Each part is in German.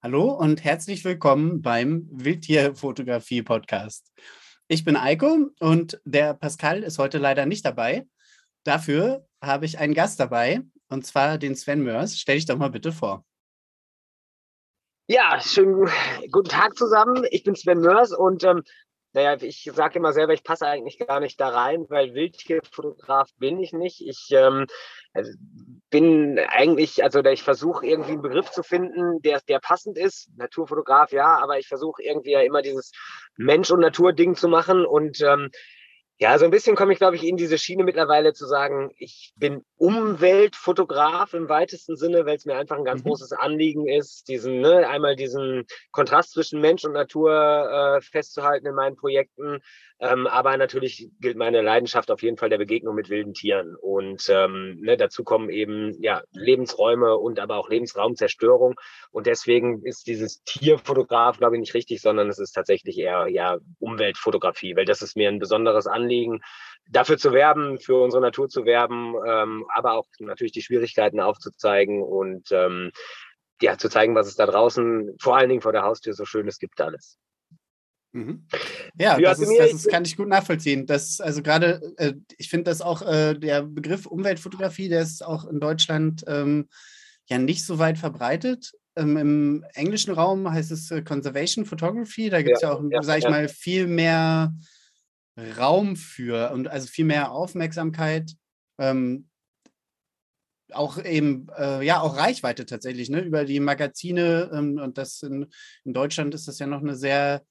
Hallo und herzlich willkommen beim Wildtierfotografie-Podcast. Ich bin Eiko und der Pascal ist heute leider nicht dabei. Dafür habe ich einen Gast dabei und zwar den Sven Mörs. Stell dich doch mal bitte vor. Ja, schönen guten Tag zusammen. Ich bin Sven Mörs und ähm, naja, ich sage immer selber, ich passe eigentlich gar nicht da rein, weil Wildtierfotograf bin ich nicht. Ich ähm, also bin eigentlich, also ich versuche irgendwie einen Begriff zu finden, der, der passend ist. Naturfotograf, ja, aber ich versuche irgendwie ja immer dieses Mensch- und Natur-Ding zu machen. Und ähm, ja, so ein bisschen komme ich, glaube ich, in diese Schiene mittlerweile zu sagen, ich bin Umweltfotograf im weitesten Sinne, weil es mir einfach ein ganz mhm. großes Anliegen ist, diesen, ne, einmal diesen Kontrast zwischen Mensch und Natur äh, festzuhalten in meinen Projekten. Ähm, aber natürlich gilt meine Leidenschaft auf jeden Fall der Begegnung mit wilden Tieren. Und ähm, ne, dazu kommen eben ja Lebensräume und aber auch Lebensraumzerstörung. Und deswegen ist dieses Tierfotograf, glaube ich, nicht richtig, sondern es ist tatsächlich eher ja Umweltfotografie, weil das ist mir ein besonderes Anliegen, dafür zu werben, für unsere Natur zu werben, ähm, aber auch natürlich die Schwierigkeiten aufzuzeigen und ähm, ja, zu zeigen, was es da draußen, vor allen Dingen vor der Haustür so Schönes gibt alles. Mhm. Ja, das, ist, das ist, kann ich gut nachvollziehen. Das also gerade, äh, ich finde das auch äh, der Begriff Umweltfotografie, der ist auch in Deutschland ähm, ja nicht so weit verbreitet. Ähm, Im englischen Raum heißt es äh, Conservation Photography. Da gibt es ja, ja, auch, ja, sage ich mal, viel mehr Raum für und also viel mehr Aufmerksamkeit. Ähm, auch eben, äh, ja, auch Reichweite tatsächlich, ne, über die Magazine. Ähm, und das in, in Deutschland ist das ja noch eine sehr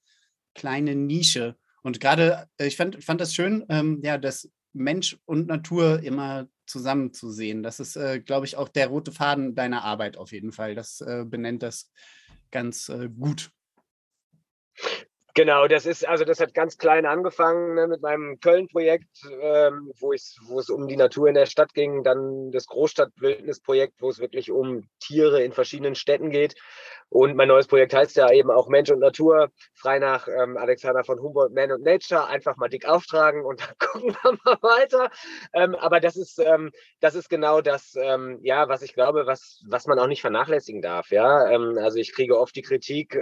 kleine Nische. Und gerade, äh, ich fand, fand das schön, ähm, ja, dass Mensch und Natur immer zusammen zu sehen. Das ist, äh, glaube ich, auch der rote Faden deiner Arbeit auf jeden Fall. Das äh, benennt das ganz äh, gut. Genau, das ist, also das hat ganz klein angefangen ne, mit meinem Köln-Projekt, ähm, wo, es um die Natur in der Stadt ging, dann das Großstadtwildnisprojekt, wo es wirklich um Tiere in verschiedenen Städten geht. Und mein neues Projekt heißt ja eben auch Mensch und Natur, frei nach ähm, Alexander von Humboldt, Man und Nature, einfach mal dick auftragen und dann gucken wir mal weiter. Ähm, aber das ist, ähm, das ist genau das, ähm, ja, was ich glaube, was, was man auch nicht vernachlässigen darf. Ja, ähm, also ich kriege oft die Kritik,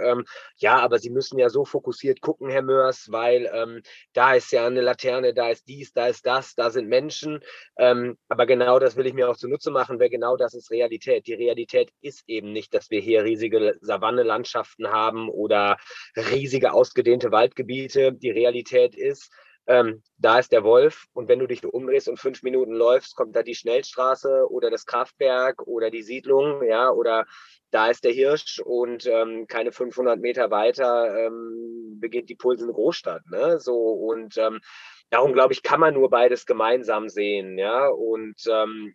ja, aber Sie müssen ja so fokussiert gucken, Herr Mörs, weil ähm, da ist ja eine Laterne, da ist dies, da ist das, da sind Menschen. Ähm, aber genau das will ich mir auch zunutze machen, weil genau das ist Realität. Die Realität ist eben nicht, dass wir hier riesige Savanne-Landschaften haben oder riesige ausgedehnte Waldgebiete. Die Realität ist, ähm, da ist der Wolf und wenn du dich umdrehst und fünf Minuten läufst, kommt da die Schnellstraße oder das Kraftwerk oder die Siedlung, ja, oder da ist der Hirsch und ähm, keine 500 Meter weiter ähm, beginnt die Pulse eine Großstadt, ne? So und ähm, darum glaube ich, kann man nur beides gemeinsam sehen, ja, und ähm,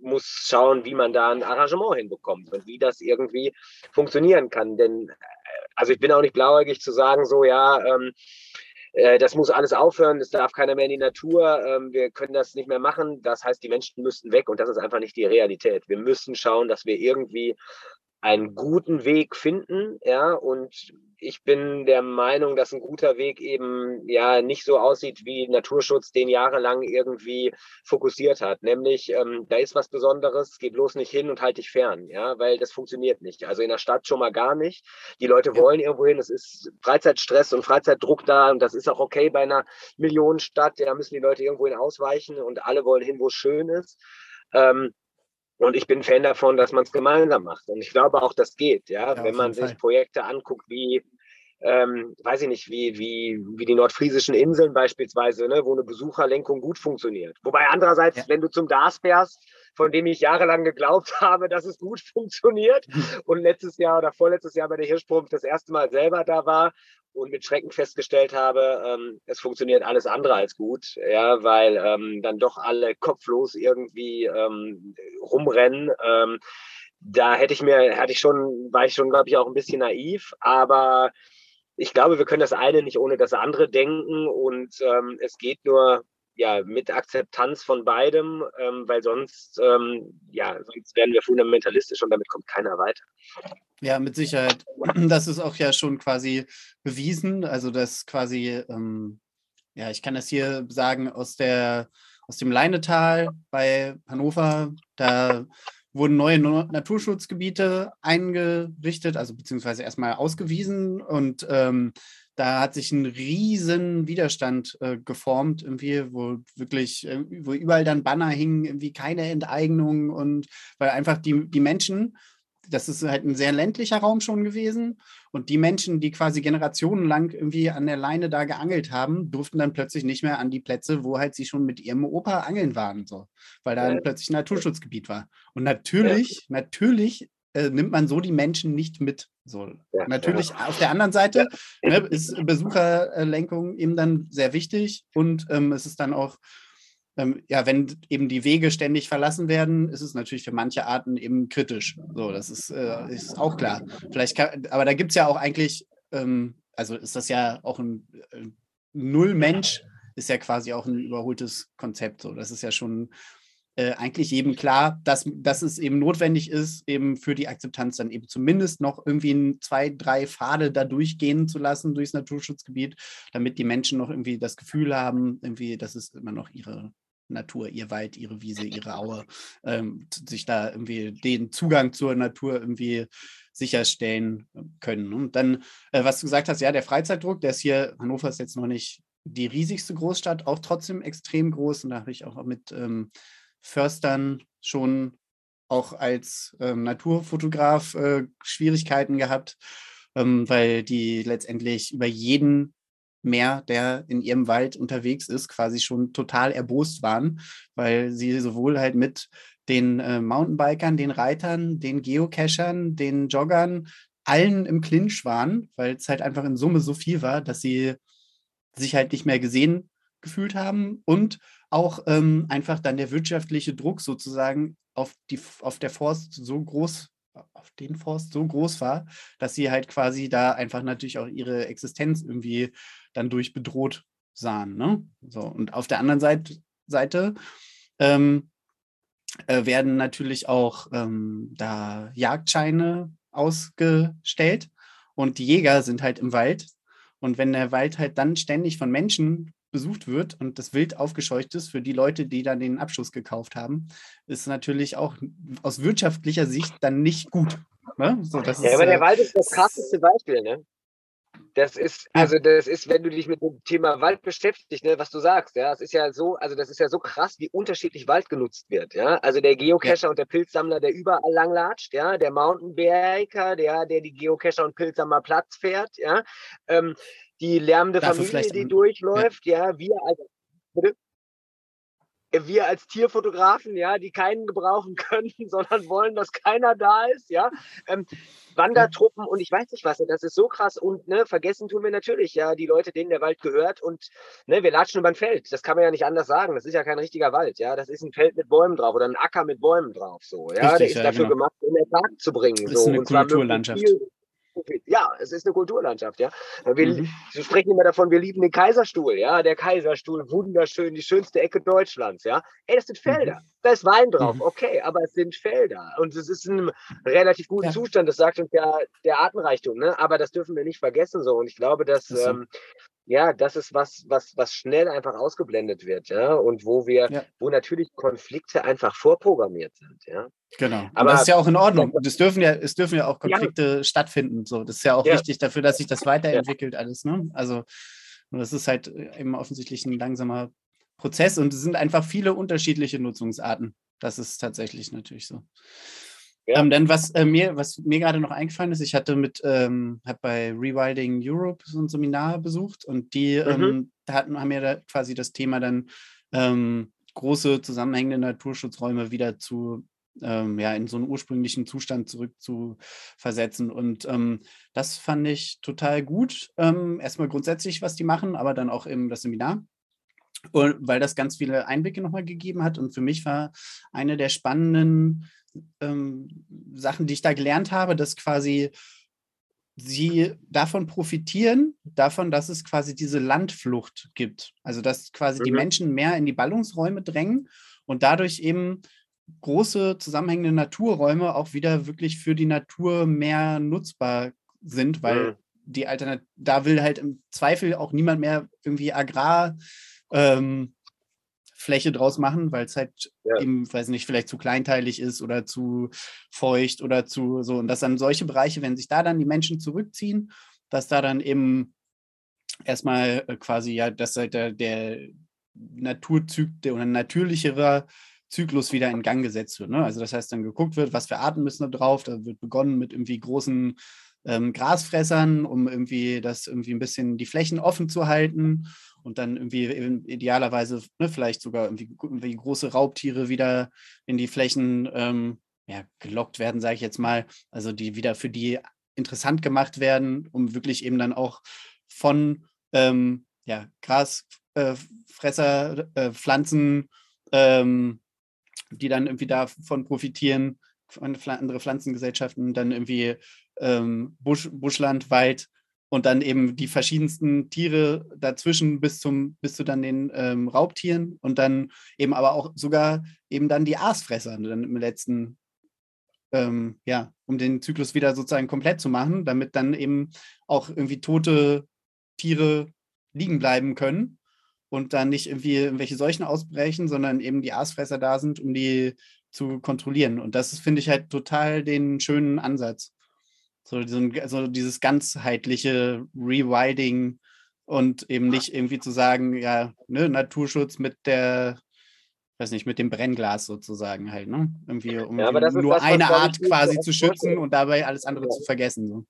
muss schauen, wie man da ein Arrangement hinbekommt und wie das irgendwie funktionieren kann. Denn, äh, also ich bin auch nicht blauäugig zu sagen, so, ja, ähm, äh, das muss alles aufhören, es darf keiner mehr in die Natur, ähm, wir können das nicht mehr machen. Das heißt, die Menschen müssten weg und das ist einfach nicht die Realität. Wir müssen schauen, dass wir irgendwie einen guten Weg finden, ja, und ich bin der Meinung, dass ein guter Weg eben ja nicht so aussieht, wie Naturschutz den jahrelang irgendwie fokussiert hat. Nämlich, ähm, da ist was Besonderes, geh bloß nicht hin und halt dich fern, ja, weil das funktioniert nicht. Also in der Stadt schon mal gar nicht. Die Leute wollen irgendwo hin, es ist Freizeitstress und Freizeitdruck da und das ist auch okay bei einer Millionenstadt. Da müssen die Leute irgendwo hin ausweichen und alle wollen hin, wo es schön ist. Ähm, und ich bin Fan davon, dass man es gemeinsam macht. Und ich glaube auch, das geht, ja, ja wenn man sich Projekte anguckt, wie, ähm, weiß ich nicht, wie, wie, wie die nordfriesischen Inseln beispielsweise, ne, wo eine Besucherlenkung gut funktioniert. Wobei andererseits, ja. wenn du zum DAS fährst, von dem ich jahrelang geglaubt habe, dass es gut funktioniert und letztes Jahr oder vorletztes Jahr bei der Hirschsprung das erste Mal selber da war und mit Schrecken festgestellt habe, ähm, es funktioniert alles andere als gut, ja, weil ähm, dann doch alle kopflos irgendwie ähm, rumrennen. Ähm, da hätte ich mir, hatte ich schon, war ich schon, glaube ich, auch ein bisschen naiv, aber ich glaube, wir können das eine nicht ohne das andere denken und ähm, es geht nur ja, mit Akzeptanz von beidem, ähm, weil sonst, ähm, ja, sonst werden wir fundamentalistisch und damit kommt keiner weiter. Ja, mit Sicherheit. Das ist auch ja schon quasi bewiesen. Also, dass quasi, ähm, ja, ich kann das hier sagen, aus, der, aus dem Leinetal bei Hannover, da wurden neue Naturschutzgebiete eingerichtet, also beziehungsweise erstmal ausgewiesen und ähm, da hat sich ein riesen Widerstand äh, geformt, irgendwie, wo wirklich, äh, wo überall dann Banner hingen, irgendwie keine Enteignung und weil einfach die, die Menschen, das ist halt ein sehr ländlicher Raum schon gewesen. Und die Menschen, die quasi generationenlang irgendwie an der Leine da geangelt haben, durften dann plötzlich nicht mehr an die Plätze, wo halt sie schon mit ihrem Opa angeln waren, so, weil da ja. plötzlich ein Naturschutzgebiet war. Und natürlich, ja. natürlich äh, nimmt man so die Menschen nicht mit. So, ja, natürlich ja. auf der anderen Seite ne, ist Besucherlenkung eben dann sehr wichtig und ähm, es ist dann auch, ähm, ja, wenn eben die Wege ständig verlassen werden, ist es natürlich für manche Arten eben kritisch. So, das ist, äh, ist auch klar. Vielleicht kann, aber da gibt es ja auch eigentlich, ähm, also ist das ja auch ein äh, Null-Mensch, ist ja quasi auch ein überholtes Konzept. So, das ist ja schon äh, eigentlich jedem klar, dass, dass es eben notwendig ist, eben für die Akzeptanz dann eben zumindest noch irgendwie ein, zwei, drei Pfade da durchgehen zu lassen durchs Naturschutzgebiet, damit die Menschen noch irgendwie das Gefühl haben, irgendwie, das ist immer noch ihre Natur, ihr Wald, ihre Wiese, ihre Aue, ähm, sich da irgendwie den Zugang zur Natur irgendwie sicherstellen können. Und dann, äh, was du gesagt hast, ja, der Freizeitdruck, der ist hier, Hannover ist jetzt noch nicht die riesigste Großstadt, auch trotzdem extrem groß. Und da habe ich auch mit ähm, Förstern schon auch als ähm, Naturfotograf äh, Schwierigkeiten gehabt, ähm, weil die letztendlich über jeden Meer, der in ihrem Wald unterwegs ist, quasi schon total erbost waren, weil sie sowohl halt mit den äh, Mountainbikern, den Reitern, den Geocachern, den Joggern, allen im Clinch waren, weil es halt einfach in Summe so viel war, dass sie sich halt nicht mehr gesehen gefühlt haben und auch ähm, einfach dann der wirtschaftliche Druck sozusagen auf, die, auf der Forst so groß, auf den Forst so groß war, dass sie halt quasi da einfach natürlich auch ihre Existenz irgendwie dann durch bedroht sahen. Ne? So, und auf der anderen Seite, Seite ähm, äh, werden natürlich auch ähm, da Jagdscheine ausgestellt und die Jäger sind halt im Wald. Und wenn der Wald halt dann ständig von Menschen besucht wird und das Wild aufgescheucht ist für die Leute, die dann den Abschuss gekauft haben, ist natürlich auch aus wirtschaftlicher Sicht dann nicht gut. Ne? So, ja, ist, aber der äh, Wald ist das krasseste Beispiel, ne? Das ist, also das ist, wenn du dich mit dem Thema Wald beschäftigst, ne, was du sagst, ja, es ist ja so, also das ist ja so krass, wie unterschiedlich Wald genutzt wird, ja. Also der Geocacher ja. und der Pilzsammler, der überall langlatscht, ja, der Mountainbiker, der, der die Geocacher und Pilzsammler Platz fährt, ja. Ähm, die lärmende Dafür Familie, die durchläuft, ja, ja wir als bitte? Wir als Tierfotografen, ja, die keinen gebrauchen können, sondern wollen, dass keiner da ist, ja. Ähm, Wandertruppen und ich weiß nicht was, das ist so krass und ne, vergessen tun wir natürlich, ja, die Leute, denen der Wald gehört und ne, wir latschen über ein Feld. Das kann man ja nicht anders sagen. Das ist ja kein richtiger Wald, ja. Das ist ein Feld mit Bäumen drauf oder ein Acker mit Bäumen drauf, so, ja. Richtig, der ist ja, dafür genau. gemacht, um Ertrag zu bringen. Das so. ist eine Kulturlandschaft. Ja, es ist eine Kulturlandschaft, ja. Wir, mhm. sprechen immer davon, wir lieben den Kaiserstuhl, ja. Der Kaiserstuhl, wunderschön, die schönste Ecke Deutschlands, ja. Ey, das sind Felder. Mhm. Da ist Wein drauf, mhm. okay, aber es sind Felder. Und es ist in einem relativ guten ja. Zustand, das sagt uns ja der Artenreichtum, ne? Aber das dürfen wir nicht vergessen so. Und ich glaube, dass ähm, ja, das ist was, was, was schnell einfach ausgeblendet wird, ja, und wo wir, ja. wo natürlich Konflikte einfach vorprogrammiert sind, ja. Genau. Aber und das ist ja auch in Ordnung. Und es dürfen ja, es dürfen ja auch Konflikte ja. stattfinden. So, das ist ja auch ja. wichtig dafür, dass sich das weiterentwickelt, alles, ne? Also, das ist halt eben offensichtlich ein langsamer Prozess und es sind einfach viele unterschiedliche Nutzungsarten. Das ist tatsächlich natürlich so. Ja. Ähm, dann was äh, mir, was mir gerade noch eingefallen ist, ich hatte mit, ähm, habe bei Rewilding Europe so ein Seminar besucht und die mhm. ähm, hatten, haben mir da quasi das Thema dann ähm, große zusammenhängende Naturschutzräume wieder zu ähm, ja, in so einen ursprünglichen Zustand zurück zu versetzen. Und ähm, das fand ich total gut. Ähm, erstmal grundsätzlich, was die machen, aber dann auch eben das Seminar. Und weil das ganz viele Einblicke nochmal gegeben hat. Und für mich war eine der spannenden ähm, Sachen, die ich da gelernt habe, dass quasi sie davon profitieren, davon, dass es quasi diese Landflucht gibt. Also dass quasi mhm. die Menschen mehr in die Ballungsräume drängen und dadurch eben große zusammenhängende Naturräume auch wieder wirklich für die Natur mehr nutzbar sind, weil mhm. die Alternative, da will halt im Zweifel auch niemand mehr irgendwie Agrar ähm, Fläche draus machen, weil es halt ja. eben, weiß nicht, vielleicht zu kleinteilig ist oder zu feucht oder zu so. Und dass dann solche Bereiche, wenn sich da dann die Menschen zurückziehen, dass da dann eben erstmal äh, quasi ja, dass halt der, der Naturzyklus oder natürlicherer Zyklus wieder in Gang gesetzt wird. Ne? Also das heißt, dann geguckt wird, was für Arten müssen da drauf. Da wird begonnen mit irgendwie großen ähm, Grasfressern, um irgendwie das irgendwie ein bisschen die Flächen offen zu halten und dann irgendwie idealerweise ne, vielleicht sogar irgendwie, irgendwie, große Raubtiere wieder in die Flächen ähm, ja, gelockt werden, sage ich jetzt mal. Also die wieder für die interessant gemacht werden, um wirklich eben dann auch von ähm, ja, Grasfresser, äh, äh, Pflanzen, ähm, die dann irgendwie davon profitieren, andere Pflanzengesellschaften, dann irgendwie ähm, Busch, Buschland, Wald und dann eben die verschiedensten Tiere dazwischen bis zum bis zu dann den ähm, Raubtieren und dann eben aber auch sogar eben dann die Aasfresser dann im letzten ähm, ja um den Zyklus wieder sozusagen komplett zu machen, damit dann eben auch irgendwie tote Tiere liegen bleiben können und dann nicht irgendwie irgendwelche Seuchen ausbrechen, sondern eben die Aasfresser da sind, um die zu kontrollieren. Und das finde ich halt total den schönen Ansatz. So, so, also dieses ganzheitliche Rewilding und eben nicht irgendwie zu sagen, ja, ne, Naturschutz mit der, weiß nicht, mit dem Brennglas sozusagen halt, ne? Irgendwie, um ja, nur das, eine Art quasi zu schützen und dabei alles andere ja. zu vergessen. So.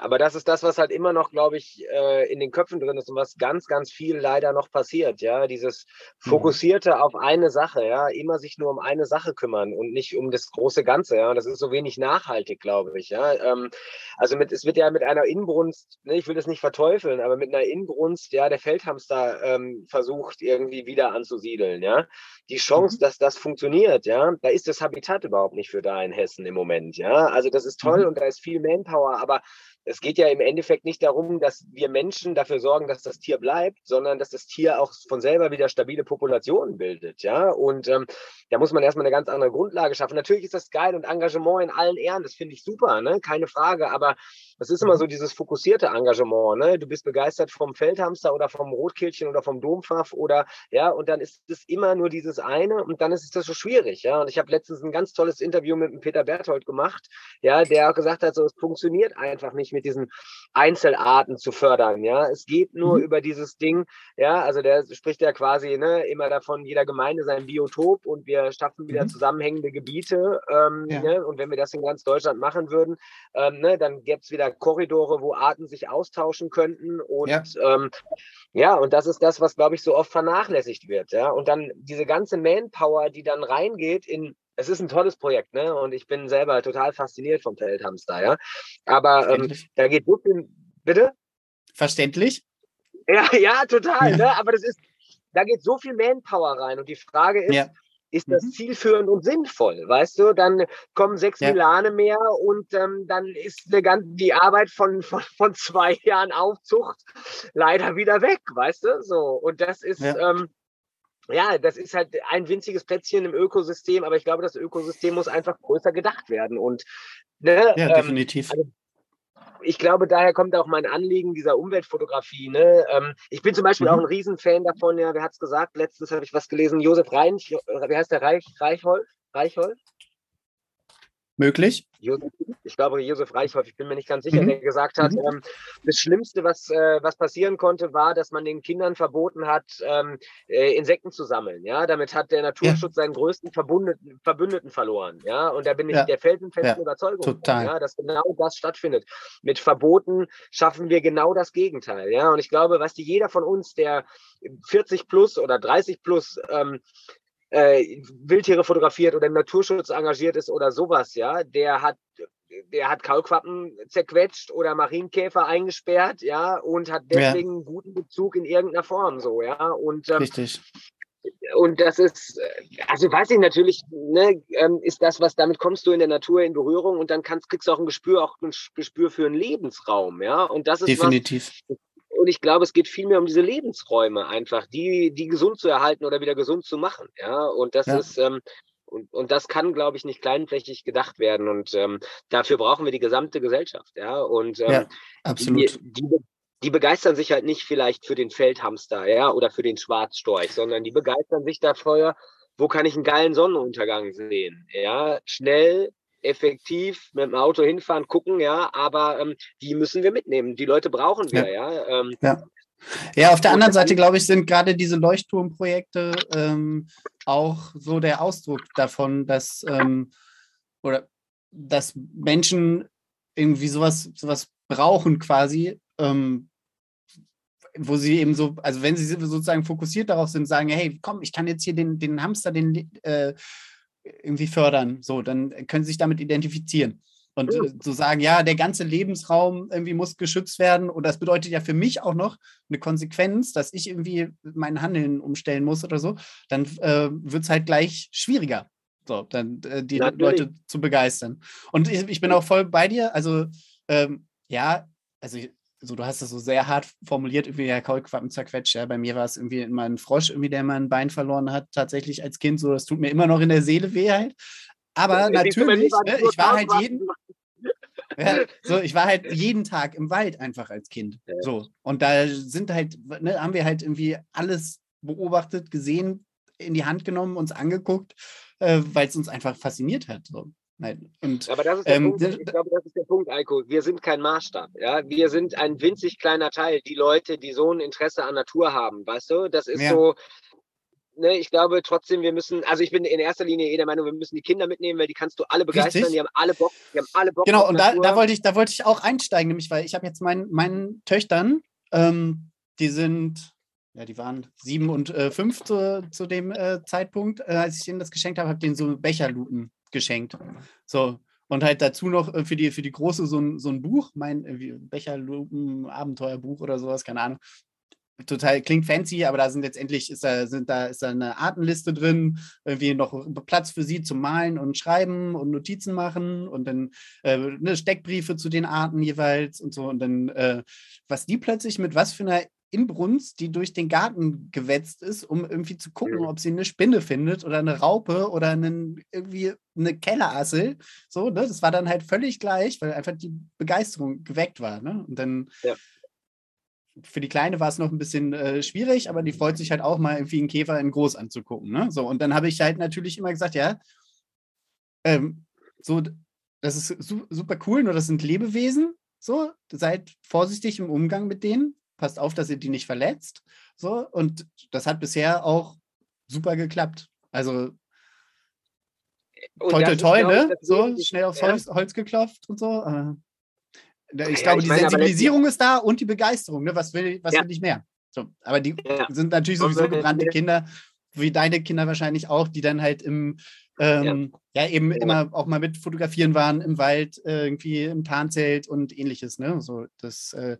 Aber das ist das, was halt immer noch, glaube ich, äh, in den Köpfen drin ist und was ganz, ganz viel leider noch passiert. Ja, dieses mhm. Fokussierte auf eine Sache, ja, immer sich nur um eine Sache kümmern und nicht um das große Ganze. Ja, und das ist so wenig nachhaltig, glaube ich. Ja, ähm, also mit, es wird ja mit einer Inbrunst, ne, ich will das nicht verteufeln, aber mit einer Inbrunst, ja, der Feldhamster ähm, versucht irgendwie wieder anzusiedeln. Ja, die Chance, mhm. dass das funktioniert, ja, da ist das Habitat überhaupt nicht für da in Hessen im Moment. Ja, also das ist toll mhm. und da ist viel Manpower, aber es geht ja im Endeffekt nicht darum, dass wir Menschen dafür sorgen, dass das Tier bleibt, sondern dass das Tier auch von selber wieder stabile Populationen bildet. Ja, und ähm, da muss man erstmal eine ganz andere Grundlage schaffen. Natürlich ist das geil und Engagement in allen Ehren, das finde ich super, ne? keine Frage, aber das ist immer so dieses fokussierte Engagement. Ne? Du bist begeistert vom Feldhamster oder vom Rotkehlchen oder vom Dompfaff oder ja, und dann ist es immer nur dieses eine und dann ist es das so schwierig. Ja, und ich habe letztens ein ganz tolles Interview mit dem Peter Berthold gemacht, ja, der auch gesagt hat, so es funktioniert einfach nicht mit diesen Einzelarten zu fördern. Ja, es geht nur mhm. über dieses Ding. Ja, also der spricht ja quasi ne, immer davon, jeder Gemeinde sein Biotop und wir schaffen wieder mhm. zusammenhängende Gebiete. Ähm, ja. ne, und wenn wir das in ganz Deutschland machen würden, ähm, ne, dann gäbe es wieder Korridore, wo Arten sich austauschen könnten. Und ja, ähm, ja und das ist das, was, glaube ich, so oft vernachlässigt wird. Ja, und dann diese ganze Manpower, die dann reingeht in es ist ein tolles Projekt, ne? Und ich bin selber total fasziniert vom Feldhamster, ja. Aber ähm, da geht so viel. Bitte? Verständlich? Ja, ja, total, ja. ne? Aber das ist, da geht so viel Manpower rein. Und die Frage ist, ja. Ist das mhm. zielführend und sinnvoll? Weißt du, dann kommen sechs ja. Milane mehr und ähm, dann ist eine ganze, die Arbeit von, von, von zwei Jahren Aufzucht leider wieder weg, weißt du? So. Und das ist. Ähm, ja, das ist halt ein winziges Plätzchen im Ökosystem, aber ich glaube, das Ökosystem muss einfach größer gedacht werden. Und ne, ja, ähm, definitiv. Also, ich glaube, daher kommt auch mein Anliegen dieser Umweltfotografie. Ne? Ähm, ich bin zum Beispiel mhm. auch ein Riesenfan davon, ja, wer hat es gesagt? Letztens habe ich was gelesen, Josef Reich, wie heißt der Reich, Reichholz? Reichholz? Möglich? Ich glaube, Josef Reichhoff, ich bin mir nicht ganz sicher, mhm. der gesagt hat, mhm. ähm, das Schlimmste, was, äh, was passieren konnte, war, dass man den Kindern verboten hat, ähm, äh, Insekten zu sammeln. Ja, damit hat der Naturschutz ja. seinen größten Verbündeten, Verbündeten verloren. Ja, und da bin ich ja. der felsenfesten ja. Überzeugung, Total. ja, dass genau das stattfindet. Mit Verboten schaffen wir genau das Gegenteil. Ja, und ich glaube, was die jeder von uns, der 40 plus oder 30 plus ähm, äh, Wildtiere fotografiert oder im Naturschutz engagiert ist oder sowas, ja, der hat der hat Kaulquappen zerquetscht oder Marienkäfer eingesperrt, ja, und hat deswegen ja. einen guten Bezug in irgendeiner Form, so, ja. Und, ähm, Richtig. Und das ist, also weiß ich natürlich, ne, ähm, ist das, was damit kommst du in der Natur in Berührung und dann kannst, kriegst du auch ein Gespür, auch ein Gespür für einen Lebensraum, ja. Und das ist definitiv. Was, und ich glaube, es geht vielmehr um diese Lebensräume einfach, die, die gesund zu erhalten oder wieder gesund zu machen. Ja, und das ja. ist, ähm, und, und das kann, glaube ich, nicht kleinflächig gedacht werden. Und ähm, dafür brauchen wir die gesamte Gesellschaft. Ja, und ähm, ja, absolut. Die, die, die begeistern sich halt nicht vielleicht für den Feldhamster, ja, oder für den Schwarzstorch, sondern die begeistern sich dafür, wo kann ich einen geilen Sonnenuntergang sehen, ja, schnell, effektiv mit dem Auto hinfahren, gucken, ja, aber ähm, die müssen wir mitnehmen. Die Leute brauchen wir, ja. Ja, ähm, ja. ja auf der anderen Seite, glaube ich, sind gerade diese Leuchtturmprojekte ähm, auch so der Ausdruck davon, dass ähm, oder dass Menschen irgendwie sowas, sowas brauchen quasi, ähm, wo sie eben so, also wenn sie sozusagen fokussiert darauf sind, sagen, hey, komm, ich kann jetzt hier den, den Hamster, den äh, irgendwie fördern. So, dann können sie sich damit identifizieren. Und äh, so sagen, ja, der ganze Lebensraum irgendwie muss geschützt werden. Und das bedeutet ja für mich auch noch eine Konsequenz, dass ich irgendwie mein Handeln umstellen muss oder so. Dann äh, wird es halt gleich schwieriger, so, dann äh, die Natürlich. Leute zu begeistern. Und ich, ich, bin auch voll bei dir. Also, ähm, ja, also so, du hast das so sehr hart formuliert, irgendwie ja Kaulquappen zerquetscht. Ja, bei mir war es irgendwie immer ein Frosch, irgendwie, der mal ein Bein verloren hat, tatsächlich als Kind. So, das tut mir immer noch in der Seele weh halt. Aber ja, natürlich, ne, ich war halt jeden, ja, so, ich war halt jeden Tag im Wald einfach als Kind. So. Und da sind halt, ne, haben wir halt irgendwie alles beobachtet, gesehen, in die Hand genommen, uns angeguckt, äh, weil es uns einfach fasziniert hat. So. Nein. Und, Aber das ist der ähm, Punkt, ich glaube, das ist der Punkt, Eiko. Wir sind kein Maßstab. Ja? Wir sind ein winzig kleiner Teil. Die Leute, die so ein Interesse an Natur haben, weißt du, das ist ja. so. Ne, ich glaube trotzdem, wir müssen, also ich bin in erster Linie eh der Meinung, wir müssen die Kinder mitnehmen, weil die kannst du alle begeistern, Richtig. die haben alle Bock, die haben alle Bock. Genau, und da, da, wollte ich, da wollte ich auch einsteigen, nämlich, weil ich habe jetzt mein, meinen Töchtern, ähm, die sind ja, die waren sieben und äh, fünf zu, zu dem äh, Zeitpunkt, äh, als ich ihnen das geschenkt habe, habe denen so Becherluten geschenkt. So. Und halt dazu noch äh, für die, für die Große so ein, so ein Buch, mein Becherlupen, Abenteuerbuch oder sowas, keine Ahnung. Total klingt fancy, aber da sind letztendlich ist da, sind da, ist da eine Artenliste drin, irgendwie noch Platz für sie zum Malen und Schreiben und Notizen machen und dann äh, ne, Steckbriefe zu den Arten jeweils und so. Und dann, äh, was die plötzlich mit was für einer Inbrunst, die durch den Garten gewetzt ist, um irgendwie zu gucken, ob sie eine Spinne findet oder eine Raupe oder einen, irgendwie eine Kellerassel. So, ne? Das war dann halt völlig gleich, weil einfach die Begeisterung geweckt war. Ne? Und dann ja. für die Kleine war es noch ein bisschen äh, schwierig, aber die freut sich halt auch mal irgendwie einen Käfer in groß anzugucken. Ne? So, und dann habe ich halt natürlich immer gesagt, ja, ähm, so, das ist su super cool, nur das sind Lebewesen. So, seid vorsichtig im Umgang mit denen passt auf, dass ihr die nicht verletzt. So, und das hat bisher auch super geklappt. Also toll, toll, ne? So, schnell aufs Holz, ja. Holz, geklopft und so. Äh, ich ja, glaube, ich die meine, Sensibilisierung ist da und die Begeisterung, ne? Was will, was ja. will ich mehr? So, aber die sind natürlich sowieso gebrannte Kinder, wie deine Kinder wahrscheinlich auch, die dann halt im ähm, ja. eben immer auch mal mit fotografieren waren im Wald, äh, irgendwie im Tarnzelt und ähnliches, ne? So, das äh,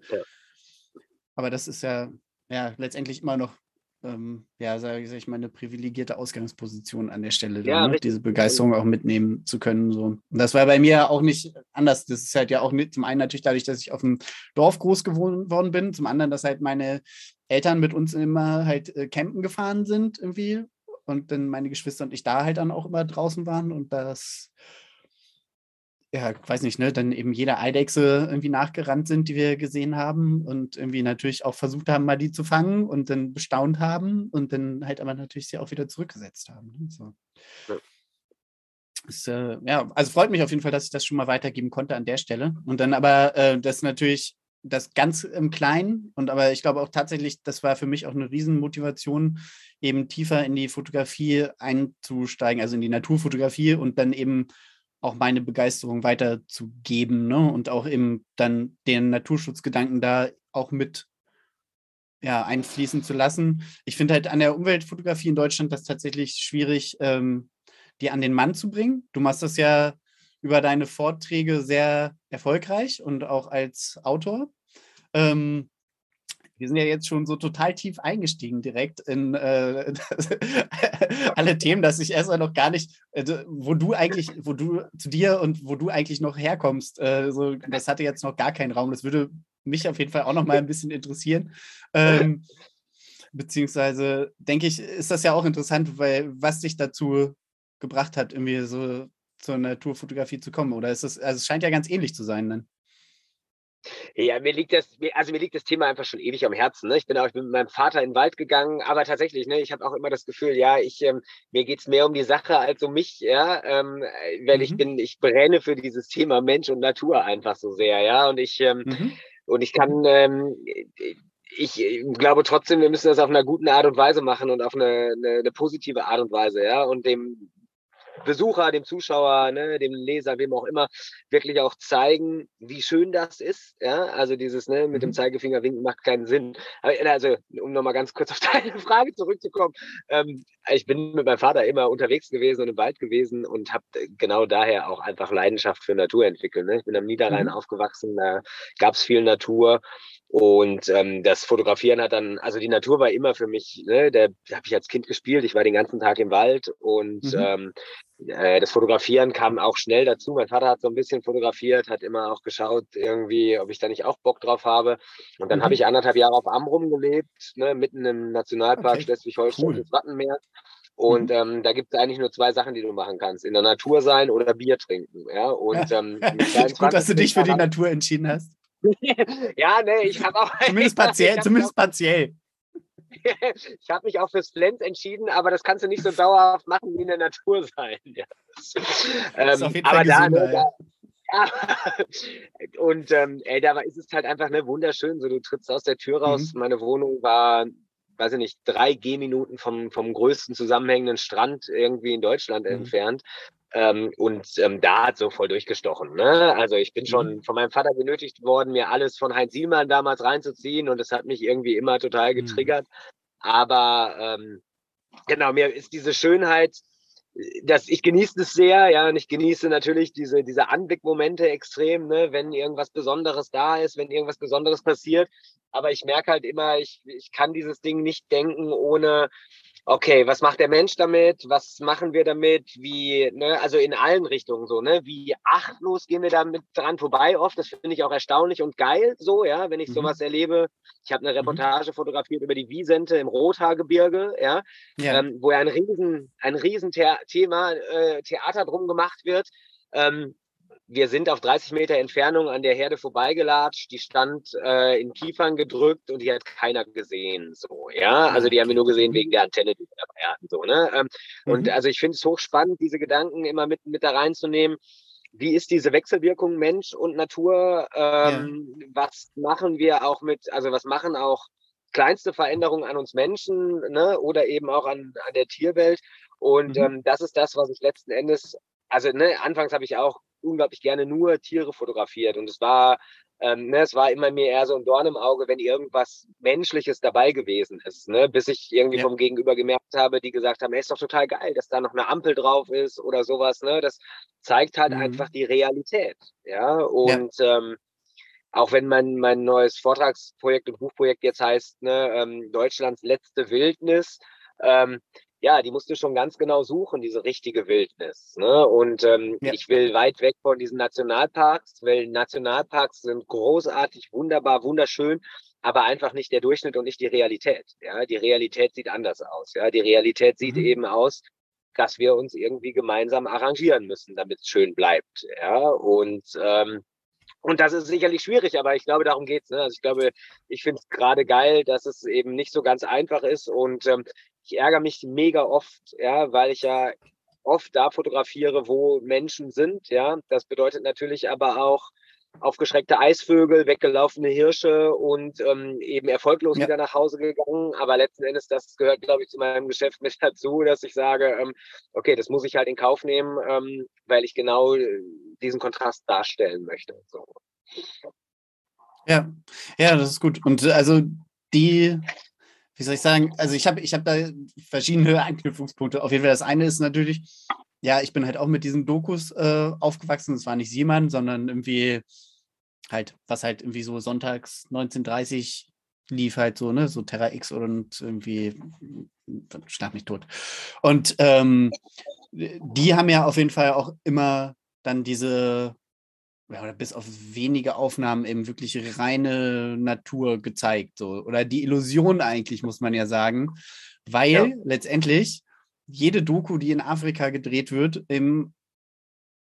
aber das ist ja, ja letztendlich immer noch, ähm, ja, sage ich mal, eine privilegierte Ausgangsposition an der Stelle, ja, ne? diese Begeisterung auch mitnehmen zu können. So. Und das war bei mir auch nicht anders. Das ist halt ja auch nicht, zum einen natürlich dadurch, dass ich auf dem Dorf groß geworden bin, zum anderen, dass halt meine Eltern mit uns immer halt äh, campen gefahren sind irgendwie und dann meine Geschwister und ich da halt dann auch immer draußen waren und das ja, weiß nicht, ne, dann eben jeder Eidechse irgendwie nachgerannt sind, die wir gesehen haben und irgendwie natürlich auch versucht haben, mal die zu fangen und dann bestaunt haben und dann halt aber natürlich sie auch wieder zurückgesetzt haben. Ne? So. Ja. Ist, äh, ja, also freut mich auf jeden Fall, dass ich das schon mal weitergeben konnte an der Stelle. Und dann aber äh, das natürlich das ganz im Kleinen und aber ich glaube auch tatsächlich, das war für mich auch eine Riesenmotivation, eben tiefer in die Fotografie einzusteigen, also in die Naturfotografie und dann eben auch meine Begeisterung weiterzugeben ne? und auch eben dann den Naturschutzgedanken da auch mit ja, einfließen zu lassen. Ich finde halt an der Umweltfotografie in Deutschland das tatsächlich schwierig, ähm, die an den Mann zu bringen. Du machst das ja über deine Vorträge sehr erfolgreich und auch als Autor. Ähm, wir sind ja jetzt schon so total tief eingestiegen direkt in äh, alle Themen, dass ich erstmal noch gar nicht, äh, wo du eigentlich, wo du zu dir und wo du eigentlich noch herkommst, äh, so, das hatte jetzt noch gar keinen Raum. Das würde mich auf jeden Fall auch noch mal ein bisschen interessieren. Ähm, beziehungsweise denke ich, ist das ja auch interessant, weil was dich dazu gebracht hat, irgendwie so zur Naturfotografie zu kommen? Oder ist das, also es scheint ja ganz ähnlich zu sein dann. Ja, mir liegt das, also mir liegt das Thema einfach schon ewig am Herzen. Ne? Ich bin auch ich bin mit meinem Vater in den Wald gegangen, aber tatsächlich, ne, ich habe auch immer das Gefühl, ja, ich ähm, mir geht's mehr um die Sache als um mich, ja, ähm, weil mhm. ich bin, ich brenne für dieses Thema Mensch und Natur einfach so sehr, ja, und ich ähm, mhm. und ich kann ähm, ich glaube trotzdem, wir müssen das auf einer guten Art und Weise machen und auf eine, eine, eine positive Art und Weise, ja, und dem Besucher, dem Zuschauer, ne, dem Leser, wem auch immer, wirklich auch zeigen, wie schön das ist. Ja, also dieses ne, mit dem mhm. Zeigefinger winken macht keinen Sinn. Also, um nochmal ganz kurz auf deine Frage zurückzukommen. Ähm, ich bin mit meinem Vater immer unterwegs gewesen und im Wald gewesen und habe genau daher auch einfach Leidenschaft für Natur entwickelt. Ne? Ich bin am Niederrhein mhm. aufgewachsen, da gab es viel Natur und ähm, das Fotografieren hat dann, also die Natur war immer für mich, ne, da habe ich als Kind gespielt, ich war den ganzen Tag im Wald und mhm. ähm, äh, das Fotografieren kam auch schnell dazu. Mein Vater hat so ein bisschen fotografiert, hat immer auch geschaut, irgendwie, ob ich da nicht auch Bock drauf habe. Und dann mhm. habe ich anderthalb Jahre auf Amrum gelebt, ne, mitten im Nationalpark okay. Schleswig-Holstein, cool. das Wattenmeer. Und mhm. ähm, da gibt es eigentlich nur zwei Sachen, die du machen kannst: in der Natur sein oder Bier trinken. Ja, und ähm, gut, dass du dich für die Natur entschieden hast. ja, nee, ich habe auch. Zumindest partiell. zumindest auch, partiell. ich habe mich auch fürs Flens entschieden, aber das kannst du nicht so dauerhaft machen wie in der Natur sein. Ja. Das, ähm, aber da, ne, ja. Und ähm, ey, da ist es halt einfach ne, wunderschön. So, du trittst aus der Tür raus. Mhm. Meine Wohnung war, weiß ich nicht, drei Gehminuten vom, vom größten zusammenhängenden Strand irgendwie in Deutschland mhm. entfernt. Ähm, und ähm, da hat so voll durchgestochen. Ne? Also ich bin schon mhm. von meinem Vater genötigt worden, mir alles von Heinz Sielmann damals reinzuziehen und das hat mich irgendwie immer total mhm. getriggert. Aber ähm, genau, mir ist diese Schönheit, dass ich genieße es sehr, ja, und ich genieße natürlich diese, diese Anblickmomente extrem, ne, wenn irgendwas Besonderes da ist, wenn irgendwas Besonderes passiert. Aber ich merke halt immer, ich, ich kann dieses Ding nicht denken, ohne okay, was macht der Mensch damit? Was machen wir damit? Wie, ne, also in allen Richtungen so, ne? Wie achtlos gehen wir damit dran vorbei oft? Das finde ich auch erstaunlich und geil, so, ja, wenn ich mhm. sowas erlebe. Ich habe eine mhm. Reportage mhm. fotografiert über die Wiesente im Rothaargebirge, ja, ja. Ähm, wo ja ein riesen, ein riesen Thema, äh, Theater drum gemacht wird. Ähm, wir sind auf 30 Meter Entfernung an der Herde vorbeigelatscht, die stand äh, in Kiefern gedrückt und die hat keiner gesehen. So, ja. Also die haben wir nur gesehen wegen der Antenne, die wir dabei hatten. So, ne? Ähm, mhm. Und also ich finde es hochspannend, diese Gedanken immer mit, mit da reinzunehmen. Wie ist diese Wechselwirkung Mensch und Natur? Ähm, ja. Was machen wir auch mit, also was machen auch kleinste Veränderungen an uns Menschen ne? oder eben auch an, an der Tierwelt? Und mhm. ähm, das ist das, was ich letzten Endes also ne, anfangs habe ich auch unglaublich gerne nur Tiere fotografiert und es war, ähm, ne, es war immer mir eher so ein Dorn im Auge, wenn irgendwas Menschliches dabei gewesen ist, ne, bis ich irgendwie ja. vom Gegenüber gemerkt habe, die gesagt haben, hey, ist doch total geil, dass da noch eine Ampel drauf ist oder sowas, ne, das zeigt halt mhm. einfach die Realität, ja, und ja. Ähm, auch wenn mein, mein neues Vortragsprojekt und Buchprojekt jetzt heißt, ne, ähm, Deutschlands letzte Wildnis, ähm, ja, die musst du schon ganz genau suchen, diese richtige Wildnis. Ne? Und ähm, ja. ich will weit weg von diesen Nationalparks, weil Nationalparks sind großartig, wunderbar, wunderschön, aber einfach nicht der Durchschnitt und nicht die Realität. Ja, die Realität sieht anders aus. Ja, die Realität sieht mhm. eben aus, dass wir uns irgendwie gemeinsam arrangieren müssen, damit es schön bleibt. Ja, und ähm, und das ist sicherlich schwierig, aber ich glaube, darum geht's. Ne? Also ich glaube, ich finde es gerade geil, dass es eben nicht so ganz einfach ist. Und ähm, ich ärgere mich mega oft, ja, weil ich ja oft da fotografiere, wo Menschen sind, ja. Das bedeutet natürlich aber auch aufgeschreckte Eisvögel, weggelaufene Hirsche und ähm, eben erfolglos ja. wieder nach Hause gegangen. Aber letzten Endes, das gehört, glaube ich, zu meinem Geschäft mit dazu, dass ich sage, ähm, okay, das muss ich halt in Kauf nehmen, ähm, weil ich genau äh, diesen Kontrast darstellen möchte. So. Ja, ja, das ist gut. Und also die wie soll ich sagen, also ich habe ich hab da verschiedene Anknüpfungspunkte. Auf jeden Fall das eine ist natürlich, ja, ich bin halt auch mit diesen Dokus äh, aufgewachsen. Es war nicht Siemann, sondern irgendwie halt, was halt irgendwie so sonntags 1930 lief halt so, ne, so Terra X und irgendwie schlag mich tot. Und ähm, die haben ja auf jeden Fall auch immer dann diese ja, oder bis auf wenige Aufnahmen eben wirklich reine Natur gezeigt. So. Oder die Illusion eigentlich, muss man ja sagen. Weil ja. letztendlich jede Doku, die in Afrika gedreht wird, im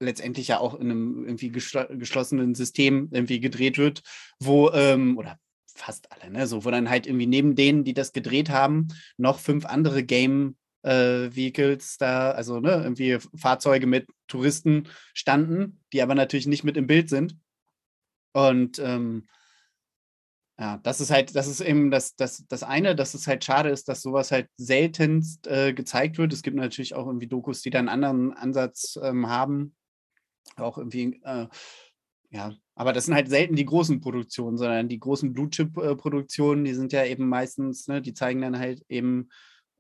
letztendlich ja auch in einem irgendwie geschlossenen System irgendwie gedreht wird, wo, ähm, oder fast alle, ne, so, wo dann halt irgendwie neben denen, die das gedreht haben, noch fünf andere Game äh, Vehicles da, also ne, irgendwie Fahrzeuge mit Touristen standen, die aber natürlich nicht mit im Bild sind. Und ähm, ja, das ist halt, das ist eben das, das, das eine, dass es halt schade ist, dass sowas halt seltenst äh, gezeigt wird. Es gibt natürlich auch irgendwie Dokus, die da einen anderen Ansatz ähm, haben. Auch irgendwie, äh, ja, aber das sind halt selten die großen Produktionen, sondern die großen Blue-Chip-Produktionen, die sind ja eben meistens, ne, die zeigen dann halt eben,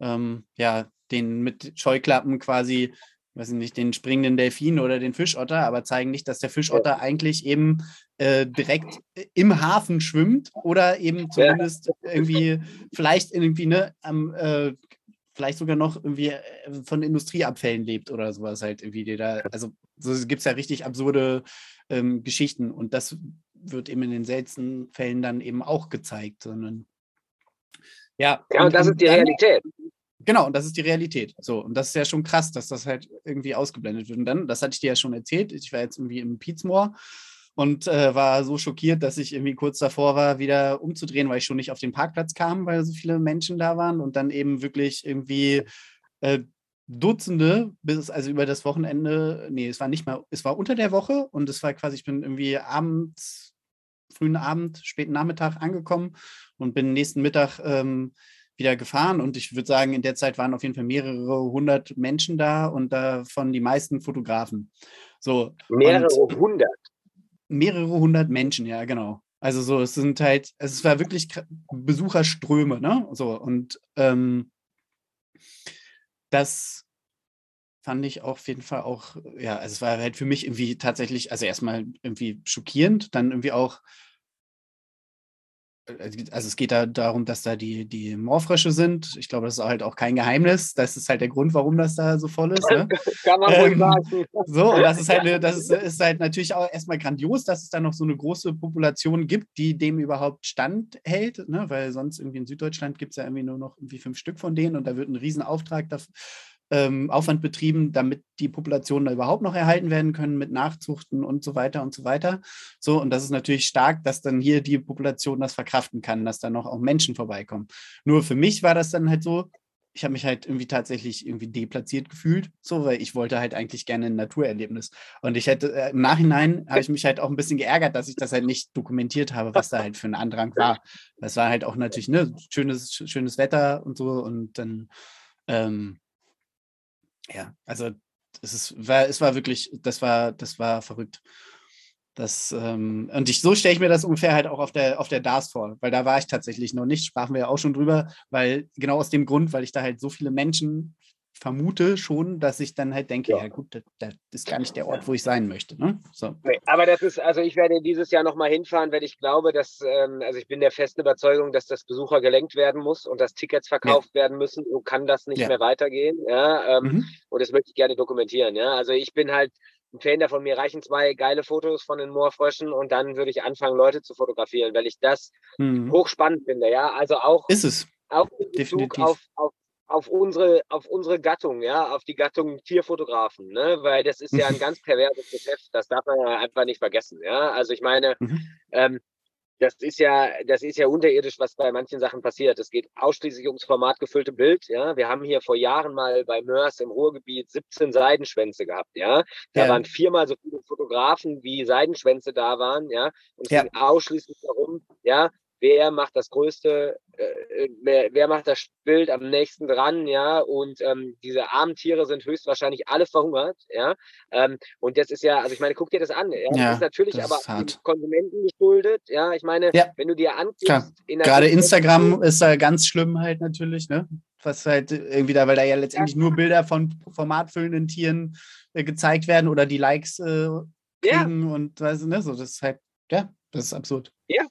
ähm, ja, den mit Scheuklappen quasi weiß ich nicht, den springenden Delfin oder den Fischotter, aber zeigen nicht, dass der Fischotter ja. eigentlich eben äh, direkt im Hafen schwimmt oder eben zumindest ja. irgendwie vielleicht irgendwie, ne, am, äh, vielleicht sogar noch irgendwie äh, von Industrieabfällen lebt oder sowas halt irgendwie. Da, also so gibt es ja richtig absurde ähm, Geschichten und das wird eben in den seltensten Fällen dann eben auch gezeigt, sondern ja. Ja, und, und das ist die Realität. Genau, und das ist die Realität. So, und das ist ja schon krass, dass das halt irgendwie ausgeblendet wird. Und dann, das hatte ich dir ja schon erzählt, ich war jetzt irgendwie im Pizmoor und äh, war so schockiert, dass ich irgendwie kurz davor war, wieder umzudrehen, weil ich schon nicht auf den Parkplatz kam, weil so viele Menschen da waren und dann eben wirklich irgendwie äh, Dutzende, bis also über das Wochenende, nee, es war nicht mal, es war unter der Woche und es war quasi, ich bin irgendwie abends, frühen Abend, späten Nachmittag angekommen und bin nächsten Mittag ähm, wieder gefahren und ich würde sagen, in der Zeit waren auf jeden Fall mehrere hundert Menschen da und davon die meisten Fotografen. So, mehrere hundert? Mehrere hundert Menschen, ja, genau. Also so, es sind halt, es war wirklich Besucherströme, ne? So, und ähm, das fand ich auch auf jeden Fall auch, ja, also es war halt für mich irgendwie tatsächlich, also erstmal irgendwie schockierend, dann irgendwie auch also es geht da darum, dass da die, die Moorfrösche sind. Ich glaube, das ist halt auch kein Geheimnis. Das ist halt der Grund, warum das da so voll ist. Ne? Kann man ähm, sagen. So, und das ist halt, das ist, ist, halt natürlich auch erstmal grandios, dass es da noch so eine große Population gibt, die dem überhaupt standhält, ne? weil sonst irgendwie in Süddeutschland gibt es ja irgendwie nur noch irgendwie fünf Stück von denen und da wird ein Riesenauftrag dafür, ähm, Aufwand betrieben, damit die Populationen da überhaupt noch erhalten werden können mit Nachzuchten und so weiter und so weiter. So, und das ist natürlich stark, dass dann hier die Population das verkraften kann, dass da noch auch Menschen vorbeikommen. Nur für mich war das dann halt so, ich habe mich halt irgendwie tatsächlich irgendwie deplatziert gefühlt, so, weil ich wollte halt eigentlich gerne ein Naturerlebnis. Und ich hätte äh, im Nachhinein habe ich mich halt auch ein bisschen geärgert, dass ich das halt nicht dokumentiert habe, was da halt für ein Andrang war. Das war halt auch natürlich ne schönes schönes Wetter und so und dann ähm, ja, also es ist, war, es war wirklich, das war, das war verrückt. Das, ähm, und ich, so stelle ich mir das ungefähr halt auch auf der, auf der DARS vor, weil da war ich tatsächlich noch nicht, sprachen wir ja auch schon drüber, weil genau aus dem Grund, weil ich da halt so viele Menschen vermute schon, dass ich dann halt denke, ja, ja gut, das, ist gar nicht der Ort, wo ich sein möchte. Ne? So. Aber das ist, also ich werde dieses Jahr nochmal hinfahren, weil ich glaube, dass, ähm, also ich bin der festen Überzeugung, dass das Besucher gelenkt werden muss und dass Tickets verkauft ja. werden müssen. So kann das nicht ja. mehr weitergehen. Ja, ähm, mhm. Und das möchte ich gerne dokumentieren. Ja, also ich bin halt ein Fan davon, mir reichen zwei geile Fotos von den Moorfröschen und dann würde ich anfangen, Leute zu fotografieren, weil ich das mhm. hochspannend finde. Ja, also auch. Ist es. Auch Definitiv. Auf, auf auf unsere, auf unsere Gattung, ja, auf die Gattung Tierfotografen, ne? Weil das ist ja ein ganz perverses Geschäft, das darf man ja einfach nicht vergessen, ja. Also ich meine, mhm. ähm, das ist ja, das ist ja unterirdisch, was bei manchen Sachen passiert. Es geht ausschließlich ums formatgefüllte Bild. Ja, wir haben hier vor Jahren mal bei Mörs im Ruhrgebiet 17 Seidenschwänze gehabt. Ja, da ja. waren viermal so viele Fotografen wie Seidenschwänze da waren. Ja, und es ja. ging ausschließlich darum, ja, wer macht das größte, äh, wer, wer, macht das Bild am nächsten dran, ja, und ähm, diese armen Tiere sind höchstwahrscheinlich alle verhungert, ja, ähm, und das ist ja, also ich meine, guck dir das an, ja, ja das ist natürlich das aber ist Konsumenten geschuldet, ja, ich meine, ja. wenn du dir anguckst, gerade Instagram ist da ganz schlimm halt natürlich, ne, was halt irgendwie da, weil da ja letztendlich ja. nur Bilder von formatfüllenden Tieren äh, gezeigt werden oder die Likes äh, kriegen und weißt du, ne, so, das ist halt, ja, das ist absurd. Ja,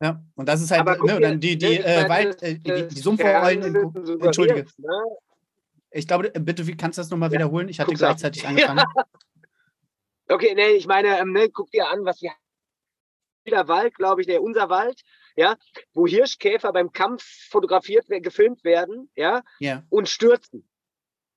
ja, und das ist halt, aber ne, dann die, die, äh, Wald, äh, die, die Sumpfrollen, entschuldige. Ne? Ich glaube, äh, bitte, wie kannst du das nochmal ja. wiederholen? Ich hatte Guck's gleichzeitig an. angefangen. Okay, nee, ich meine, ähm, ne, guck dir an, was wir der Wald, glaube ich, der unser Wald, ja, wo Hirschkäfer beim Kampf fotografiert, gefilmt werden, ja, ja. und stürzen.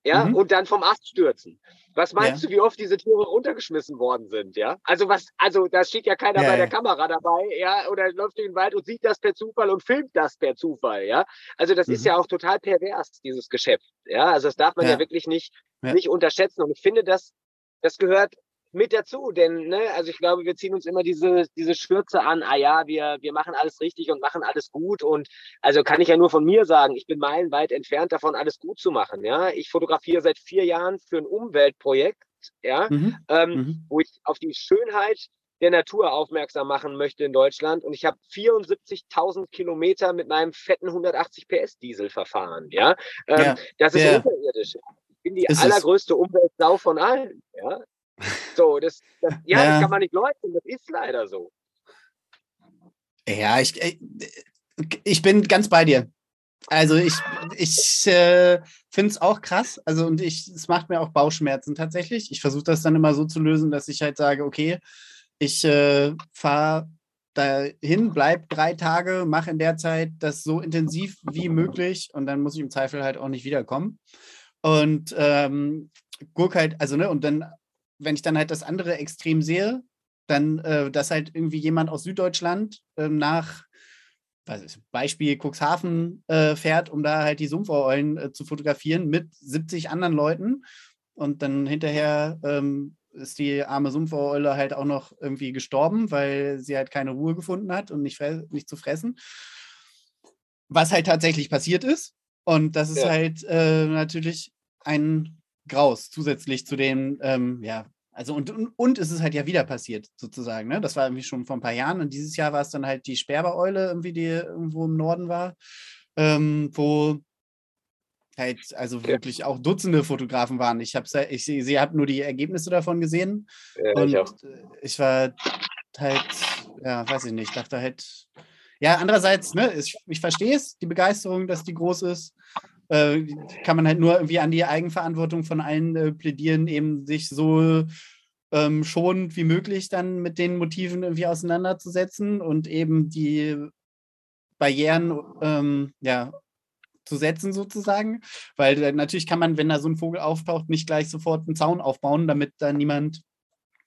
Ja, mhm. und dann vom Ast stürzen. Was meinst ja. du, wie oft diese Tiere runtergeschmissen worden sind, ja? Also was, also da steht ja keiner ja, bei der Kamera dabei, ja, oder läuft durch den Wald und sieht das per Zufall und filmt das per Zufall, ja? Also das mhm. ist ja auch total pervers, dieses Geschäft, ja? Also das darf man ja, wirklich nicht, nicht unterschätzen und ich finde, das, das gehört mit dazu, denn ne, also ich glaube, wir ziehen uns immer diese diese Schürze an. Ah ja, wir wir machen alles richtig und machen alles gut und also kann ich ja nur von mir sagen, ich bin meilenweit entfernt davon, alles gut zu machen. Ja, ich fotografiere seit vier Jahren für ein Umweltprojekt, ja, mhm. Ähm, mhm. wo ich auf die Schönheit der Natur aufmerksam machen möchte in Deutschland und ich habe 74.000 Kilometer mit meinem fetten 180 PS Diesel verfahren. Ja, ähm, ja. das ist ja. unterirdisch. Ich bin die allergrößte Umweltsau von allen. Ja, so, das, das ja, ja, das kann man nicht leugnen, das ist leider so. Ja, ich, äh, ich bin ganz bei dir. Also ich, ich äh, finde es auch krass. Also und ich, es macht mir auch Bauchschmerzen tatsächlich. Ich versuche das dann immer so zu lösen, dass ich halt sage, okay, ich äh, fahre dahin, bleib drei Tage, mache in der Zeit das so intensiv wie möglich und dann muss ich im Zweifel halt auch nicht wiederkommen. Und ähm, guck halt, also ne, und dann wenn ich dann halt das andere Extrem sehe, dann, äh, dass halt irgendwie jemand aus Süddeutschland äh, nach was Beispiel Cuxhaven äh, fährt, um da halt die Sumpfeulen äh, zu fotografieren mit 70 anderen Leuten. Und dann hinterher ähm, ist die arme Sumpfeule halt auch noch irgendwie gestorben, weil sie halt keine Ruhe gefunden hat und nicht, nicht zu fressen. Was halt tatsächlich passiert ist. Und das ist ja. halt äh, natürlich ein Graus zusätzlich zu den, ähm, ja, also und, und, und ist es halt ja wieder passiert, sozusagen. Ne? Das war irgendwie schon vor ein paar Jahren und dieses Jahr war es dann halt die Sperbereule, irgendwie, die irgendwo im Norden war, ähm, wo halt also ja. wirklich auch Dutzende Fotografen waren. Ich habe ich, ich habe nur die Ergebnisse davon gesehen ja, und ich, äh, ich, war halt, ja, weiß ich nicht, dachte halt, ja, andererseits, ne, ich, ich verstehe es, die Begeisterung, dass die groß ist. Äh, kann man halt nur irgendwie an die Eigenverantwortung von allen äh, plädieren, eben sich so ähm, schonend wie möglich dann mit den Motiven irgendwie auseinanderzusetzen und eben die Barrieren ähm, ja, zu setzen sozusagen, weil äh, natürlich kann man, wenn da so ein Vogel auftaucht, nicht gleich sofort einen Zaun aufbauen, damit da niemand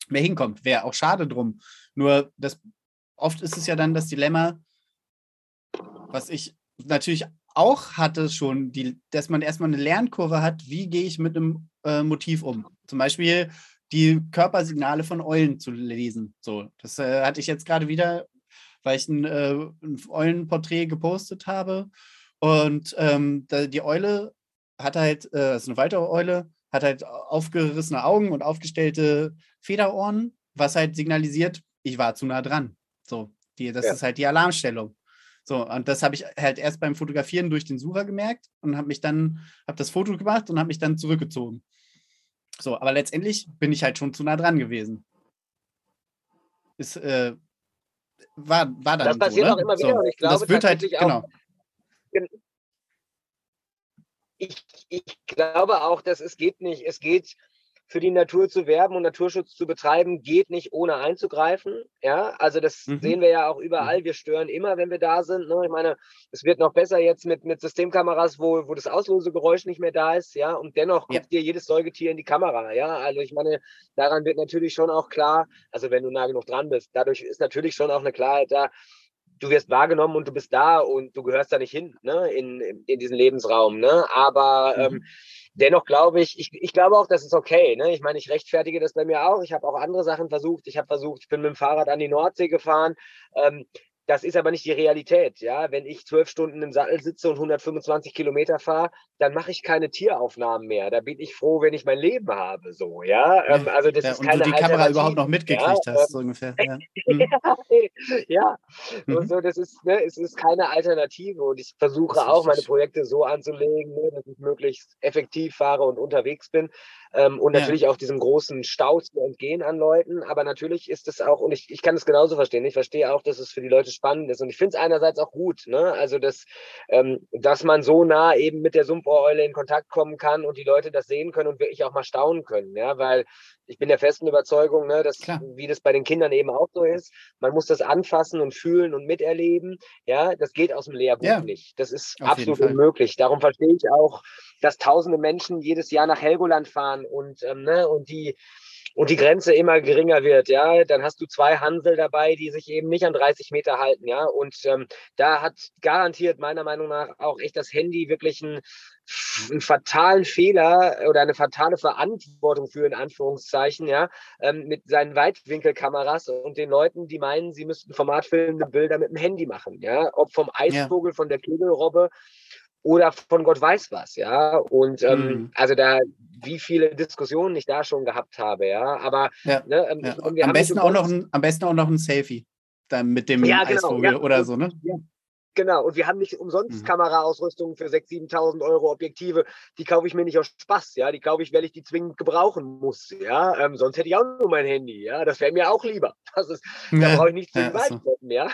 mehr hinkommt. Wäre auch schade drum. Nur das oft ist es ja dann das Dilemma, was ich natürlich auch hatte schon, die, dass man erstmal eine Lernkurve hat, wie gehe ich mit einem äh, Motiv um. Zum Beispiel die Körpersignale von Eulen zu lesen. So, das äh, hatte ich jetzt gerade wieder, weil ich ein, äh, ein Eulenporträt gepostet habe. Und ähm, die Eule hat halt, äh, das ist eine weitere Eule, hat halt aufgerissene Augen und aufgestellte Federohren, was halt signalisiert, ich war zu nah dran. So, die, das ja. ist halt die Alarmstellung. So, und das habe ich halt erst beim Fotografieren durch den Sucher gemerkt und habe mich dann, habe das Foto gemacht und habe mich dann zurückgezogen. So, aber letztendlich bin ich halt schon zu nah dran gewesen. Ist, äh, war, war dann Das passiert so, auch immer wieder so, und ich glaube das wird halt, auch, genau. Ich, ich glaube auch, dass es geht nicht, es geht für die Natur zu werben und Naturschutz zu betreiben, geht nicht ohne einzugreifen. Ja, also das mhm. sehen wir ja auch überall. Mhm. Wir stören immer, wenn wir da sind. Ne? Ich meine, es wird noch besser jetzt mit, mit Systemkameras, wo, wo das Auslösegeräusch nicht mehr da ist. Ja, und dennoch ja. guckt dir jedes Säugetier in die Kamera. Ja, also ich meine, daran wird natürlich schon auch klar, also wenn du nah genug dran bist, dadurch ist natürlich schon auch eine Klarheit da, du wirst wahrgenommen und du bist da und du gehörst da nicht hin, ne, in, in diesen Lebensraum, ne, aber mhm. ähm, dennoch glaube ich, ich, ich glaube auch, das ist okay. Ne? Ich meine, ich rechtfertige das bei mir auch. Ich habe auch andere Sachen versucht. Ich habe versucht, ich bin mit dem Fahrrad an die Nordsee gefahren. Ähm, das ist aber nicht die Realität. Ja, wenn ich zwölf Stunden im Sattel sitze und 125 Kilometer fahre, dann mache ich keine Tieraufnahmen mehr. Da bin ich froh, wenn ich mein Leben habe. So, ja. Ähm, also das ja, ist und keine du die Kamera überhaupt noch mitgekriegt ja, hast, so ähm, ungefähr. Ja, ja. Mhm. Und so, das ist, ne, es ist keine Alternative. Und ich versuche auch, meine Projekte so anzulegen, ne, dass ich möglichst effektiv fahre und unterwegs bin ähm, und natürlich ja. auch diesem großen Stau zu entgehen an Leuten. Aber natürlich ist es auch, und ich, ich kann es genauso verstehen, ich verstehe auch, dass es für die Leute spannend ist. Und ich finde es einerseits auch gut, ne? also dass, ähm, dass man so nah eben mit der Sumpfohreule in Kontakt kommen kann und die Leute das sehen können und wirklich auch mal staunen können. Ja? Weil Ich bin der festen Überzeugung, ne, dass, wie das bei den Kindern eben auch so ist, man muss das anfassen und fühlen und miterleben. Ja, das geht aus dem Lehrbuch ja. nicht. Das ist Auf absolut unmöglich. Darum verstehe ich auch, dass tausende Menschen jedes Jahr nach Helgoland fahren und, ähm, ne, und die und die Grenze immer geringer wird, ja, dann hast du zwei Hansel dabei, die sich eben nicht an 30 Meter halten, ja. Und ähm, da hat garantiert meiner Meinung nach auch echt das Handy wirklich einen, einen fatalen Fehler oder eine fatale Verantwortung für, in Anführungszeichen, ja, ähm, mit seinen Weitwinkelkameras und den Leuten, die meinen, sie müssten formatfilmende Bilder mit dem Handy machen, ja. Ob vom Eisvogel, ja. von der Kegelrobbe oder von Gott weiß was, ja. Und ähm, mhm. also da, wie viele Diskussionen ich da schon gehabt habe, ja. Aber ja, ne, ähm, ja. am, besten auch noch ein, am besten auch noch ein Selfie dann mit dem ja, genau, Eisvogel oder so, ne? Genau, und wir haben nicht umsonst mhm. Kameraausrüstung für 6.000, 7.000 Euro Objektive. Die kaufe ich mir nicht aus Spaß, ja. Die kaufe ich, weil ich die zwingend gebrauchen muss, ja. Ähm, sonst hätte ich auch nur mein Handy, ja. Das wäre mir auch lieber. Das ist, ja, da brauche ich nicht zwingend ja, so. ja.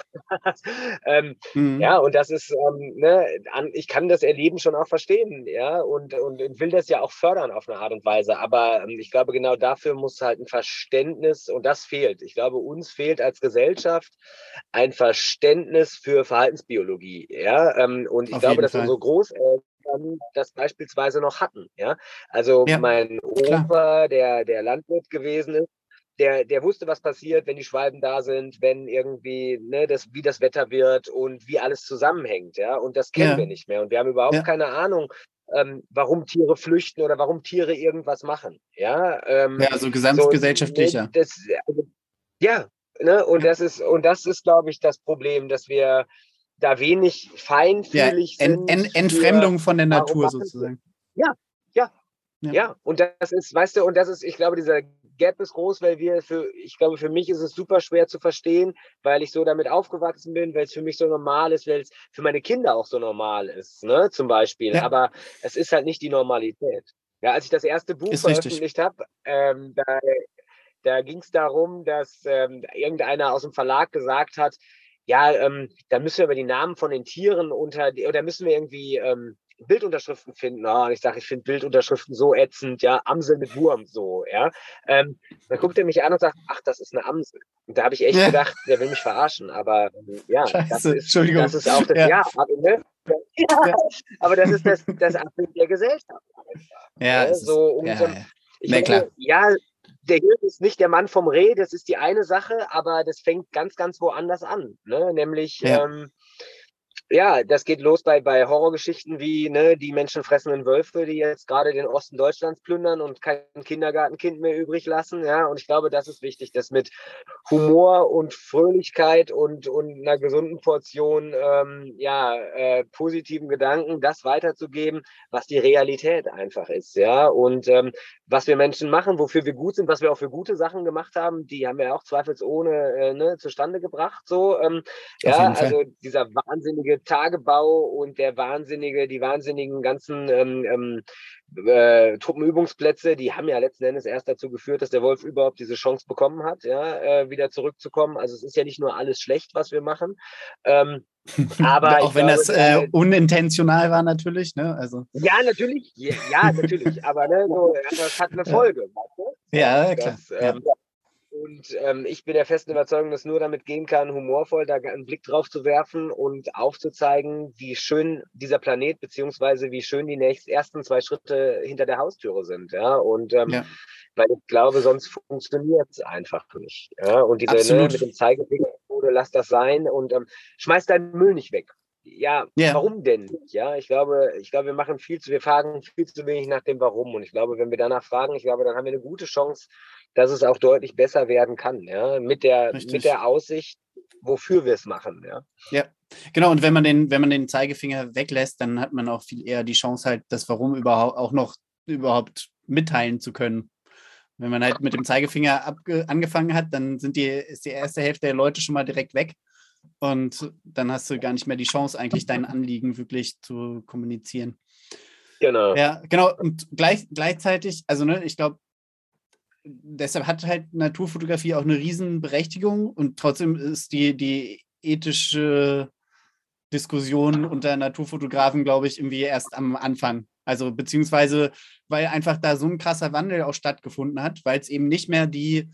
ähm, mhm. Ja, und das ist, ähm, ne, an, ich kann das Erleben schon auch verstehen, ja, und, und, und, will das ja auch fördern auf eine Art und Weise. Aber ähm, ich glaube, genau dafür muss halt ein Verständnis, und das fehlt. Ich glaube, uns fehlt als Gesellschaft ein Verständnis für Verhaltensbiologie. Psychologie. Ja? Ähm, und ich Auf glaube, dass Fall. unsere Großeltern das beispielsweise noch hatten. Ja? Also ja, mein Opa, klar. der, der Landwirt gewesen ist, der, der wusste, was passiert, wenn die Schwalben da sind, wenn irgendwie, ne, das, wie das Wetter wird und wie alles zusammenhängt, ja. Und das kennen ja. wir nicht mehr. Und wir haben überhaupt ja. keine Ahnung, ähm, warum Tiere flüchten oder warum Tiere irgendwas machen. Ja, ähm, ja also gesamtgesellschaftlicher. So, das, also, ja, ne, und das ist, und das ist, glaube ich, das Problem, dass wir, da wenig feinfühlig ja, sind. Ent, Entfremdung von der Natur sozusagen. Ja, ja, ja, ja. Und das ist, weißt du, und das ist, ich glaube, dieser Gap ist groß, weil wir für, ich glaube, für mich ist es super schwer zu verstehen, weil ich so damit aufgewachsen bin, weil es für mich so normal ist, weil es für meine Kinder auch so normal ist, ne, zum Beispiel. Ja. Aber es ist halt nicht die Normalität. Ja, als ich das erste Buch ist veröffentlicht habe, ähm, da, da ging es darum, dass ähm, irgendeiner aus dem Verlag gesagt hat, ja, ähm, da müssen wir über die Namen von den Tieren unter, oder müssen wir irgendwie ähm, Bildunterschriften finden. Oh, und ich sage, ich finde Bildunterschriften so ätzend, ja, Amsel mit Wurm, so, ja. Ähm, dann guckt er mich an und sagt, ach, das ist eine Amsel. Und da habe ich echt ja. gedacht, der will mich verarschen, aber ja, Scheiße, das, ist, Entschuldigung. das ist auch das, ja, ja, aber, ne? ja, aber das ist das, das Abbild der Gesellschaft. Ja, ne? so, um so, ich denke, ja, der Hirsch ist nicht der Mann vom Reh, das ist die eine Sache, aber das fängt ganz, ganz woanders an. Ne? Nämlich, ja. ähm, ja, das geht los bei, bei Horrorgeschichten wie ne, die menschenfressenden Wölfe, die jetzt gerade den Osten Deutschlands plündern und kein Kindergartenkind mehr übrig lassen. Ja, und ich glaube, das ist wichtig, das mit Humor und Fröhlichkeit und, und einer gesunden Portion ähm, ja, äh, positiven Gedanken das weiterzugeben, was die Realität einfach ist. Ja, und ähm, was wir Menschen machen, wofür wir gut sind, was wir auch für gute Sachen gemacht haben, die haben wir auch zweifelsohne äh, ne, zustande gebracht. So, ähm, ja, also dieser wahnsinnige Tagebau und der wahnsinnige, die wahnsinnigen ganzen ähm, ähm, äh, Truppenübungsplätze, die haben ja letzten Endes erst dazu geführt, dass der Wolf überhaupt diese Chance bekommen hat, ja, äh, wieder zurückzukommen. Also es ist ja nicht nur alles schlecht, was wir machen. Ähm, aber auch wenn glaube, das äh, unintentional war natürlich, ne? Also ja, natürlich, ja, ja natürlich, aber ne, so, das hat eine Folge. Ja, klar. Das, ähm, ja. Und ähm, ich bin der festen Überzeugung, dass es nur damit gehen kann, humorvoll da einen Blick drauf zu werfen und aufzuzeigen, wie schön dieser Planet, beziehungsweise wie schön die nächsten ersten zwei Schritte hinter der Haustüre sind. Ja, und ähm, ja. weil ich glaube, sonst funktioniert es einfach nicht. Ja, und diese ne, mit dem Zeigefinger, lass das sein und ähm, schmeiß deinen Müll nicht weg. Ja, yeah. warum denn? Ja, ich glaube, ich glaube, wir machen viel zu, wir fragen viel zu wenig nach dem Warum. Und ich glaube, wenn wir danach fragen, ich glaube, dann haben wir eine gute Chance, dass es auch deutlich besser werden kann, ja, mit der, mit der Aussicht, wofür wir es machen, ja. Ja, genau. Und wenn man den, wenn man den Zeigefinger weglässt, dann hat man auch viel eher die Chance, halt das Warum überhaupt auch noch überhaupt mitteilen zu können. Wenn man halt mit dem Zeigefinger angefangen hat, dann sind die, ist die erste Hälfte der Leute schon mal direkt weg. Und dann hast du gar nicht mehr die Chance, eigentlich dein Anliegen wirklich zu kommunizieren. Genau. Ja, genau. Und gleich, gleichzeitig, also ne, ich glaube, deshalb hat halt Naturfotografie auch eine Riesenberechtigung und trotzdem ist die, die ethische Diskussion unter Naturfotografen, glaube ich, irgendwie erst am Anfang. Also beziehungsweise, weil einfach da so ein krasser Wandel auch stattgefunden hat, weil es eben nicht mehr die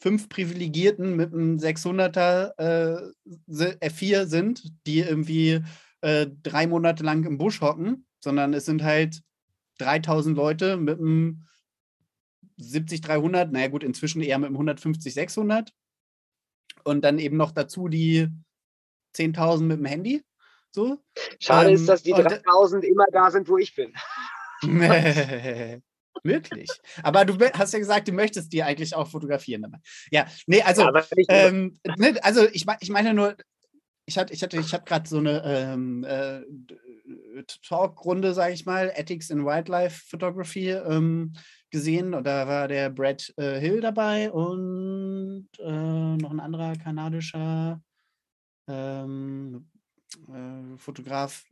fünf Privilegierten mit einem 600er äh, F4 sind, die irgendwie äh, drei Monate lang im Busch hocken, sondern es sind halt 3000 Leute mit einem 70, 300, naja gut, inzwischen eher mit einem 150, 600. Und dann eben noch dazu die 10.000 mit dem Handy. So. Schade ähm, ist, dass die 3000 immer da sind, wo ich bin. Möglich. Aber du hast ja gesagt, du möchtest die eigentlich auch fotografieren. Ja, nee, also, ja, ähm, ne, also ich, ich meine nur, ich hatte, ich hatte, ich habe gerade so eine ähm, äh, Talkrunde, sage ich mal, Ethics in Wildlife Photography ähm, gesehen da war der Brad äh, Hill dabei und äh, noch ein anderer kanadischer ähm, äh, Fotograf,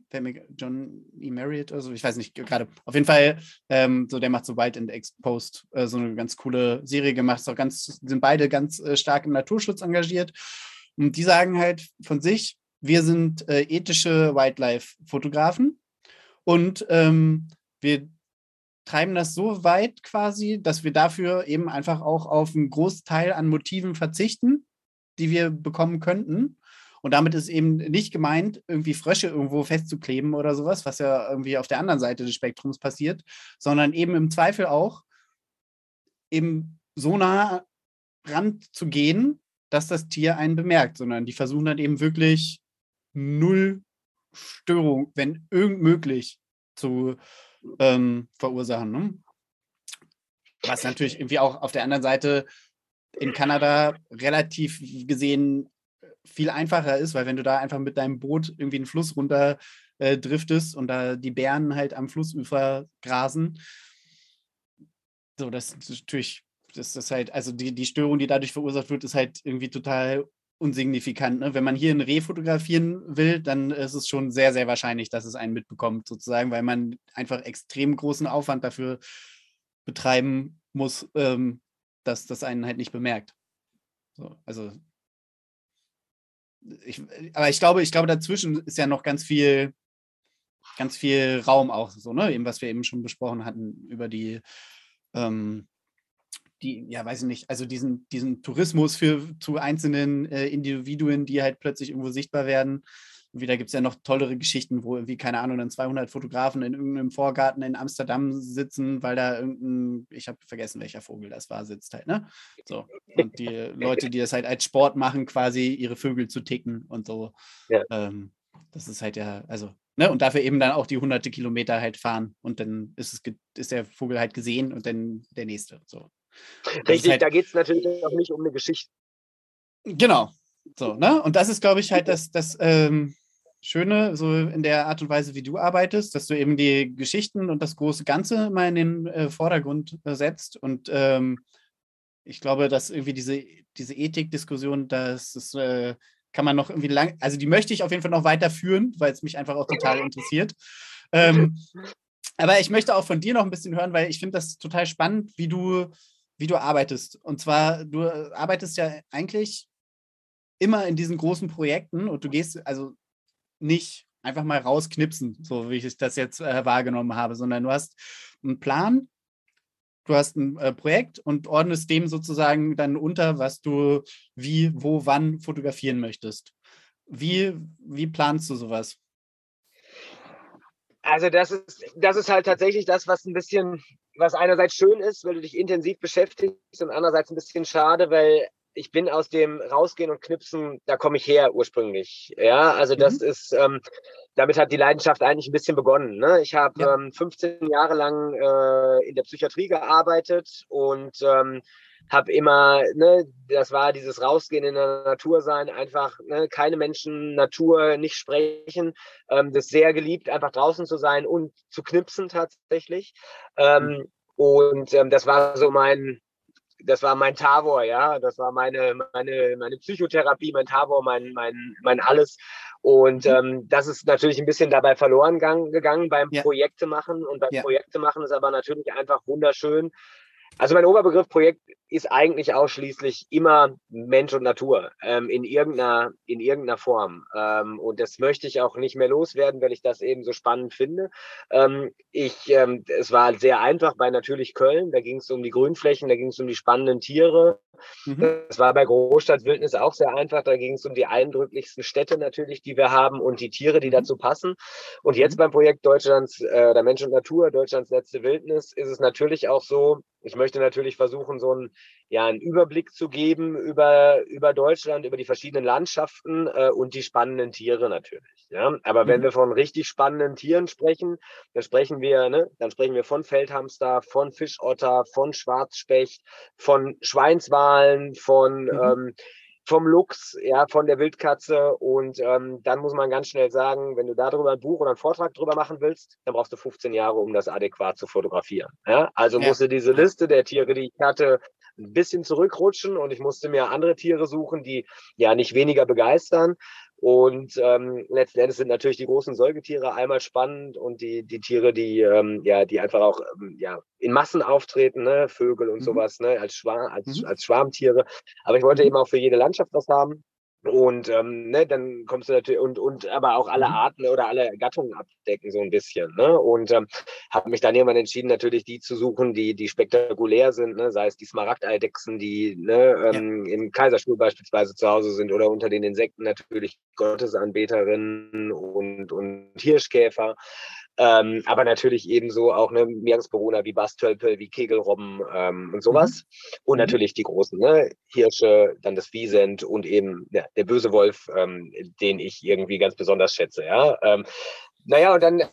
John E. Marriott, also ich weiß nicht gerade. Auf jeden Fall, ähm, so der macht so Wild and Exposed, äh, so eine ganz coole Serie gemacht. Ist ganz, sind beide ganz äh, stark im Naturschutz engagiert. Und die sagen halt von sich, wir sind äh, ethische Wildlife-Fotografen und ähm, wir treiben das so weit quasi, dass wir dafür eben einfach auch auf einen Großteil an Motiven verzichten, die wir bekommen könnten. Und damit ist eben nicht gemeint, irgendwie Frösche irgendwo festzukleben oder sowas, was ja irgendwie auf der anderen Seite des Spektrums passiert, sondern eben im Zweifel auch eben so nah ranzugehen, dass das Tier einen bemerkt, sondern die versuchen dann eben wirklich null Störung, wenn irgend möglich, zu ähm, verursachen. Ne? Was natürlich irgendwie auch auf der anderen Seite in Kanada relativ gesehen viel einfacher ist, weil wenn du da einfach mit deinem Boot irgendwie einen Fluss runter äh, driftest und da die Bären halt am Flussufer grasen, so, das ist natürlich das ist halt, also die, die Störung, die dadurch verursacht wird, ist halt irgendwie total unsignifikant. Ne? Wenn man hier ein Reh fotografieren will, dann ist es schon sehr, sehr wahrscheinlich, dass es einen mitbekommt, sozusagen, weil man einfach extrem großen Aufwand dafür betreiben muss, ähm, dass das einen halt nicht bemerkt. So, also ich, aber ich glaube, ich glaube, dazwischen ist ja noch ganz viel, ganz viel Raum auch so, ne? Eben was wir eben schon besprochen hatten über die ähm, die, ja, weiß ich nicht, also diesen, diesen Tourismus für zu einzelnen äh, Individuen, die halt plötzlich irgendwo sichtbar werden. Und wieder gibt es ja noch tollere Geschichten, wo irgendwie, keine Ahnung, dann 200 Fotografen in irgendeinem Vorgarten in Amsterdam sitzen, weil da irgendein, ich habe vergessen, welcher Vogel das war, sitzt halt, ne? So. Und die Leute, die das halt als Sport machen, quasi ihre Vögel zu ticken und so. Ja. Ähm, das ist halt ja, also, ne? Und dafür eben dann auch die hunderte Kilometer halt fahren und dann ist, es, ist der Vogel halt gesehen und dann der nächste. So. Richtig, halt, da geht es natürlich auch nicht um eine Geschichte. Genau. So, ne? Und das ist, glaube ich, halt das, das ähm, Schöne, so in der Art und Weise, wie du arbeitest, dass du eben die Geschichten und das große Ganze mal in den äh, Vordergrund äh, setzt. Und ähm, ich glaube, dass irgendwie diese, diese Ethik-Diskussion, das ist, äh, kann man noch irgendwie lang, also die möchte ich auf jeden Fall noch weiterführen, weil es mich einfach auch total interessiert. Ähm, aber ich möchte auch von dir noch ein bisschen hören, weil ich finde das total spannend, wie du wie du arbeitest. Und zwar, du äh, arbeitest ja eigentlich immer in diesen großen Projekten und du gehst also nicht einfach mal rausknipsen, so wie ich das jetzt äh, wahrgenommen habe, sondern du hast einen Plan, du hast ein äh, Projekt und ordnest dem sozusagen dann unter, was du wie, wo, wann fotografieren möchtest. Wie, wie planst du sowas? Also das ist, das ist halt tatsächlich das, was ein bisschen, was einerseits schön ist, weil du dich intensiv beschäftigst und andererseits ein bisschen schade, weil ich bin aus dem Rausgehen und Knipsen, da komme ich her ursprünglich. Ja, also das mhm. ist, ähm, damit hat die Leidenschaft eigentlich ein bisschen begonnen. Ne? Ich habe ja. ähm, 15 Jahre lang äh, in der Psychiatrie gearbeitet und ähm, habe immer, ne, das war dieses Rausgehen in der Natur sein, einfach ne, keine Menschen, Natur, nicht sprechen, ähm, das sehr geliebt, einfach draußen zu sein und zu knipsen tatsächlich. Ähm, mhm. Und ähm, das war so mein, das war mein Tavor, ja, das war meine, meine, meine Psychotherapie, mein Tavor, mein, mein, mein alles. Und mhm. ähm, das ist natürlich ein bisschen dabei verloren gegangen beim ja. Projekte machen. Und beim ja. Projekte machen ist aber natürlich einfach wunderschön, Also mein Oberbegriff Projekt ist eigentlich ausschließlich immer Mensch und Natur ähm, in, irgendeiner, in irgendeiner Form. Ähm, und das möchte ich auch nicht mehr loswerden, weil ich das eben so spannend finde. Ähm, ich, ähm, es war sehr einfach bei natürlich Köln, da ging es um die Grünflächen, da ging es um die spannenden Tiere. Mhm. Das war bei Großstadt Wildnis auch sehr einfach, da ging es um die eindrücklichsten Städte natürlich, die wir haben und die Tiere, die mhm. dazu passen. Und jetzt mhm. beim Projekt Deutschlands äh, der Mensch und Natur, Deutschlands letzte Wildnis, ist es natürlich auch so, ich möchte natürlich versuchen, so einen, ja, einen Überblick zu geben über, über Deutschland, über die verschiedenen Landschaften äh, und die spannenden Tiere natürlich. Ja? Aber mhm. wenn wir von richtig spannenden Tieren sprechen, dann sprechen wir, ne, dann sprechen wir von Feldhamster, von Fischotter, von Schwarzspecht, von Schweinswalen, von mhm. ähm, vom Luchs, ja, von der Wildkatze. Und ähm, dann muss man ganz schnell sagen, wenn du darüber ein Buch oder einen Vortrag drüber machen willst, dann brauchst du 15 Jahre, um das adäquat zu fotografieren. Ja? Also ja. musste diese Liste der Tiere, die ich hatte, ein bisschen zurückrutschen und ich musste mir andere Tiere suchen, die ja nicht weniger begeistern. Und ähm, letzten Endes sind natürlich die großen Säugetiere einmal spannend und die, die Tiere, die, ähm, ja, die einfach auch ähm, ja, in Massen auftreten, ne? Vögel und mhm. sowas, ne? als, Schwarm, als, mhm. als Schwarmtiere. Aber ich wollte mhm. eben auch für jede Landschaft was haben. Und ähm, ne, dann kommst du natürlich und und aber auch alle mhm. Arten oder alle Gattungen abdecken so ein bisschen. Ne? Und ähm, habe mich dann irgendwann entschieden, natürlich die zu suchen, die die spektakulär sind, ne? sei es die Smaragdeidechsen, die ne, ähm, ja. im Kaiserstuhl beispielsweise zu Hause sind oder unter den Insekten natürlich Gottesanbeterinnen und und Hirschkäfer. Ähm, aber natürlich ebenso auch ne, Meeresbewohner wie Bastölpel, wie Kegelrobben ähm, und sowas. Mhm. Und mhm. natürlich die großen ne, Hirsche, dann das Wiesent und eben ja, der böse Wolf, ähm, den ich irgendwie ganz besonders schätze. Ja? Ähm, naja, und dann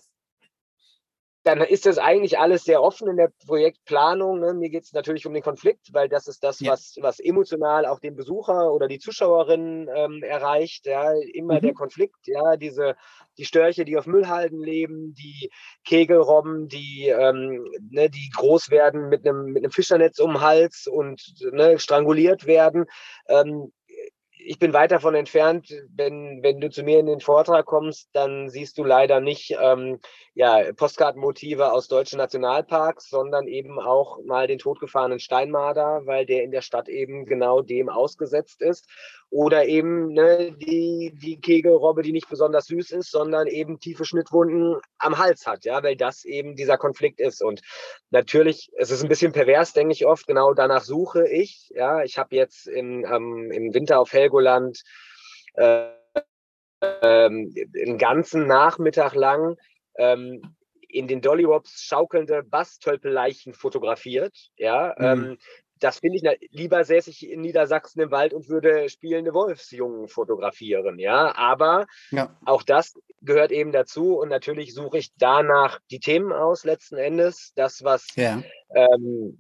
dann ist das eigentlich alles sehr offen in der Projektplanung. Ne? Mir geht es natürlich um den Konflikt, weil das ist das, ja. was, was emotional auch den Besucher oder die Zuschauerinnen ähm, erreicht. Ja? Immer mhm. der Konflikt, ja, diese die Störche, die auf Müllhalden leben, die Kegelrobben, die, ähm, ne, die groß werden mit einem mit einem Fischernetz um den Hals und ne, stranguliert werden. Ähm, ich bin weit davon entfernt, wenn, wenn du zu mir in den Vortrag kommst, dann siehst du leider nicht ähm, ja, Postkartenmotive aus deutschen Nationalparks, sondern eben auch mal den totgefahrenen Steinmarder, weil der in der Stadt eben genau dem ausgesetzt ist. Oder eben ne, die, die Kegelrobbe, die nicht besonders süß ist, sondern eben tiefe Schnittwunden am Hals hat, ja, weil das eben dieser Konflikt ist. Und natürlich, es ist ein bisschen pervers, denke ich oft, genau danach suche ich. Ja, ich habe jetzt im, ähm, im Winter auf Helgoland äh, ähm, einen ganzen Nachmittag lang ähm, in den Dollywops schaukelnde Bastölpeleichen fotografiert. Ja, mhm. ähm, das finde ich, lieber säße ich in Niedersachsen im Wald und würde spielende Wolfsjungen fotografieren, ja. Aber ja. auch das gehört eben dazu und natürlich suche ich danach die Themen aus letzten Endes. Das, was, ja. ähm,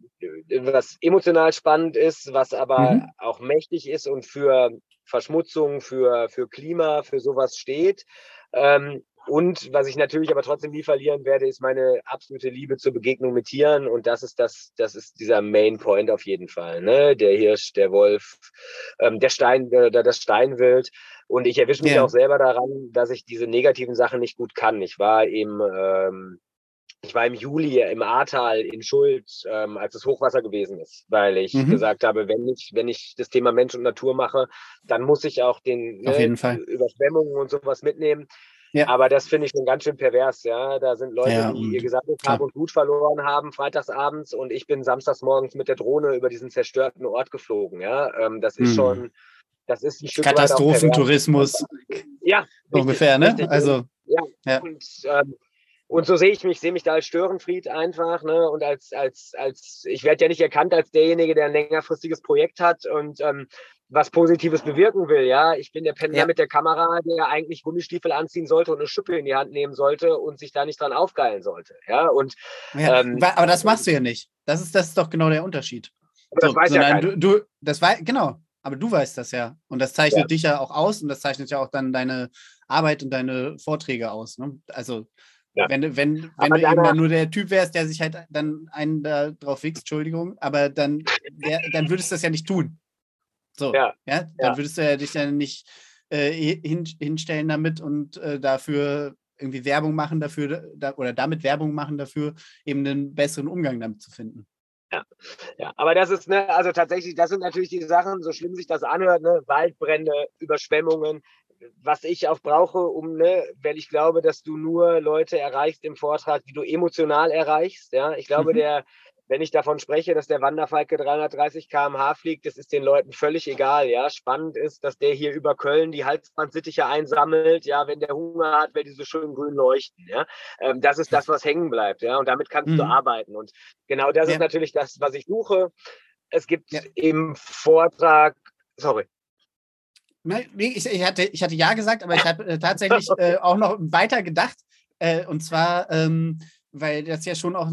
was emotional spannend ist, was aber mhm. auch mächtig ist und für Verschmutzung, für, für Klima, für sowas steht. Ähm, und was ich natürlich aber trotzdem nie verlieren werde, ist meine absolute Liebe zur Begegnung mit Tieren. Und das ist das, das ist dieser Main Point auf jeden Fall. Ne? Der Hirsch, der Wolf, ähm, der Stein, äh, das Steinwild. Und ich erwische mich ja. auch selber daran, dass ich diese negativen Sachen nicht gut kann. Ich war im, ähm, ich war im Juli im Ahrtal in Schuld, ähm, als es Hochwasser gewesen ist, weil ich mhm. gesagt habe, wenn ich, wenn ich das Thema Mensch und Natur mache, dann muss ich auch den ne, Überschwemmungen und sowas mitnehmen. Ja. Aber das finde ich schon ganz schön pervers, ja. Da sind Leute, ja, die ihr gesamtes Hab und Gut verloren haben, freitagsabends, und ich bin samstags morgens mit der Drohne über diesen zerstörten Ort geflogen, ja. Ähm, das ist hm. schon, das ist ein Stück Katastrophentourismus. Ja. Ungefähr, ne? Richtig. Also. Ja. ja. Und, ähm, und so sehe ich mich, sehe mich da als Störenfried einfach, ne? Und als, als, als, ich werde ja nicht erkannt als derjenige, der ein längerfristiges Projekt hat und ähm, was Positives bewirken will. Ja, ich bin der Pendler ja. mit der Kamera, der eigentlich Gummistiefel anziehen sollte und eine Schippe in die Hand nehmen sollte und sich da nicht dran aufgeilen sollte. Ja, und ja, ähm, aber das machst du ja nicht. Das ist, das ist doch genau der Unterschied. Das so, weiß ja du, du, das war genau. Aber du weißt das ja. Und das zeichnet ja. dich ja auch aus und das zeichnet ja auch dann deine Arbeit und deine Vorträge aus. Ne? Also ja. Wenn, wenn, wenn du eben nur der Typ wärst, der sich halt dann einen da drauf wichst, Entschuldigung, aber dann, der, dann würdest du das ja nicht tun. So, ja. ja? Dann ja. würdest du ja dich ja nicht äh, hin, hinstellen damit und äh, dafür irgendwie Werbung machen dafür da, oder damit Werbung machen dafür, eben einen besseren Umgang damit zu finden. Ja, ja, aber das ist, ne, also tatsächlich, das sind natürlich die Sachen, so schlimm sich das anhört, ne, Waldbrände, Überschwemmungen, was ich auch brauche, um, ne, weil ich glaube, dass du nur Leute erreichst im Vortrag, die du emotional erreichst. Ja, ich glaube, mhm. der, wenn ich davon spreche, dass der Wanderfalke 330 km/h fliegt, das ist den Leuten völlig egal. Ja, spannend ist, dass der hier über Köln die Halsbandsittiche einsammelt. Ja, wenn der Hunger hat, weil die so schön grün leuchten. Ja, ähm, das ist das, was hängen bleibt. Ja, und damit kannst mhm. du arbeiten. Und genau das ja. ist natürlich das, was ich suche. Es gibt ja. im Vortrag, sorry. Ich, ich, hatte, ich hatte ja gesagt, aber ich habe äh, tatsächlich äh, auch noch weiter gedacht. Äh, und zwar, ähm, weil das ja schon auch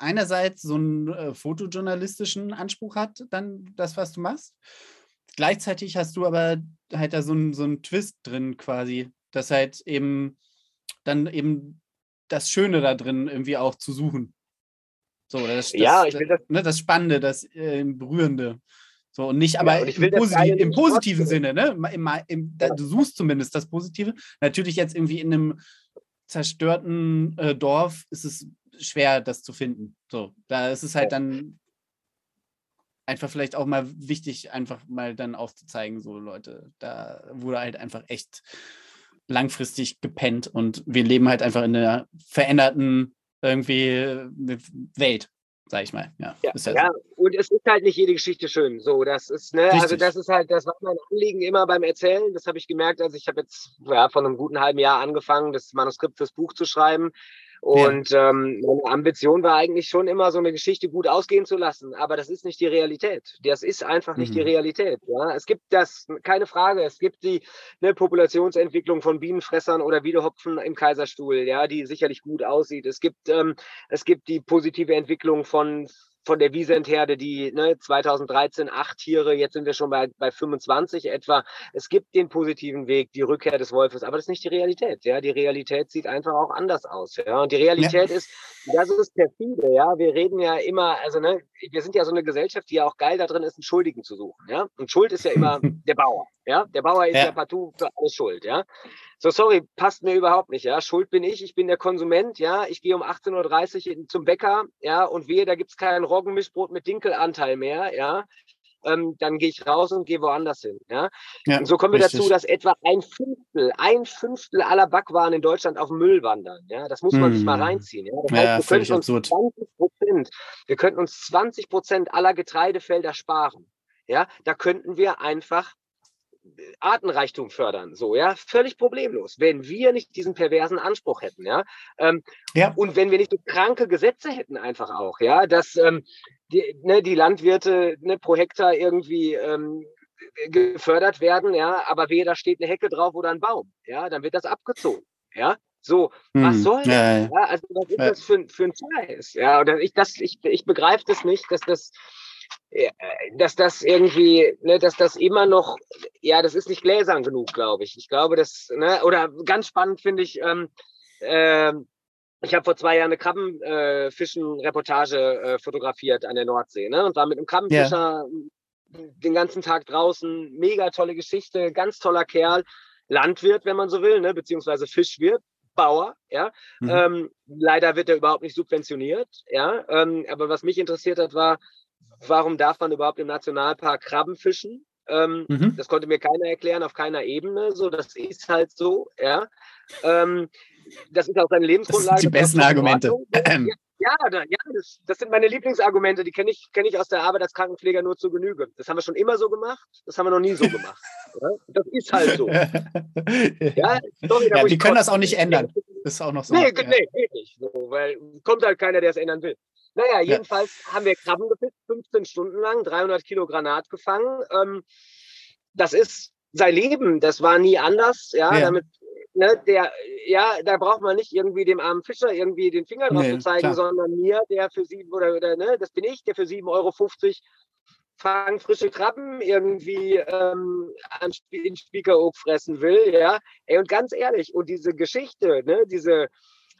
einerseits so einen äh, fotojournalistischen Anspruch hat, dann das, was du machst. Gleichzeitig hast du aber halt da so einen, so einen Twist drin quasi, dass halt eben dann eben das Schöne da drin irgendwie auch zu suchen. So, das, das, ja, ich will das, ne, das Spannende, das äh, Berührende. So, und nicht aber ja, und im, Posit im, positiven Sinne, ne? Im, im, da, du suchst zumindest das Positive. Natürlich jetzt irgendwie in einem zerstörten äh, Dorf ist es schwer, das zu finden. So, da ist es halt dann einfach vielleicht auch mal wichtig, einfach mal dann aufzuzeigen, so Leute, da wurde halt einfach echt langfristig gepennt und wir leben halt einfach in einer veränderten irgendwie äh, Welt sag ich mal. Ja, ja, ja, ja so. und es ist halt nicht jede Geschichte schön. So, das ist, ne, also das ist halt, das war mein Anliegen immer beim Erzählen. Das habe ich gemerkt, also ich habe jetzt ja, vor einem guten halben Jahr angefangen, das Manuskript fürs Buch zu schreiben. Und ja. ähm, meine Ambition war eigentlich schon immer, so eine Geschichte gut ausgehen zu lassen. Aber das ist nicht die Realität. Das ist einfach nicht mhm. die Realität. Ja? Es gibt das, keine Frage, es gibt die ne, Populationsentwicklung von Bienenfressern oder Wiedehopfen im Kaiserstuhl, ja, die sicherlich gut aussieht. Es gibt, ähm, es gibt die positive Entwicklung von von der Wiesentherde, die ne, 2013 acht Tiere, jetzt sind wir schon bei, bei 25 etwa. Es gibt den positiven Weg, die Rückkehr des Wolfes, aber das ist nicht die Realität. Ja, die Realität sieht einfach auch anders aus. Ja, und die Realität ja. ist, das ist perfide. Ja, wir reden ja immer, also ne, wir sind ja so eine Gesellschaft, die ja auch geil da drin ist, einen Schuldigen zu suchen. Ja, und Schuld ist ja immer der Bauer. Ja, der Bauer ist ja, ja partout für alles schuld. Ja, so, sorry, passt mir überhaupt nicht, ja. Schuld bin ich, ich bin der Konsument, ja. Ich gehe um 18.30 Uhr zum Bäcker, ja, und wehe, da gibt es kein Roggenmischbrot mit Dinkelanteil mehr, ja. Ähm, dann gehe ich raus und gehe woanders hin. Ja? ja und so kommen wir richtig. dazu, dass etwa ein Fünftel, ein Fünftel aller Backwaren in Deutschland auf Müll wandern. Ja? Das muss man mm. sich mal hm. reinziehen. Ja? Das ja, heißt, wir, könnten uns 20 Prozent, wir könnten uns 20 Prozent aller Getreidefelder sparen. Ja? Da könnten wir einfach Artenreichtum fördern, so, ja, völlig problemlos, wenn wir nicht diesen perversen Anspruch hätten, ja. Ähm, ja. Und wenn wir nicht so kranke Gesetze hätten, einfach auch, ja, dass ähm, die, ne, die Landwirte ne, pro Hektar irgendwie ähm, gefördert werden, ja, aber wehe, da steht eine Hecke drauf oder ein Baum, ja, dann wird das abgezogen, ja. So, hm. was soll das? Ja, ja. Also, was ist das für, für ein Scheiß? Ja, oder ich, ich, ich begreife das nicht, dass das dass das irgendwie, ne, dass das immer noch, ja, das ist nicht gläsern genug, glaube ich. Ich glaube, das, ne, oder ganz spannend finde ich, ähm, äh, ich habe vor zwei Jahren eine Krabbenfischen-Reportage äh, fotografiert an der Nordsee, ne, und war mit einem Krabbenfischer yeah. den ganzen Tag draußen. Mega tolle Geschichte, ganz toller Kerl, Landwirt, wenn man so will, ne, beziehungsweise Fischwirt. Bauer, ja. Mhm. Ähm, leider wird er überhaupt nicht subventioniert, ja. Ähm, aber was mich interessiert hat, war, warum darf man überhaupt im Nationalpark Krabben fischen? Ähm, mhm. Das konnte mir keiner erklären, auf keiner Ebene. So, das ist halt so, ja. Ähm, das ist auch seine Lebensgrundlage. Das sind die besten Argumente. Ja, da, ja das, das, sind meine Lieblingsargumente. Die kenne ich, kenn ich aus der Arbeit als Krankenpfleger nur zu Genüge. Das haben wir schon immer so gemacht. Das haben wir noch nie so gemacht. ja? Das ist halt so. ja, sorry, ja die können das auch nicht ändern. Das ist auch noch so. Nee, ja. nee geht nicht. So, weil kommt halt keiner, der es ändern will. Naja, jedenfalls ja. haben wir Krabben gefischt, 15 Stunden lang, 300 Kilo Granat gefangen. Ähm, das ist sein Leben, das war nie anders. Ja, ja. damit, ne, der, ja, da braucht man nicht irgendwie dem armen Fischer irgendwie den Finger drauf nee, zu zeigen, klar. sondern mir, der für sieben oder, oder ne, das bin ich, der für 7,50 Euro fangen frische Krabben irgendwie ähm, in Spiekeroog fressen will, ja. Ey, und ganz ehrlich, und diese Geschichte, ne, diese,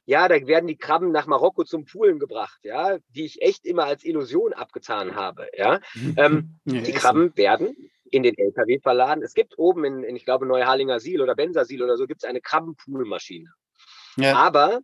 ja, da werden die Krabben nach Marokko zum Poolen gebracht, ja, die ich echt immer als Illusion abgetan habe, ja. ähm, ja die Krabben werden in den LKW verladen. Es gibt oben in, in ich glaube, Neuharlinger Siel oder Bensersiel oder so, gibt es eine Krabbenpoolmaschine. Ja. Aber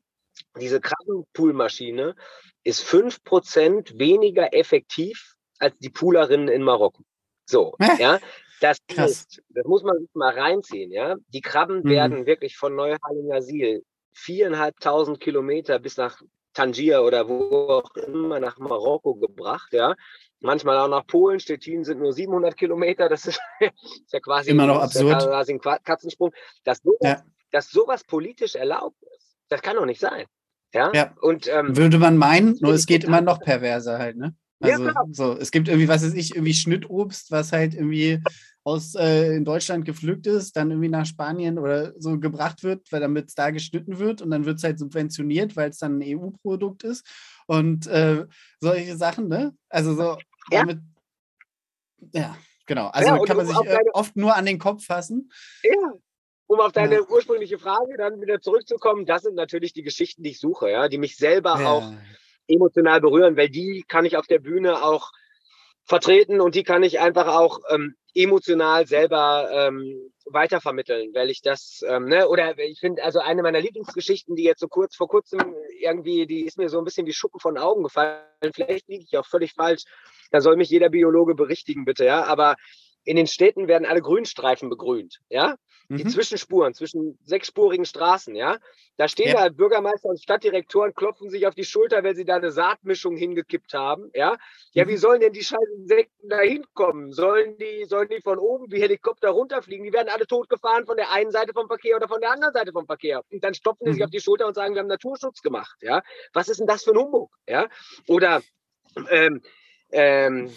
diese Krabbenpoolmaschine ist 5% weniger effektiv als die Poolerinnen in Marokko. So, ja. Das ist, das muss man sich mal reinziehen, ja. Die Krabben mhm. werden wirklich von Neuhallingersiel viereinhalbtausend Kilometer bis nach Tangier oder wo auch immer nach Marokko gebracht, ja. Manchmal auch nach Polen. Stettin sind nur 700 Kilometer. Das ist, ist ja quasi immer noch absurd. quasi ein Katzensprung. Dass sowas, ja. dass sowas politisch erlaubt ist, das kann doch nicht sein. Ja. ja. Und ähm, würde man meinen, nur es geht immer noch perverser halt, ne? Also ja, so, es gibt irgendwie, was weiß ich, irgendwie Schnittobst, was halt irgendwie aus äh, in Deutschland gepflückt ist, dann irgendwie nach Spanien oder so gebracht wird, weil damit es da geschnitten wird und dann wird es halt subventioniert, weil es dann ein EU-Produkt ist. Und äh, solche Sachen, ne? Also so ja. damit, ja, genau. Also ja, kann man sich äh, oft nur an den Kopf fassen. Ja. Um auf deine ja. ursprüngliche Frage dann wieder zurückzukommen, das sind natürlich die Geschichten, die ich suche, ja, die mich selber auch emotional berühren, weil die kann ich auf der Bühne auch vertreten und die kann ich einfach auch ähm, emotional selber ähm, weitervermitteln, weil ich das, ähm, ne, oder ich finde, also eine meiner Lieblingsgeschichten, die jetzt so kurz vor kurzem irgendwie, die ist mir so ein bisschen wie Schuppen von Augen gefallen. Vielleicht liege ich auch völlig falsch. Da soll mich jeder Biologe berichtigen, bitte, ja. Aber in den Städten werden alle Grünstreifen begrünt, ja die mhm. Zwischenspuren zwischen sechsspurigen Straßen, ja. Da stehen ja. da Bürgermeister und Stadtdirektoren, klopfen sich auf die Schulter, wenn sie da eine Saatmischung hingekippt haben, ja. Ja, mhm. wie sollen denn die scheiß Insekten da hinkommen? Sollen die, sollen die von oben wie Helikopter runterfliegen? Die werden alle totgefahren von der einen Seite vom Verkehr oder von der anderen Seite vom Verkehr. Und dann stopfen mhm. die sich mhm. auf die Schulter und sagen, wir haben Naturschutz gemacht, ja. Was ist denn das für ein Humbug, ja? Oder, ähm, ähm,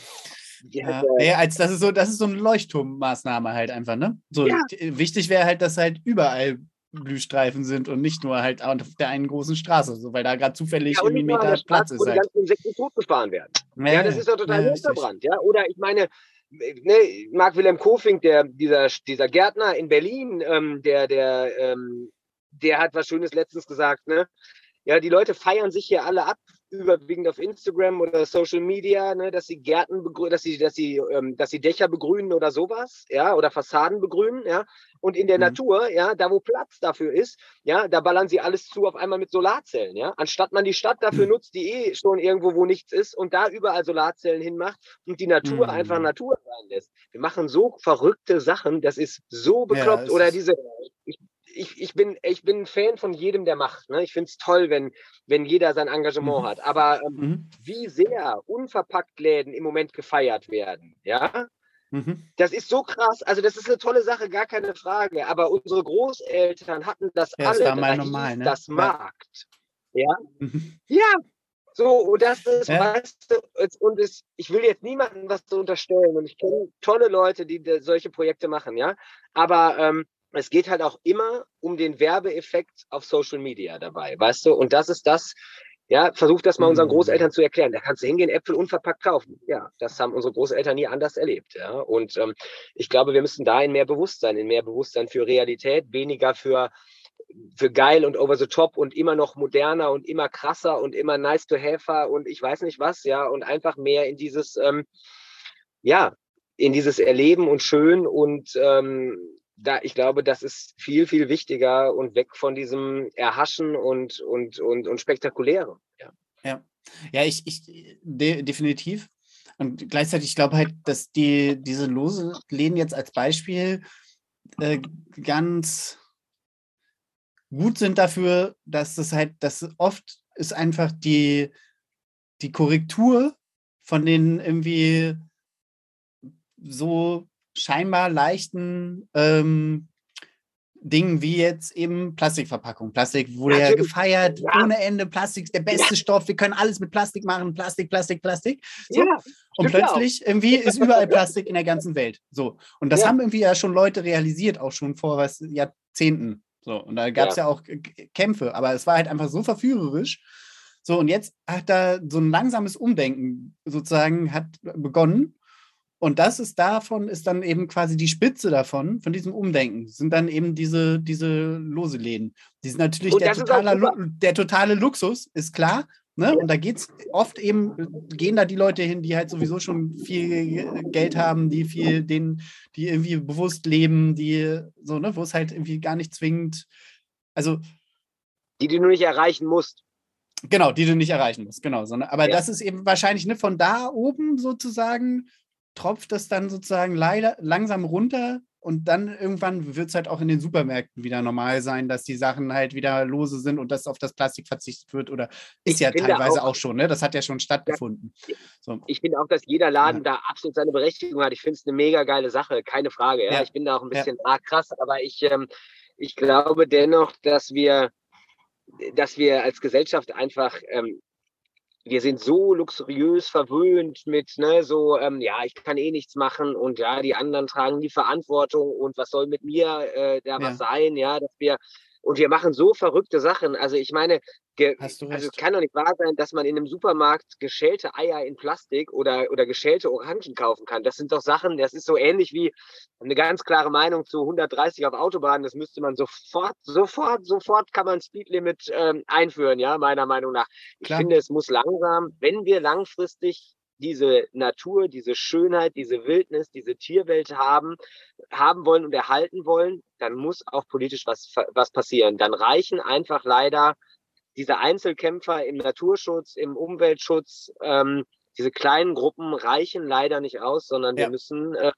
ja, nee, als das ist so, das ist so eine Leuchtturmmaßnahme halt einfach, ne? So ja. wichtig wäre halt, dass halt überall Blühstreifen sind und nicht nur halt auf der einen großen Straße, so, weil da gerade zufällig ja, irgendwie Meter Platz ist. Wo halt. die ganzen Insekten totgefahren werden. Ja, ja, das ist doch total ja, ja. Oder ich meine, ne, Marc Wilhelm Kofink, der, dieser, dieser Gärtner in Berlin, ähm, der, der, ähm, der hat was Schönes letztens gesagt, ne? Ja, die Leute feiern sich hier alle ab überwiegend auf Instagram oder Social Media, ne, dass sie Gärten begrünen, dass sie, dass sie, ähm, dass sie Dächer begrünen oder sowas, ja, oder Fassaden begrünen, ja. Und in der mhm. Natur, ja, da wo Platz dafür ist, ja, da ballern sie alles zu auf einmal mit Solarzellen, ja. Anstatt man die Stadt dafür mhm. nutzt, die eh schon irgendwo, wo nichts ist und da überall Solarzellen hinmacht und die Natur mhm. einfach Natur sein lässt. Wir machen so verrückte Sachen, das ist so bekloppt. Ja, oder diese, ich ich, ich, bin, ich bin ein Fan von jedem, der macht. Ne? Ich finde es toll, wenn, wenn jeder sein Engagement mhm. hat. Aber ähm, mhm. wie sehr unverpackt Läden im Moment gefeiert werden, ja, mhm. das ist so krass. Also, das ist eine tolle Sache, gar keine Frage. Aber unsere Großeltern hatten das ja, alle. Das, war mal normal, ne? das Markt. Ja. Mhm. Ja. So, und das ist, ja. weißt du, und es, ich will jetzt niemandem was zu unterstellen und ich kenne tolle Leute, die solche Projekte machen, ja. Aber ähm, es geht halt auch immer um den Werbeeffekt auf Social Media dabei, weißt du? Und das ist das, ja, versuch das mal unseren mhm. Großeltern zu erklären. Da kannst du hingehen, Äpfel unverpackt kaufen. Ja, das haben unsere Großeltern nie anders erlebt. Ja, und ähm, ich glaube, wir müssen da in mehr Bewusstsein, in mehr Bewusstsein für Realität, weniger für für geil und over the top und immer noch moderner und immer krasser und immer nice to have und ich weiß nicht was, ja, und einfach mehr in dieses, ähm, ja, in dieses Erleben und schön und ähm, da, ich glaube, das ist viel, viel wichtiger und weg von diesem Erhaschen und, und, und, und Spektakulären. Ja, ja. ja ich, ich de, definitiv. Und gleichzeitig, ich glaube halt, dass die, diese lose Läden jetzt als Beispiel äh, ganz gut sind dafür, dass es halt, dass oft ist einfach die, die Korrektur von den irgendwie so scheinbar leichten ähm, Dingen wie jetzt eben Plastikverpackung. Plastik wurde ja, ja gefeiert, ja. ohne Ende. Plastik ist der beste ja. Stoff. Wir können alles mit Plastik machen. Plastik, Plastik, Plastik. So. und plötzlich auch. irgendwie ist überall Plastik in der ganzen Welt. So. Und das haben irgendwie ja schon Leute realisiert, auch schon vor was Jahrzehnten. So. Und da gab es ja. auch Kämpfe, aber es war halt einfach so verführerisch. So, und jetzt hat da so ein langsames Umdenken sozusagen hat begonnen. Und das ist davon, ist dann eben quasi die Spitze davon, von diesem Umdenken, sind dann eben diese, diese lose Läden. Die sind natürlich der totale, der totale Luxus, ist klar. Ne? Und da geht es oft eben, gehen da die Leute hin, die halt sowieso schon viel Geld haben, die viel, den, die irgendwie bewusst leben, die so, ne, wo es halt irgendwie gar nicht zwingend, also. Die, die du nicht erreichen musst. Genau, die du nicht erreichen musst, genau. Sondern, aber ja. das ist eben wahrscheinlich ne, von da oben sozusagen tropft das dann sozusagen leider langsam runter und dann irgendwann wird es halt auch in den Supermärkten wieder normal sein, dass die Sachen halt wieder lose sind und dass auf das Plastik verzichtet wird oder ist ich ja teilweise auch, auch, schon, ne? Das hat ja schon stattgefunden. Ja, so. Ich finde auch, dass jeder Laden ja. da absolut seine Berechtigung hat. Ich finde es eine mega geile Sache, keine Frage. Ja? Ich bin da auch ein bisschen ja. krass, aber ich, ähm, ich glaube dennoch, dass wir dass wir als Gesellschaft einfach ähm, wir sind so luxuriös verwöhnt mit, ne, so, ähm, ja, ich kann eh nichts machen und ja, die anderen tragen die Verantwortung und was soll mit mir äh, da ja. was sein, ja, dass wir und wir machen so verrückte Sachen. Also ich meine, also es kann doch nicht wahr sein, dass man in einem Supermarkt geschälte Eier in Plastik oder, oder geschälte Orangen kaufen kann. Das sind doch Sachen, das ist so ähnlich wie eine ganz klare Meinung zu 130 auf Autobahnen. Das müsste man sofort, sofort, sofort kann man Speedlimit ähm, einführen, ja, meiner Meinung nach. Ich Klar. finde, es muss langsam, wenn wir langfristig diese Natur, diese Schönheit, diese Wildnis, diese Tierwelt haben, haben wollen und erhalten wollen, dann muss auch politisch was, was passieren. Dann reichen einfach leider diese Einzelkämpfer im Naturschutz, im Umweltschutz, ähm, diese kleinen Gruppen reichen leider nicht aus, sondern ja. wir müssen, äh,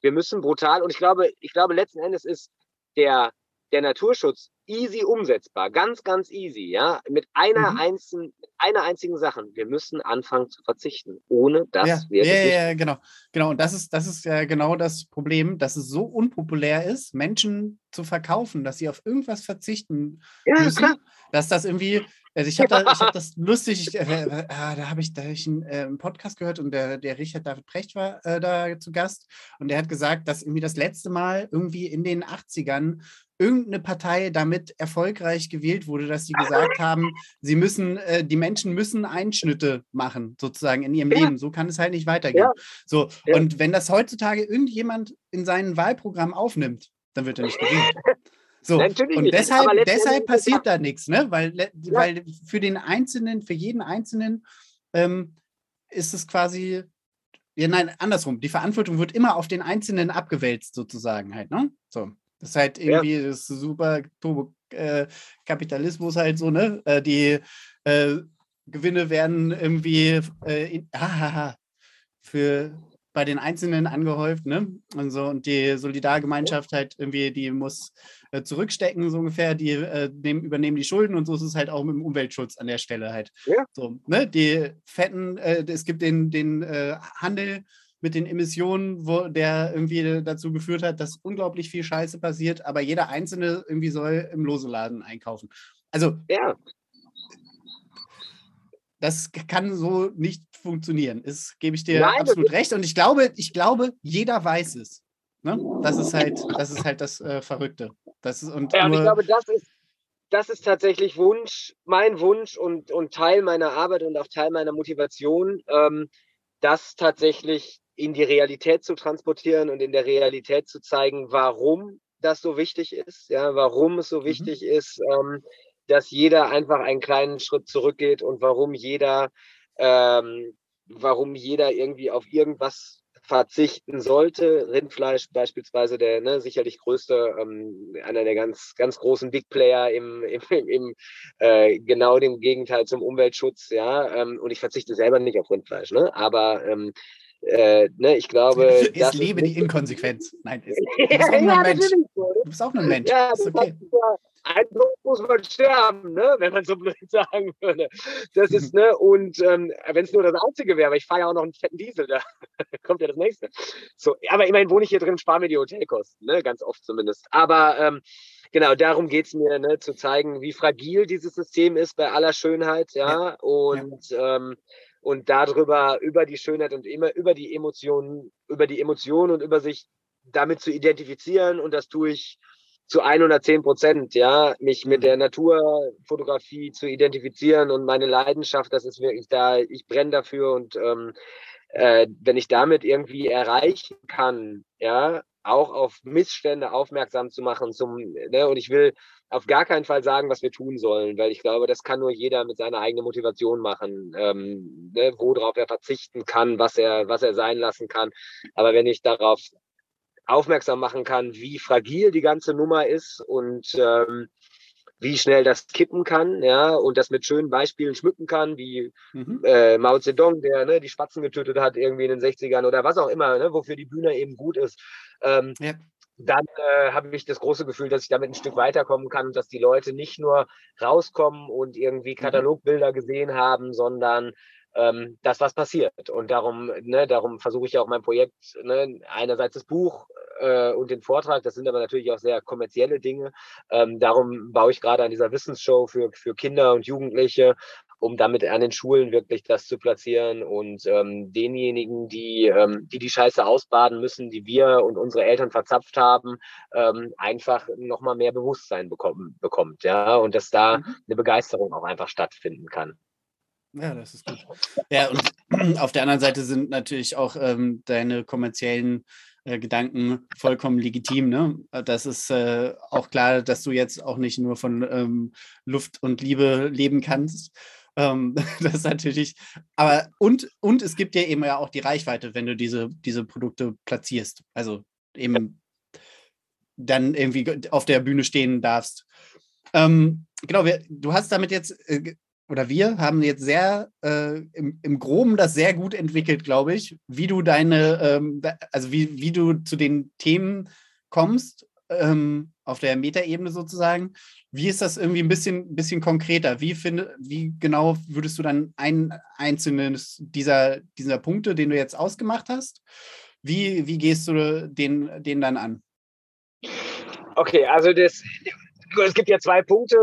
wir müssen brutal, und ich glaube, ich glaube, letzten Endes ist der, der Naturschutz easy umsetzbar, ganz, ganz easy, ja, mit einer, mhm. einzigen, einer einzigen Sache. Wir müssen anfangen zu verzichten, ohne dass ja, wir. Ja, ja, ja, genau. Genau. Und das ist, das ist ja genau das Problem, dass es so unpopulär ist, Menschen zu verkaufen, dass sie auf irgendwas verzichten ja, müssen, klar. dass das irgendwie. Also ich habe da, hab das lustig, ich, äh, äh, da habe ich, da hab ich einen, äh, einen, Podcast gehört und der, der Richard David Precht war äh, da zu Gast und der hat gesagt, dass irgendwie das letzte Mal irgendwie in den 80ern irgendeine Partei damit erfolgreich gewählt wurde, dass sie gesagt haben, sie müssen, äh, die Menschen müssen Einschnitte machen, sozusagen in ihrem ja. Leben. So kann es halt nicht weitergehen. Ja. So, ja. und wenn das heutzutage irgendjemand in sein Wahlprogramm aufnimmt, dann wird er nicht gewählt. So, und deshalb, deshalb passiert da nichts, ne? Weil, weil für den Einzelnen, für jeden Einzelnen ähm, ist es quasi, ja, nein, andersrum. Die Verantwortung wird immer auf den Einzelnen abgewälzt, sozusagen halt, ne? So. Das ist halt irgendwie ja. das super Turbo-Kapitalismus äh, halt so, ne? Äh, die äh, Gewinne werden irgendwie äh, in, ah, für bei den Einzelnen angehäuft, ne? Und so, und die Solidargemeinschaft halt irgendwie, die muss äh, zurückstecken, so ungefähr, die äh, nehmen, übernehmen die Schulden und so ist es halt auch mit dem Umweltschutz an der Stelle halt. Ja. So, ne? Die Fetten, äh, es gibt den, den Handel mit den Emissionen, wo der irgendwie dazu geführt hat, dass unglaublich viel Scheiße passiert, aber jeder Einzelne irgendwie soll im Loseladen einkaufen. Also, ja. das kann so nicht funktionieren. Das gebe ich dir Nein, absolut recht. Und ich glaube, ich glaube, jeder weiß es. Ne? Das ist halt, das ist halt das äh, Verrückte. Das ist, und, ja, und ich glaube, das ist, das ist tatsächlich Wunsch, mein Wunsch und, und Teil meiner Arbeit und auch Teil meiner Motivation, ähm, dass tatsächlich in die Realität zu transportieren und in der Realität zu zeigen, warum das so wichtig ist, ja, warum es so mhm. wichtig mhm. ist, ähm, dass jeder einfach einen kleinen Schritt zurückgeht und warum jeder, ähm, warum jeder irgendwie auf irgendwas verzichten sollte. Rindfleisch beispielsweise der ne, sicherlich größte, ähm, einer der ganz, ganz großen Big Player im, im, im äh, genau dem Gegenteil zum Umweltschutz, ja. Ähm, und ich verzichte selber nicht auf Rindfleisch, ne? Aber ähm, äh, ne, ich glaube. Ich lebe die Inkonsequenz. Nein, ist, du bist auch nur ein Mensch. Du bist auch nur ein Mensch. Ja, das ist okay. Ein muss man sterben, ne? wenn man so blöd sagen würde. Das ist, ne, und ähm, wenn es nur das Einzige wäre, aber ich fahre ja auch noch einen fetten Diesel, da kommt ja das nächste. So, aber immerhin wohne ich hier drin, spare mir die Hotelkosten, ne? ganz oft zumindest. Aber ähm, genau, darum geht es mir, ne, zu zeigen, wie fragil dieses System ist bei aller Schönheit, ja, ja. und ja. Ähm, und darüber, über die Schönheit und immer über die Emotionen, über die Emotionen und über sich damit zu identifizieren. Und das tue ich zu 110 Prozent, ja, mich mit mhm. der Naturfotografie zu identifizieren und meine Leidenschaft, das ist wirklich da, ich brenne dafür und ähm, äh, wenn ich damit irgendwie erreichen kann, ja, auch auf Missstände aufmerksam zu machen, zum, ne, und ich will auf gar keinen Fall sagen, was wir tun sollen, weil ich glaube, das kann nur jeder mit seiner eigenen Motivation machen, ähm, ne, worauf er verzichten kann, was er, was er sein lassen kann. Aber wenn ich darauf aufmerksam machen kann, wie fragil die ganze Nummer ist und ähm, wie schnell das kippen kann, ja, und das mit schönen Beispielen schmücken kann, wie mhm. äh, Mao Zedong, der ne, die Spatzen getötet hat irgendwie in den 60ern oder was auch immer, ne, wofür die Bühne eben gut ist. Ähm, ja. Dann äh, habe ich das große Gefühl, dass ich damit ein Stück weiterkommen kann und dass die Leute nicht nur rauskommen und irgendwie mhm. Katalogbilder gesehen haben, sondern ähm, das, was passiert. Und darum, ne, darum versuche ich ja auch mein Projekt, ne, einerseits das Buch äh, und den Vortrag, das sind aber natürlich auch sehr kommerzielle Dinge. Ähm, darum baue ich gerade an dieser Wissensshow für, für Kinder und Jugendliche, um damit an den Schulen wirklich das zu platzieren und ähm, denjenigen, die, ähm, die die Scheiße ausbaden müssen, die wir und unsere Eltern verzapft haben, ähm, einfach nochmal mehr Bewusstsein bekommen, bekommt, ja, und dass da mhm. eine Begeisterung auch einfach stattfinden kann. Ja, das ist gut. Ja, und auf der anderen Seite sind natürlich auch ähm, deine kommerziellen äh, Gedanken vollkommen legitim. Ne? Das ist äh, auch klar, dass du jetzt auch nicht nur von ähm, Luft und Liebe leben kannst. Ähm, das ist natürlich, aber und, und es gibt dir eben ja auch die Reichweite, wenn du diese, diese Produkte platzierst. Also eben dann irgendwie auf der Bühne stehen darfst. Ähm, genau, wir, du hast damit jetzt äh, oder wir haben jetzt sehr äh, im, im Groben das sehr gut entwickelt, glaube ich, wie du deine, ähm, also wie, wie du zu den Themen kommst, ähm, auf der Metaebene sozusagen. Wie ist das irgendwie ein bisschen, bisschen konkreter? Wie, finde, wie genau würdest du dann ein einzelnes dieser, dieser Punkte, den du jetzt ausgemacht hast, wie, wie gehst du den, den dann an? Okay, also das, es gibt ja zwei Punkte,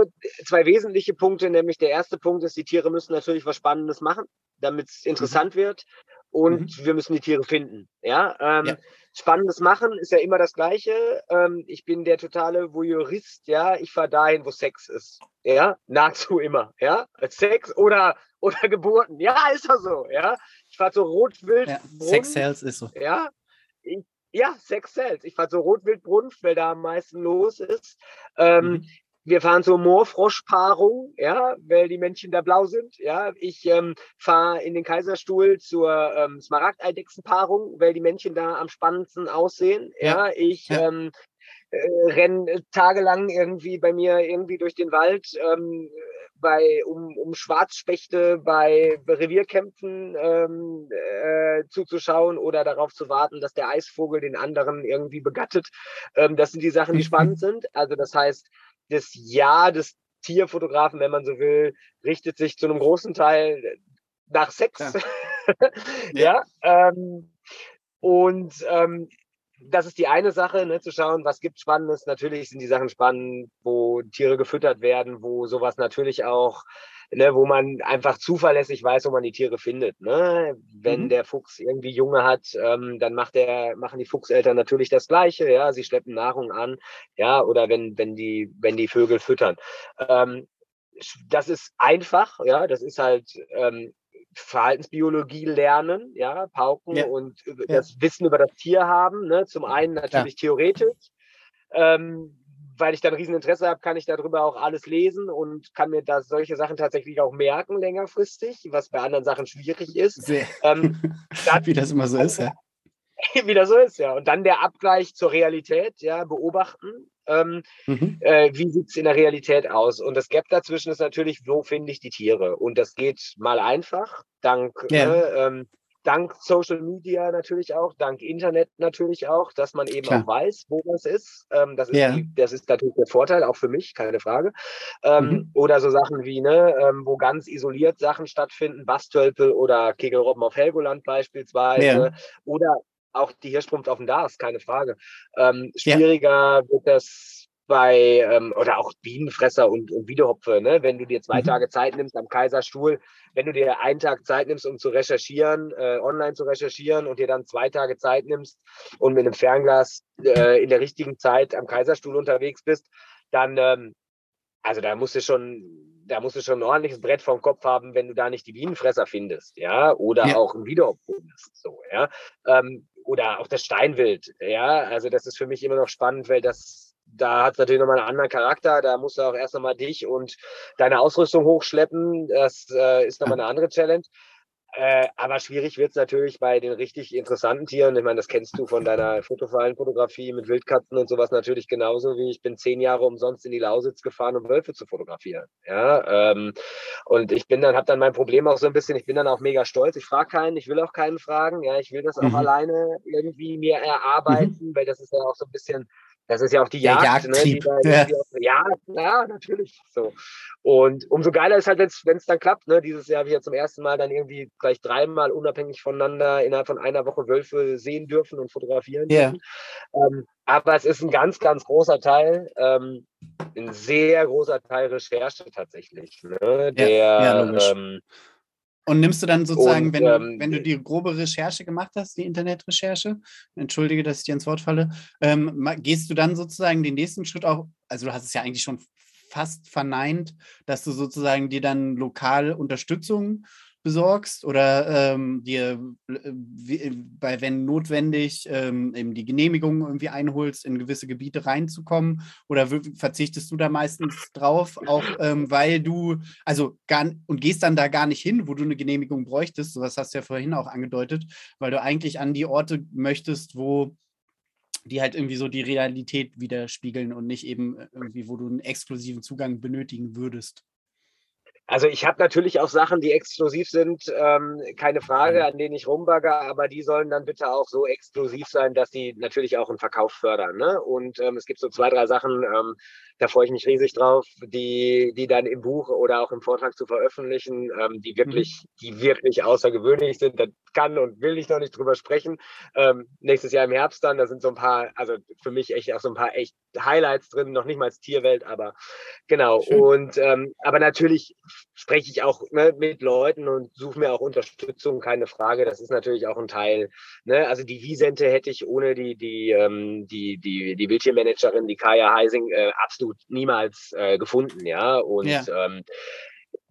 zwei wesentliche Punkte, nämlich der erste Punkt ist, die Tiere müssen natürlich was Spannendes machen, damit es interessant mhm. wird und mhm. wir müssen die Tiere finden. Ja? Ähm, ja? Spannendes machen ist ja immer das Gleiche. Ähm, ich bin der totale Voyeurist, ja. Ich fahre dahin, wo Sex ist. Ja, nahezu immer. Ja, Sex oder, oder Geburten. Ja, ist doch so. Ja, ich fahre so Rotwild. Ja, Sex Sales ist so. Ja, ich, ja, Sex Sales. Ich fahre so Rotwildbrunft, weil da am meisten los ist. Ähm, mhm. Wir fahren zur Moorfroschpaarung, ja, weil die Männchen da blau sind. Ja, ich ähm, fahre in den Kaiserstuhl zur ähm, Smaragdeidechsenpaarung, weil die Männchen da am spannendsten aussehen. Ja, ja ich ja. Ähm, äh, renne tagelang irgendwie bei mir irgendwie durch den Wald ähm, bei, um, um Schwarzspechte bei Revierkämpfen ähm, äh, zuzuschauen oder darauf zu warten, dass der Eisvogel den anderen irgendwie begattet. Ähm, das sind die Sachen, die spannend sind. Also das heißt, das Jahr des Tierfotografen, wenn man so will, richtet sich zu einem großen Teil nach Sex. Ja. ja ähm, und ähm, das ist die eine Sache, ne, zu schauen, was gibt Spannendes. Natürlich sind die Sachen spannend, wo Tiere gefüttert werden, wo sowas natürlich auch, ne, wo man einfach zuverlässig weiß, wo man die Tiere findet. Ne? Wenn mhm. der Fuchs irgendwie Junge hat, ähm, dann macht der, machen die Fuchseltern natürlich das Gleiche. Ja, sie schleppen Nahrung an, ja, oder wenn wenn die wenn die Vögel füttern. Ähm, das ist einfach, ja, das ist halt ähm, Verhaltensbiologie lernen, ja, pauken ja. und ja. das Wissen über das Tier haben. Ne? Zum einen natürlich ja. theoretisch, ähm, weil ich dann Rieseninteresse habe, kann ich darüber auch alles lesen und kann mir da solche Sachen tatsächlich auch merken längerfristig, was bei anderen Sachen schwierig ist. Ähm, dann, Wie das immer so ist, ja. Wie das so ist, ja. Und dann der Abgleich zur Realität, ja, beobachten ähm, mhm. äh, wie sieht es in der Realität aus? Und das Gap dazwischen ist natürlich, wo finde ich die Tiere? Und das geht mal einfach, dank, ja. ne, ähm, dank Social Media natürlich auch, dank Internet natürlich auch, dass man eben Klar. auch weiß, wo das ist. Ähm, das, ist ja. die, das ist natürlich der Vorteil, auch für mich, keine Frage. Ähm, mhm. Oder so Sachen wie, ne, ähm, wo ganz isoliert Sachen stattfinden, Bastölpel oder Kegelrobben auf Helgoland beispielsweise. Ja. Oder auch die Hirschprumpf auf dem Dars, keine Frage. Ähm, schwieriger ja. wird das bei, ähm, oder auch Bienenfresser und, und Wiedehopfe, ne? wenn du dir zwei mhm. Tage Zeit nimmst am Kaiserstuhl, wenn du dir einen Tag Zeit nimmst, um zu recherchieren, äh, online zu recherchieren und dir dann zwei Tage Zeit nimmst und mit einem Fernglas äh, in der richtigen Zeit am Kaiserstuhl unterwegs bist, dann, ähm, also da musst du schon da musst du schon ein ordentliches Brett vom Kopf haben, wenn du da nicht die Bienenfresser findest, ja, oder ja. auch ein Wiederopfer findest, so, ja. Ähm, oder auch das Steinwild, ja. Also das ist für mich immer noch spannend, weil das, da hat es natürlich nochmal einen anderen Charakter. Da musst du auch erst nochmal dich und deine Ausrüstung hochschleppen. Das äh, ist nochmal eine andere Challenge. Äh, aber schwierig wird es natürlich bei den richtig interessanten Tieren. Ich meine, das kennst du von deiner Fotofallenfotografie mit Wildkatzen und sowas natürlich genauso wie ich bin zehn Jahre umsonst in die Lausitz gefahren, um Wölfe zu fotografieren. Ja, ähm, und ich bin dann, habe dann mein Problem auch so ein bisschen, ich bin dann auch mega stolz. Ich frage keinen, ich will auch keinen fragen. Ja, ich will das auch mhm. alleine irgendwie mir erarbeiten, mhm. weil das ist ja auch so ein bisschen das ist ja auch die Jagd. Ne, die da, ja. ja. ja, natürlich. So. Und umso geiler ist halt, wenn es dann klappt. Ne? Dieses Jahr habe ich ja zum ersten Mal dann irgendwie gleich dreimal unabhängig voneinander innerhalb von einer Woche Wölfe sehen dürfen und fotografieren yeah. dürfen. Ähm, aber es ist ein ganz, ganz großer Teil, ähm, ein sehr großer Teil Recherche tatsächlich. Ne? Der, ja, ja, und nimmst du dann sozusagen, und, wenn, ähm, wenn du die grobe Recherche gemacht hast, die Internetrecherche, entschuldige, dass ich dir ins Wort falle, ähm, gehst du dann sozusagen den nächsten Schritt auch, also du hast es ja eigentlich schon fast verneint, dass du sozusagen dir dann lokal Unterstützung besorgst oder ähm, dir, äh, wie, bei, wenn notwendig, ähm, eben die Genehmigung irgendwie einholst, in gewisse Gebiete reinzukommen? Oder verzichtest du da meistens drauf, auch ähm, weil du, also gar und gehst dann da gar nicht hin, wo du eine Genehmigung bräuchtest, sowas hast du ja vorhin auch angedeutet, weil du eigentlich an die Orte möchtest, wo die halt irgendwie so die Realität widerspiegeln und nicht eben äh, irgendwie, wo du einen exklusiven Zugang benötigen würdest. Also ich habe natürlich auch Sachen, die exklusiv sind, ähm, keine Frage, mhm. an denen ich rumbagger, aber die sollen dann bitte auch so exklusiv sein, dass sie natürlich auch einen Verkauf fördern. Ne? Und ähm, es gibt so zwei, drei Sachen, ähm, da freue ich mich riesig drauf, die, die dann im Buch oder auch im Vortrag zu veröffentlichen, ähm, die wirklich, mhm. die wirklich außergewöhnlich sind. Da kann und will ich noch nicht drüber sprechen. Ähm, nächstes Jahr im Herbst dann, da sind so ein paar, also für mich echt auch so ein paar echt Highlights drin, noch nicht mal als Tierwelt, aber genau. Schön. Und ähm, aber natürlich spreche ich auch ne, mit Leuten und suche mir auch Unterstützung, keine Frage. Das ist natürlich auch ein Teil. Ne? Also die Wiesente hätte ich ohne die, die, ähm, die, die, die Wildtiermanagerin, die Kaya Heising, äh, absolut niemals äh, gefunden, ja. Und ja. Ähm,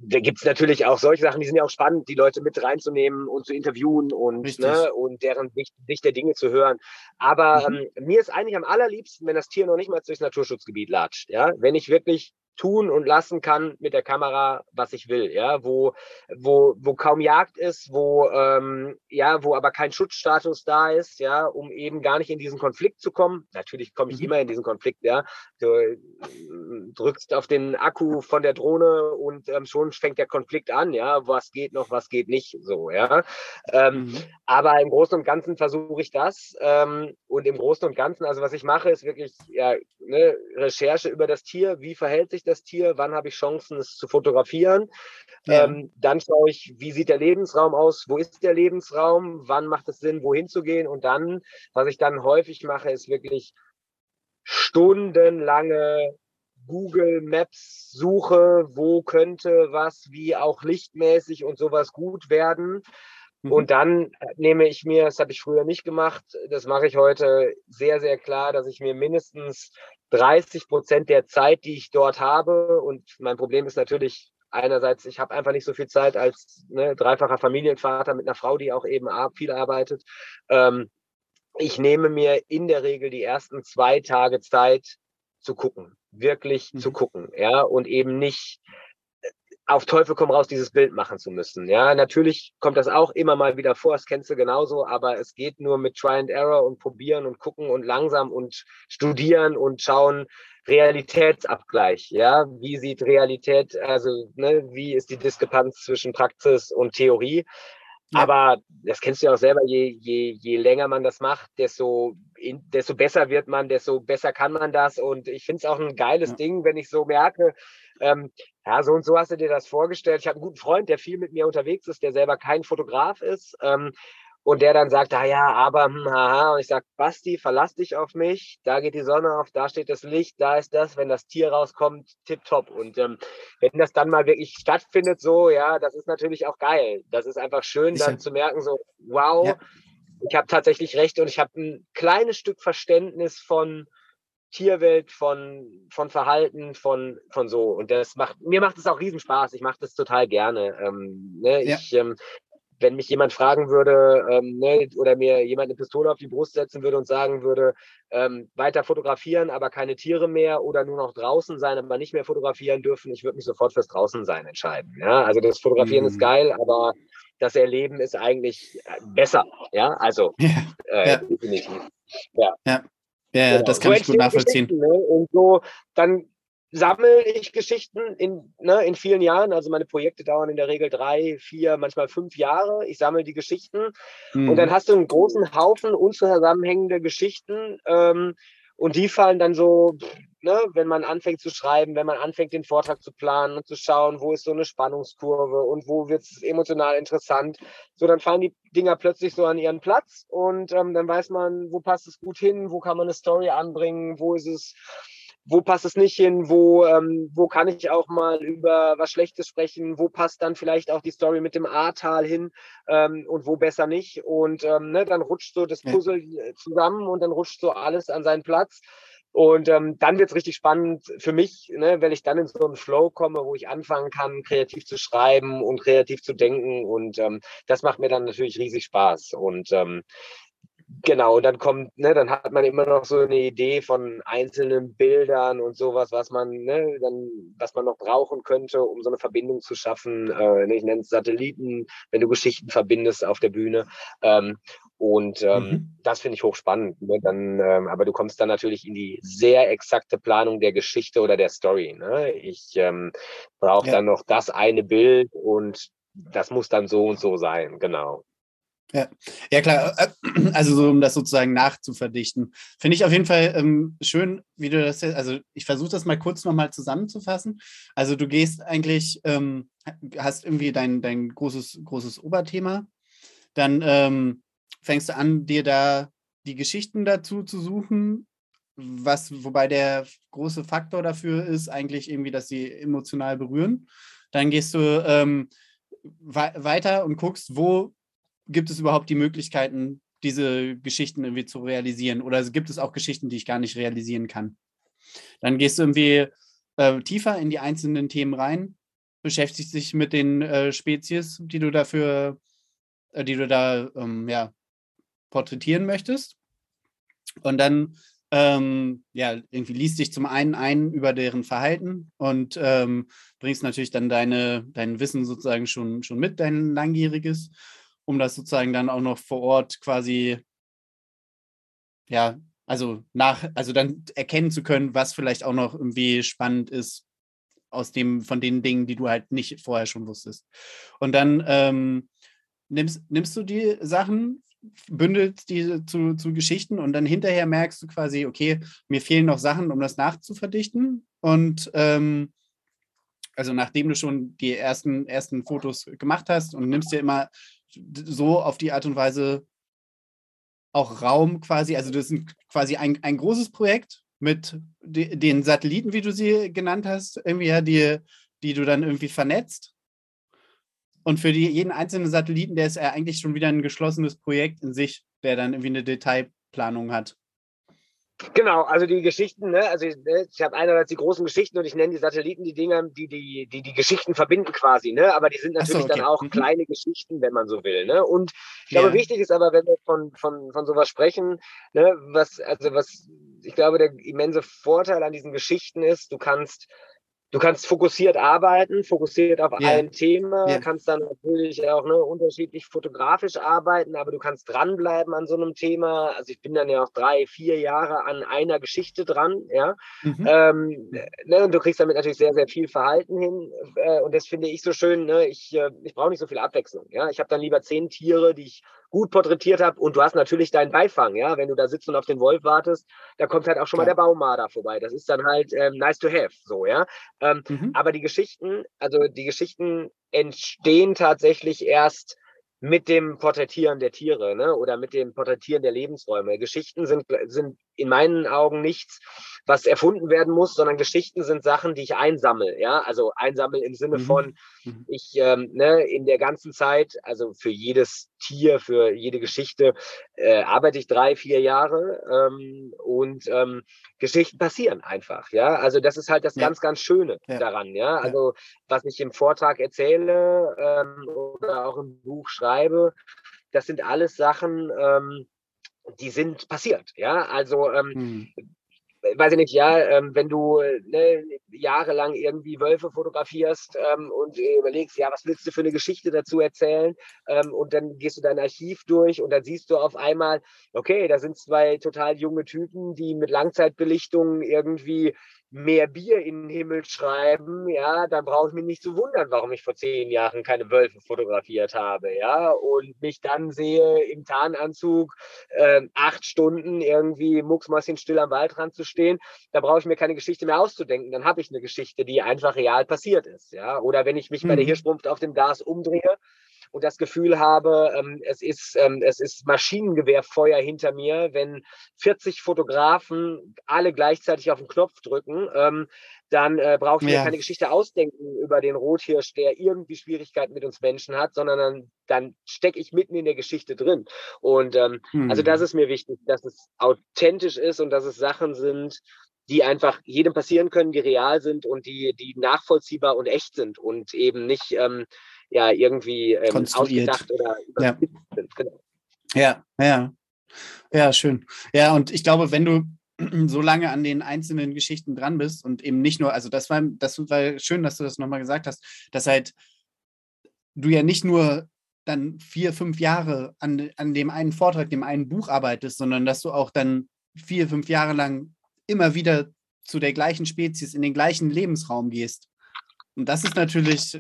da gibt es natürlich auch solche Sachen, die sind ja auch spannend, die Leute mit reinzunehmen und zu interviewen und, ne, und deren Sicht, Sicht der Dinge zu hören. Aber mhm. ähm, mir ist eigentlich am allerliebsten, wenn das Tier noch nicht mal durchs Naturschutzgebiet latscht. Ja? Wenn ich wirklich tun und lassen kann mit der Kamera, was ich will, ja, wo, wo, wo kaum Jagd ist, wo, ähm, ja, wo aber kein Schutzstatus da ist, ja, um eben gar nicht in diesen Konflikt zu kommen. Natürlich komme ich mhm. immer in diesen Konflikt, ja. Du äh, drückst auf den Akku von der Drohne und ähm, schon fängt der Konflikt an, ja, was geht noch, was geht nicht, so, ja. Ähm, mhm. Aber im Großen und Ganzen versuche ich das ähm, und im Großen und Ganzen, also was ich mache, ist wirklich ja, ne, Recherche über das Tier, wie verhält sich das das Tier, wann habe ich Chancen, es zu fotografieren. Ja. Ähm, dann schaue ich, wie sieht der Lebensraum aus, wo ist der Lebensraum, wann macht es Sinn, wohin zu gehen. Und dann, was ich dann häufig mache, ist wirklich stundenlange Google Maps Suche, wo könnte was, wie auch lichtmäßig und sowas gut werden. Mhm. Und dann nehme ich mir, das habe ich früher nicht gemacht, das mache ich heute sehr, sehr klar, dass ich mir mindestens 30 Prozent der Zeit, die ich dort habe, und mein Problem ist natürlich einerseits, ich habe einfach nicht so viel Zeit als ne, dreifacher Familienvater mit einer Frau, die auch eben viel arbeitet. Ähm, ich nehme mir in der Regel die ersten zwei Tage Zeit zu gucken, wirklich mhm. zu gucken, ja, und eben nicht auf Teufel komm raus, dieses Bild machen zu müssen. Ja, natürlich kommt das auch immer mal wieder vor, das kennst du genauso, aber es geht nur mit Try and Error und probieren und gucken und langsam und studieren und schauen, Realitätsabgleich, ja, wie sieht Realität, also ne, wie ist die Diskrepanz zwischen Praxis und Theorie? Ja. Aber das kennst du ja auch selber, je, je, je länger man das macht, desto, in, desto besser wird man, desto besser kann man das. Und ich finde es auch ein geiles ja. Ding, wenn ich so merke, ähm, ja, so und so hast du dir das vorgestellt. Ich habe einen guten Freund, der viel mit mir unterwegs ist, der selber kein Fotograf ist. Ähm, und der dann sagt, ah ja, aber, hm, haha. Und ich sage, Basti, verlass dich auf mich. Da geht die Sonne auf, da steht das Licht, da ist das. Wenn das Tier rauskommt, tipptopp. Und ähm, wenn das dann mal wirklich stattfindet, so, ja, das ist natürlich auch geil. Das ist einfach schön, dann zu merken, so, wow, ja. ich habe tatsächlich recht und ich habe ein kleines Stück Verständnis von, Tierwelt, von, von Verhalten, von, von so. Und das macht, mir macht es auch riesen Spaß. Ich mache das total gerne. Ähm, ne? ja. Ich ähm, wenn mich jemand fragen würde ähm, ne, oder mir jemand eine Pistole auf die Brust setzen würde und sagen würde, ähm, weiter fotografieren, aber keine Tiere mehr oder nur noch draußen sein, aber nicht mehr fotografieren dürfen, ich würde mich sofort fürs Draußensein entscheiden. Ja, also das Fotografieren mhm. ist geil, aber das Erleben ist eigentlich äh, besser. Ja, also ja, äh, ja. definitiv. Ja. ja. Ja, genau. das kann so ich gut nachvollziehen. Ne? Und so, dann sammle ich Geschichten in, ne, in vielen Jahren. Also meine Projekte dauern in der Regel drei, vier, manchmal fünf Jahre. Ich sammle die Geschichten mhm. und dann hast du einen großen Haufen unzusammenhängende Geschichten ähm, und die fallen dann so, ne, wenn man anfängt zu schreiben, wenn man anfängt, den Vortrag zu planen und zu schauen, wo ist so eine Spannungskurve und wo wird es emotional interessant. So, dann fallen die Dinger plötzlich so an ihren Platz und ähm, dann weiß man, wo passt es gut hin, wo kann man eine Story anbringen, wo ist es wo passt es nicht hin, wo, ähm, wo kann ich auch mal über was Schlechtes sprechen, wo passt dann vielleicht auch die Story mit dem Ahrtal hin ähm, und wo besser nicht. Und ähm, ne, dann rutscht so das Puzzle ja. zusammen und dann rutscht so alles an seinen Platz. Und ähm, dann wird es richtig spannend für mich, ne, wenn ich dann in so einen Flow komme, wo ich anfangen kann, kreativ zu schreiben und kreativ zu denken. Und ähm, das macht mir dann natürlich riesig Spaß. Und ähm, Genau, und dann kommt, ne, dann hat man immer noch so eine Idee von einzelnen Bildern und sowas, was man, ne, dann, was man noch brauchen könnte, um so eine Verbindung zu schaffen. Äh, ne, ich nenne es Satelliten, wenn du Geschichten verbindest auf der Bühne. Ähm, und ähm, mhm. das finde ich hochspannend. Ne? Dann, ähm, aber du kommst dann natürlich in die sehr exakte Planung der Geschichte oder der Story. Ne? Ich ähm, brauche ja. dann noch das eine Bild und das muss dann so und so sein, genau. Ja, ja klar. Äh, also so, um das sozusagen nachzuverdichten. Finde ich auf jeden Fall ähm, schön, wie du das jetzt, also ich versuche das mal kurz nochmal zusammenzufassen. Also du gehst eigentlich, ähm, hast irgendwie dein, dein großes, großes Oberthema, dann ähm, fängst du an, dir da die Geschichten dazu zu suchen, was, wobei der große Faktor dafür ist eigentlich irgendwie, dass sie emotional berühren. Dann gehst du ähm, weiter und guckst, wo gibt es überhaupt die Möglichkeiten, diese Geschichten irgendwie zu realisieren? Oder gibt es auch Geschichten, die ich gar nicht realisieren kann? Dann gehst du irgendwie äh, tiefer in die einzelnen Themen rein, beschäftigst dich mit den äh, Spezies, die du dafür, äh, die du da ähm, ja, porträtieren möchtest. Und dann ähm, ja, irgendwie liest dich zum einen ein über deren Verhalten und ähm, bringst natürlich dann deine, dein Wissen sozusagen schon, schon mit, dein langjähriges um das sozusagen dann auch noch vor Ort quasi, ja, also nach, also dann erkennen zu können, was vielleicht auch noch irgendwie spannend ist aus dem, von den Dingen, die du halt nicht vorher schon wusstest. Und dann ähm, nimmst, nimmst du die Sachen, bündelst die zu, zu Geschichten und dann hinterher merkst du quasi, okay, mir fehlen noch Sachen, um das nachzuverdichten. Und ähm, also nachdem du schon die ersten, ersten Fotos gemacht hast und nimmst dir immer so auf die Art und Weise auch Raum quasi, also das ist quasi ein, ein großes Projekt mit de, den Satelliten, wie du sie genannt hast, irgendwie ja, die, die du dann irgendwie vernetzt. Und für die, jeden einzelnen Satelliten, der ist ja eigentlich schon wieder ein geschlossenes Projekt in sich, der dann irgendwie eine Detailplanung hat. Genau, also die Geschichten, ne, also ne, ich habe einerseits die großen Geschichten und ich nenne die Satelliten die Dinger, die die, die, die Geschichten verbinden quasi, ne? Aber die sind natürlich so, okay. dann auch mhm. kleine Geschichten, wenn man so will, ne? Und ich ja. glaube, wichtig ist aber, wenn wir von, von, von sowas sprechen, ne, was, also was, ich glaube, der immense Vorteil an diesen Geschichten ist, du kannst du kannst fokussiert arbeiten, fokussiert auf yeah. ein Thema, yeah. kannst dann natürlich auch ne, unterschiedlich fotografisch arbeiten, aber du kannst dranbleiben an so einem Thema. Also ich bin dann ja auch drei, vier Jahre an einer Geschichte dran, ja. Mhm. Ähm, ne, und du kriegst damit natürlich sehr, sehr viel Verhalten hin. Äh, und das finde ich so schön. Ne? Ich, äh, ich brauche nicht so viel Abwechslung. Ja, ich habe dann lieber zehn Tiere, die ich gut porträtiert habe und du hast natürlich deinen Beifang, ja, wenn du da sitzt und auf den Wolf wartest, da kommt halt auch schon ja. mal der Baumarder vorbei. Das ist dann halt ähm, nice to have, so, ja. Ähm, mhm. Aber die Geschichten, also die Geschichten entstehen tatsächlich erst mit dem Porträtieren der Tiere ne? oder mit dem Porträtieren der Lebensräume. Geschichten sind, sind in meinen Augen nichts, was erfunden werden muss, sondern Geschichten sind Sachen, die ich einsammle. Ja, also einsammle im Sinne mhm. von, mhm. ich ähm, ne, in der ganzen Zeit, also für jedes Tier, für jede Geschichte äh, arbeite ich drei, vier Jahre ähm, und ähm, Geschichten passieren einfach. Ja, also das ist halt das ja. ganz, ganz Schöne ja. daran. Ja, also was ich im Vortrag erzähle ähm, oder auch im Buch schreibe, das sind alles Sachen, ähm, die sind passiert. Ja, also ähm, hm weiß ich nicht, ja, ähm, wenn du ne, jahrelang irgendwie Wölfe fotografierst ähm, und überlegst, ja, was willst du für eine Geschichte dazu erzählen? Ähm, und dann gehst du dein Archiv durch und dann siehst du auf einmal, okay, da sind zwei total junge Typen, die mit Langzeitbelichtung irgendwie mehr Bier in den Himmel schreiben, ja, dann brauche ich mich nicht zu wundern, warum ich vor zehn Jahren keine Wölfe fotografiert habe, ja, und mich dann sehe im Tarnanzug äh, acht Stunden irgendwie mucksmäuschenstill am Waldrand zu stehen, da brauche ich mir keine Geschichte mehr auszudenken, dann habe ich eine Geschichte, die einfach real passiert ist, ja, oder wenn ich mich bei der mhm. Hirschrumpf auf dem Gas umdrehe, und das Gefühl habe, ähm, es, ist, ähm, es ist Maschinengewehrfeuer hinter mir, wenn 40 Fotografen alle gleichzeitig auf den Knopf drücken, ähm, dann äh, brauche ich ja. mir keine Geschichte ausdenken über den Rothirsch, der irgendwie Schwierigkeiten mit uns Menschen hat, sondern dann, dann stecke ich mitten in der Geschichte drin. Und ähm, hm. also das hm. ist mir wichtig, dass es authentisch ist und dass es Sachen sind, die einfach jedem passieren können, die real sind und die, die nachvollziehbar und echt sind und eben nicht ähm, ja irgendwie ähm, ausgedacht oder ja. sind. Genau. Ja, ja. Ja, schön. Ja, und ich glaube, wenn du so lange an den einzelnen Geschichten dran bist und eben nicht nur, also das war, das war schön, dass du das nochmal gesagt hast, dass halt du ja nicht nur dann vier, fünf Jahre an, an dem einen Vortrag, dem einen Buch arbeitest, sondern dass du auch dann vier, fünf Jahre lang immer wieder zu der gleichen Spezies in den gleichen Lebensraum gehst. Und das ist natürlich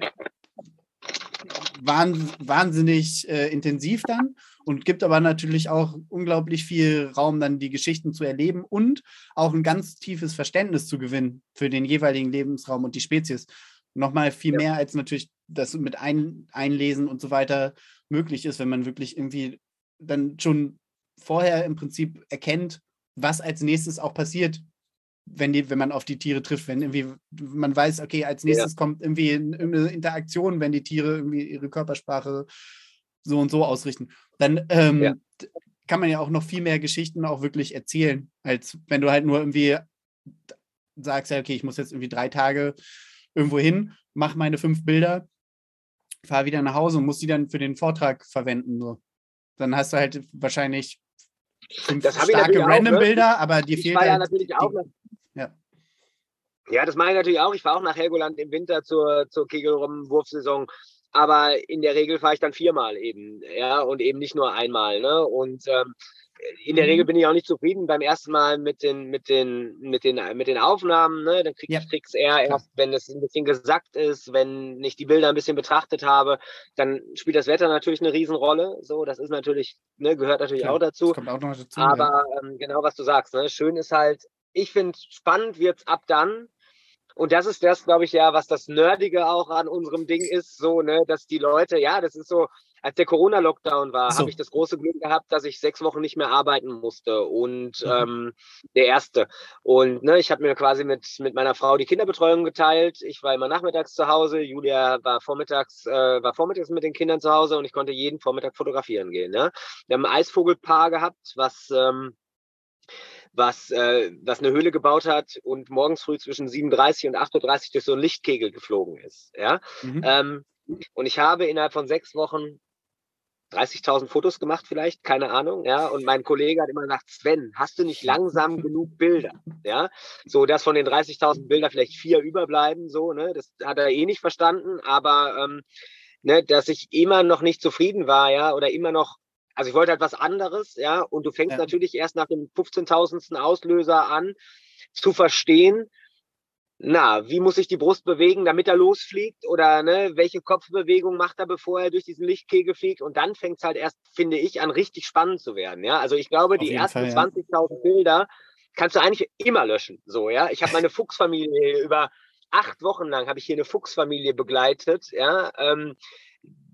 wahnsinnig äh, intensiv dann und gibt aber natürlich auch unglaublich viel Raum, dann die Geschichten zu erleben und auch ein ganz tiefes Verständnis zu gewinnen für den jeweiligen Lebensraum und die Spezies. Nochmal viel ja. mehr als natürlich das mit ein, Einlesen und so weiter möglich ist, wenn man wirklich irgendwie dann schon vorher im Prinzip erkennt, was als nächstes auch passiert wenn, die, wenn man auf die Tiere trifft, wenn irgendwie man weiß, okay, als nächstes ja. kommt irgendwie eine Interaktion, wenn die Tiere irgendwie ihre Körpersprache so und so ausrichten, dann ähm, ja. kann man ja auch noch viel mehr Geschichten auch wirklich erzählen, als wenn du halt nur irgendwie sagst, ja, okay, ich muss jetzt irgendwie drei Tage irgendwo hin, mach meine fünf Bilder, fahr wieder nach Hause und muss die dann für den Vortrag verwenden. So. Dann hast du halt wahrscheinlich fünf starke Random-Bilder, ne? aber dir fehlt halt ja natürlich die, auch ja. Ja, das mache ich natürlich auch. Ich fahre auch nach Helgoland im Winter zur, zur Kegelrum-Wurfsaison. Aber in der Regel fahre ich dann viermal eben, ja, und eben nicht nur einmal. Ne? Und ähm, in der Regel mhm. bin ich auch nicht zufrieden beim ersten Mal mit den, mit den, mit den, mit den Aufnahmen. Ne? Dann krieg ja. ich es eher erst, wenn es ein bisschen gesackt ist, wenn ich die Bilder ein bisschen betrachtet habe, dann spielt das Wetter natürlich eine Riesenrolle. So, das ist natürlich, ne, gehört natürlich Klar, auch dazu. Auch dazu Aber ja. ähm, genau was du sagst, ne? schön ist halt, ich finde, spannend wird es ab dann. Und das ist das, glaube ich, ja, was das Nerdige auch an unserem Ding ist, so, ne, dass die Leute, ja, das ist so, als der Corona-Lockdown war, so. habe ich das große Glück gehabt, dass ich sechs Wochen nicht mehr arbeiten musste. Und mhm. ähm, der erste. Und ne, ich habe mir quasi mit, mit meiner Frau die Kinderbetreuung geteilt. Ich war immer nachmittags zu Hause. Julia war vormittags, äh, war vormittags mit den Kindern zu Hause und ich konnte jeden Vormittag fotografieren gehen. Ne? Wir haben ein Eisvogelpaar gehabt, was ähm, was, äh, was eine Höhle gebaut hat und morgens früh zwischen 37 und 38 durch so einen Lichtkegel geflogen ist. Ja? Mhm. Ähm, und ich habe innerhalb von sechs Wochen 30.000 Fotos gemacht vielleicht, keine Ahnung, ja. Und mein Kollege hat immer gesagt, Sven, hast du nicht langsam genug Bilder, ja? So, dass von den 30.000 Bildern vielleicht vier überbleiben, so, ne? Das hat er eh nicht verstanden, aber ähm, ne, dass ich immer noch nicht zufrieden war, ja, oder immer noch also ich wollte halt was anderes, ja, und du fängst ja. natürlich erst nach dem 15.000. Auslöser an zu verstehen, na, wie muss sich die Brust bewegen, damit er losfliegt oder ne, welche Kopfbewegung macht er, bevor er durch diesen Lichtkegel fliegt und dann fängt es halt erst, finde ich, an richtig spannend zu werden, ja, also ich glaube, Auf die ersten ja. 20.000 Bilder kannst du eigentlich immer löschen, so, ja, ich habe meine Fuchsfamilie über acht Wochen lang habe ich hier eine Fuchsfamilie begleitet, ja, ähm,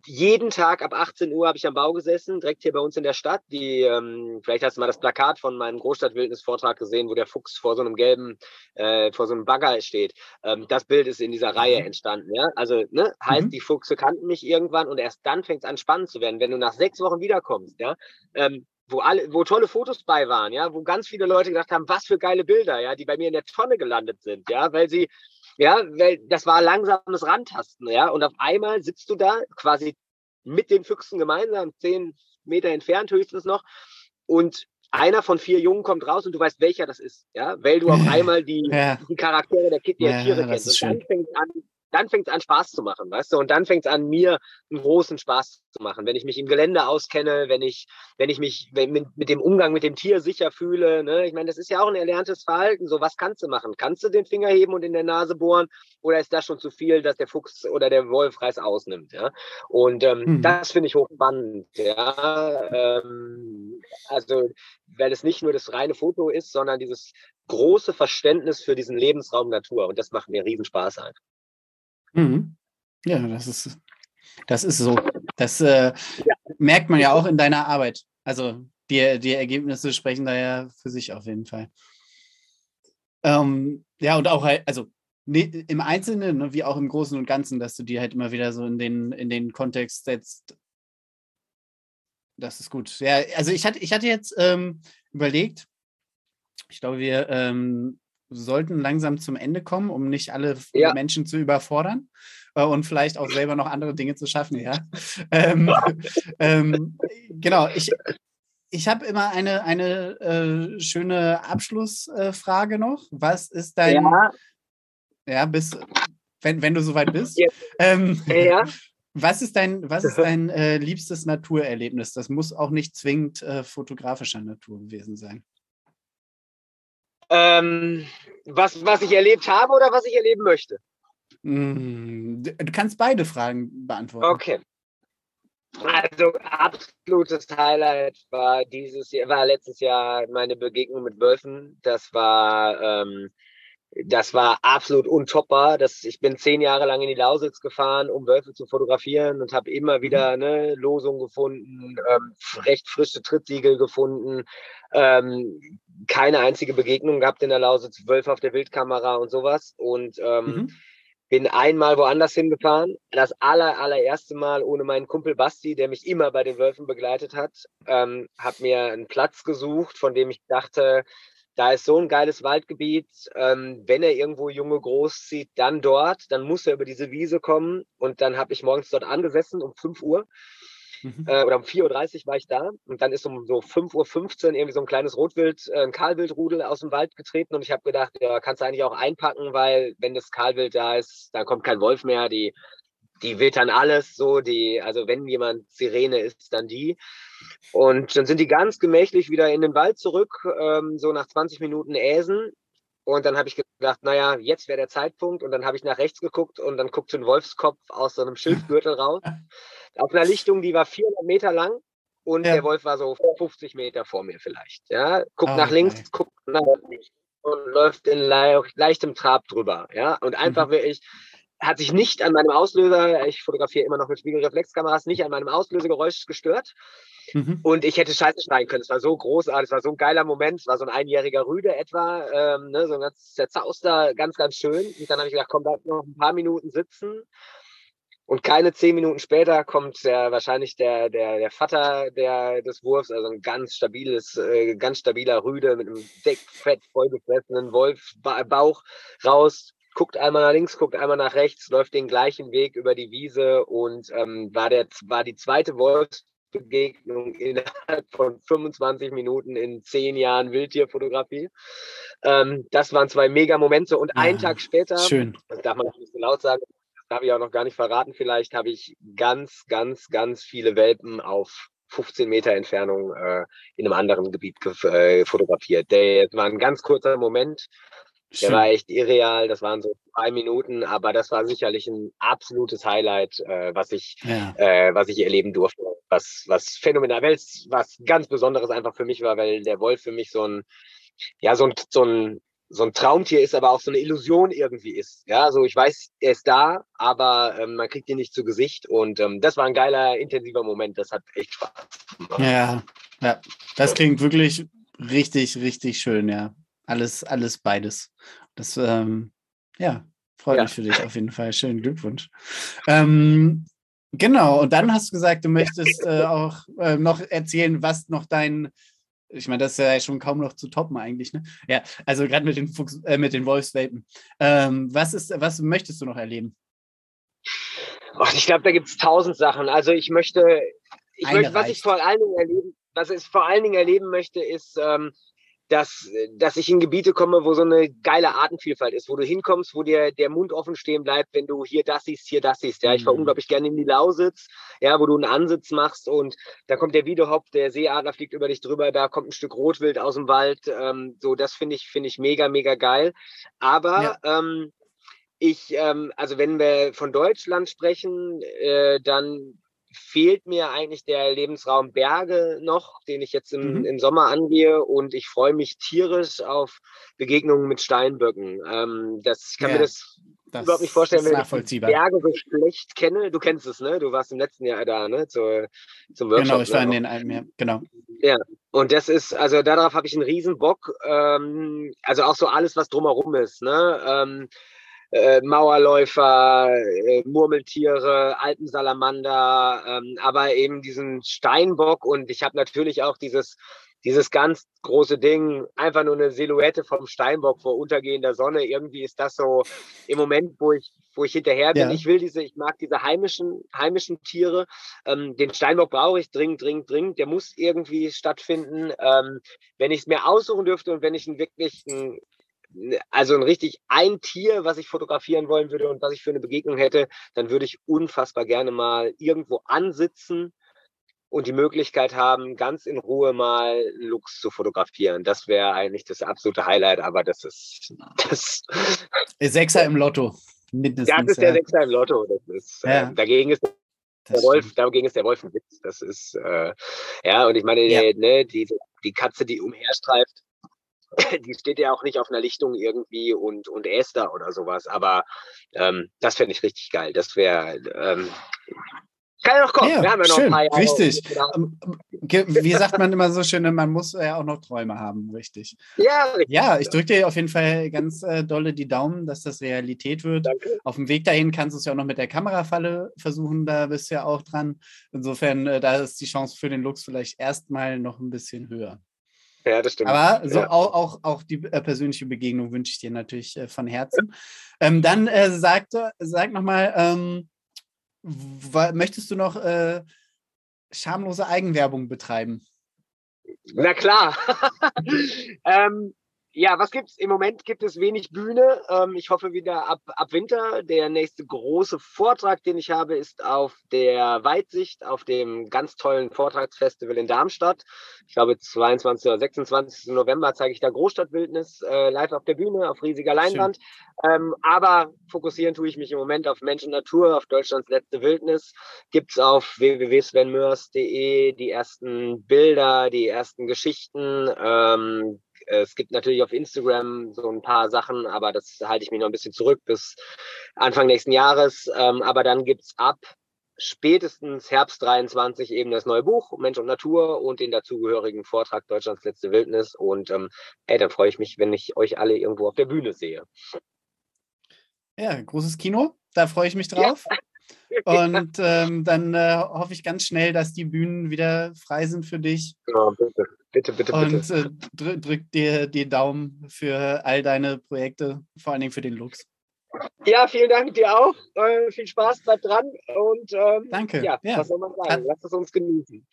jeden Tag ab 18 Uhr habe ich am Bau gesessen, direkt hier bei uns in der Stadt. Die, ähm, vielleicht hast du mal das Plakat von meinem Großstadtwildnis-Vortrag gesehen, wo der Fuchs vor so einem gelben, äh, vor so einem Bagger steht. Ähm, das Bild ist in dieser Reihe mhm. entstanden. Ja? Also ne, heißt, mhm. die Fuchse kannten mich irgendwann und erst dann fängt es an spannend zu werden. Wenn du nach sechs Wochen wiederkommst, ja, ähm, wo alle, wo tolle Fotos bei waren, ja, wo ganz viele Leute gedacht haben, was für geile Bilder, ja, die bei mir in der Tonne gelandet sind, ja, weil sie ja, weil das war langsames Rantasten, ja. Und auf einmal sitzt du da quasi mit den Füchsen gemeinsam, zehn Meter entfernt höchstens noch. Und einer von vier Jungen kommt raus und du weißt, welcher das ist, ja, weil du auf einmal die, ja. die Charaktere der, der ja, Tiere kennst. Und dann fängt an, dann fängt es an, Spaß zu machen, weißt du? Und dann fängt es an, mir einen großen Spaß zu machen. Wenn ich mich im Gelände auskenne, wenn ich, wenn ich mich wenn, mit, mit, dem Umgang mit dem Tier sicher fühle, ne? Ich meine, das ist ja auch ein erlerntes Verhalten. So, was kannst du machen? Kannst du den Finger heben und in der Nase bohren? Oder ist das schon zu viel, dass der Fuchs oder der Wolf Reiß ausnimmt, ja? Und ähm, mhm. das finde ich hochspannend, ja? Ähm, also, weil es nicht nur das reine Foto ist, sondern dieses große Verständnis für diesen Lebensraum Natur. Und das macht mir riesen Spaß einfach. Mhm. Ja, das ist, das ist so. Das äh, ja. merkt man ja auch in deiner Arbeit. Also die, die Ergebnisse sprechen da ja für sich auf jeden Fall. Ähm, ja, und auch halt, also ne, im Einzelnen ne, wie auch im Großen und Ganzen, dass du die halt immer wieder so in den, in den Kontext setzt. Das ist gut. Ja, also ich hatte, ich hatte jetzt ähm, überlegt, ich glaube, wir ähm, sollten langsam zum Ende kommen, um nicht alle ja. Menschen zu überfordern äh, und vielleicht auch selber noch andere Dinge zu schaffen, ja. ähm, ähm, genau, ich, ich habe immer eine, eine äh, schöne Abschlussfrage äh, noch. Was ist dein, ja, ja bis, wenn, wenn du soweit bist, ja. Ähm, ja. Was ist dein, was ist dein äh, liebstes Naturerlebnis? Das muss auch nicht zwingend äh, fotografischer Natur gewesen sein. Ähm, was, was ich erlebt habe oder was ich erleben möchte? Hm, du kannst beide Fragen beantworten. Okay. Also absolutes Highlight war dieses Jahr, war letztes Jahr meine Begegnung mit Wölfen. Das war ähm, das war absolut untoppbar. Das, ich bin zehn Jahre lang in die Lausitz gefahren, um Wölfe zu fotografieren und habe immer wieder mhm. ne, Losungen gefunden, ähm, recht frische Trittsiegel gefunden, ähm, keine einzige Begegnung gehabt in der Lausitz, Wölfe auf der Wildkamera und sowas. Und ähm, mhm. bin einmal woanders hingefahren. Das aller, allererste Mal ohne meinen Kumpel Basti, der mich immer bei den Wölfen begleitet hat, ähm, habe mir einen Platz gesucht, von dem ich dachte, da ist so ein geiles Waldgebiet. Ähm, wenn er irgendwo Junge großzieht, dann dort. Dann muss er über diese Wiese kommen. Und dann habe ich morgens dort angesessen um 5 Uhr. Mhm. Äh, oder um 4.30 Uhr war ich da. Und dann ist um so 5.15 Uhr irgendwie so ein kleines Rotwild, äh, ein Kahlwildrudel aus dem Wald getreten. Und ich habe gedacht, ja, kannst du eigentlich auch einpacken, weil wenn das Kahlwild da ist, dann kommt kein Wolf mehr. Die, die wittern alles so. Die, also wenn jemand Sirene ist, dann die. Und dann sind die ganz gemächlich wieder in den Wald zurück, ähm, so nach 20 Minuten Äsen. Und dann habe ich gedacht, naja, jetzt wäre der Zeitpunkt. Und dann habe ich nach rechts geguckt und dann guckte ein Wolfskopf aus so einem Schilfgürtel raus. Auf einer Lichtung, die war 400 Meter lang. Und ja. der Wolf war so 50 Meter vor mir vielleicht. Ja, guckt oh, nach links, okay. guckt nach rechts und läuft in le leichtem Trab drüber. Ja, und einfach mhm. wirklich hat sich nicht an meinem Auslöser, ich fotografiere immer noch mit Spiegelreflexkameras, nicht an meinem Auslösegeräusch gestört. Mhm. Und ich hätte scheiße schneiden können. Es war so großartig, es war so ein geiler Moment. Es war so ein einjähriger Rüde etwa, ähm, ne, so ein ganz zerzauster, ganz, ganz schön. Und dann habe ich gedacht, komm, bleib noch ein paar Minuten sitzen. Und keine zehn Minuten später kommt der, wahrscheinlich der, der, der Vater der, des Wurfs, also ein ganz stabiles, äh, ganz stabiler Rüde mit einem dick, fett, vollgefressenen Wolfbauch raus, guckt einmal nach links, guckt einmal nach rechts, läuft den gleichen Weg über die Wiese und ähm, war, der, war die zweite Wolfs Begegnung innerhalb von 25 Minuten in zehn Jahren Wildtierfotografie. Ähm, das waren zwei mega Momente und ja, einen Tag später, schön. das darf man nicht so laut sagen, das darf ich auch noch gar nicht verraten, vielleicht habe ich ganz, ganz, ganz viele Welpen auf 15 Meter Entfernung äh, in einem anderen Gebiet äh, fotografiert. Der war ein ganz kurzer Moment, der war echt irreal. Das waren so zwei Minuten, aber das war sicherlich ein absolutes Highlight, äh, was ich, ja. äh, was ich erleben durfte. Was, was phänomenal, was ganz Besonderes einfach für mich war, weil der Wolf für mich so ein, ja, so ein, so ein so ein Traumtier ist, aber auch so eine Illusion irgendwie ist. Ja, so ich weiß, er ist da, aber ähm, man kriegt ihn nicht zu Gesicht und ähm, das war ein geiler, intensiver Moment. Das hat echt Spaß gemacht. Ja, ja, das klingt wirklich richtig, richtig schön, ja. Alles, alles beides. Das, ähm, ja, freut ja. mich für dich auf jeden Fall. Schönen Glückwunsch. Ähm, genau, und dann hast du gesagt, du möchtest äh, auch äh, noch erzählen, was noch dein ich meine, das ist ja schon kaum noch zu toppen eigentlich, ne? Ja, also gerade mit den Fuchs, äh, mit den Wolfswelpen. Ähm, was ist, was möchtest du noch erleben? Ach, ich glaube, da gibt es tausend Sachen. Also ich möchte, ich möchte was ich vor allen Dingen erleben, was ich vor allen Dingen erleben möchte, ist ähm, dass, dass ich in Gebiete komme, wo so eine geile Artenvielfalt ist, wo du hinkommst, wo dir der Mund offen stehen bleibt, wenn du hier das siehst, hier das siehst. Ja, ich fahre mhm. unglaublich gerne in die Lausitz, ja, wo du einen Ansitz machst und da kommt der Wiedehopf, der Seeadler fliegt über dich drüber, da kommt ein Stück Rotwild aus dem Wald. Ähm, so, das finde ich, finde ich mega, mega geil. Aber ja. ähm, ich, ähm, also wenn wir von Deutschland sprechen, äh, dann fehlt mir eigentlich der Lebensraum Berge noch, den ich jetzt im, mhm. im Sommer angehe und ich freue mich tierisch auf Begegnungen mit Steinböcken. Ähm, das, ich kann ja, mir das, das, überhaupt nicht vorstellen, wenn ich Berge so schlecht kenne. Du kennst es, ne? Du warst im letzten Jahr da, ne? Zur, zum Workshop. Genau, ich war ne? in den Alpen, ja. Genau. Ja, und das ist, also darauf habe ich einen riesen Bock. Ähm, also auch so alles, was drumherum ist, ne? Ähm, äh, Mauerläufer, äh, Murmeltiere, Alpensalamander, ähm, aber eben diesen Steinbock und ich habe natürlich auch dieses dieses ganz große Ding, einfach nur eine Silhouette vom Steinbock vor untergehender Sonne. Irgendwie ist das so im Moment, wo ich, wo ich hinterher bin. Ja. Ich will diese, ich mag diese heimischen, heimischen Tiere. Ähm, den Steinbock brauche ich dringend, dringend, dringend. Der muss irgendwie stattfinden. Ähm, wenn ich es mir aussuchen dürfte und wenn ich einen wirklich einen also ein richtig ein Tier, was ich fotografieren wollen würde und was ich für eine Begegnung hätte, dann würde ich unfassbar gerne mal irgendwo ansitzen und die Möglichkeit haben, ganz in Ruhe mal Lux zu fotografieren. Das wäre eigentlich das absolute Highlight, aber das ist das Sechser im Lotto. Mindestens, ja, das ist der Sechser im Lotto. Ist, äh, ja. äh, dagegen ist der Wolf, dagegen ist der Wolf ein Witz. Das ist, äh, ja, und ich meine, ja. ne, die, die Katze, die umherstreift, die steht ja auch nicht auf einer Lichtung irgendwie und, und Esther oder sowas. Aber ähm, das fände ich richtig geil. Das wäre. Ähm, kann ja noch kommen. Ja, Wir haben ja noch schön, ein paar Richtig. Ähm, wie sagt man immer so schön, man muss ja auch noch Träume haben, richtig. Ja, richtig. Ja, ich drücke dir auf jeden Fall ganz äh, dolle die Daumen, dass das Realität wird. Danke. Auf dem Weg dahin kannst du es ja auch noch mit der Kamerafalle versuchen, da bist du ja auch dran. Insofern, äh, da ist die Chance für den Lux vielleicht erstmal noch ein bisschen höher. Ja, das stimmt. Aber so ja. auch, auch, auch die äh, persönliche Begegnung wünsche ich dir natürlich äh, von Herzen. Ähm, dann äh, sag, sag nochmal, ähm, möchtest du noch äh, schamlose Eigenwerbung betreiben? Na klar. ähm, ja, was gibt's? Im Moment gibt es wenig Bühne. Ähm, ich hoffe wieder ab, ab Winter. Der nächste große Vortrag, den ich habe, ist auf der Weitsicht, auf dem ganz tollen Vortragsfestival in Darmstadt. Ich glaube, 22. oder 26. November zeige ich da Großstadtwildnis äh, live auf der Bühne, auf riesiger Leinwand. Ähm, aber fokussieren tue ich mich im Moment auf Mensch und Natur, auf Deutschlands letzte Wildnis. Gibt's auf www.svenmörs.de die ersten Bilder, die ersten Geschichten. Ähm, es gibt natürlich auf Instagram so ein paar Sachen, aber das halte ich mich noch ein bisschen zurück bis Anfang nächsten Jahres. Ähm, aber dann gibt es ab spätestens Herbst 23 eben das neue Buch Mensch und Natur und den dazugehörigen Vortrag Deutschlands letzte Wildnis. Und ähm, hey, dann freue ich mich, wenn ich euch alle irgendwo auf der Bühne sehe. Ja, großes Kino, da freue ich mich drauf. Ja. Und ähm, dann äh, hoffe ich ganz schnell, dass die Bühnen wieder frei sind für dich. Genau, bitte, bitte, bitte. Und. Äh, drück, drück dir die Daumen für all deine Projekte, vor allen Dingen für den Lux. Ja, vielen Dank dir auch. Äh, viel Spaß, bleib dran und ähm, danke. Ja, ja, was soll man sagen? Lass es uns genießen.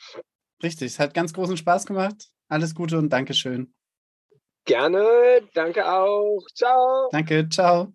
Richtig, es hat ganz großen Spaß gemacht. Alles Gute und Dankeschön. Gerne, danke auch. Ciao. Danke, ciao.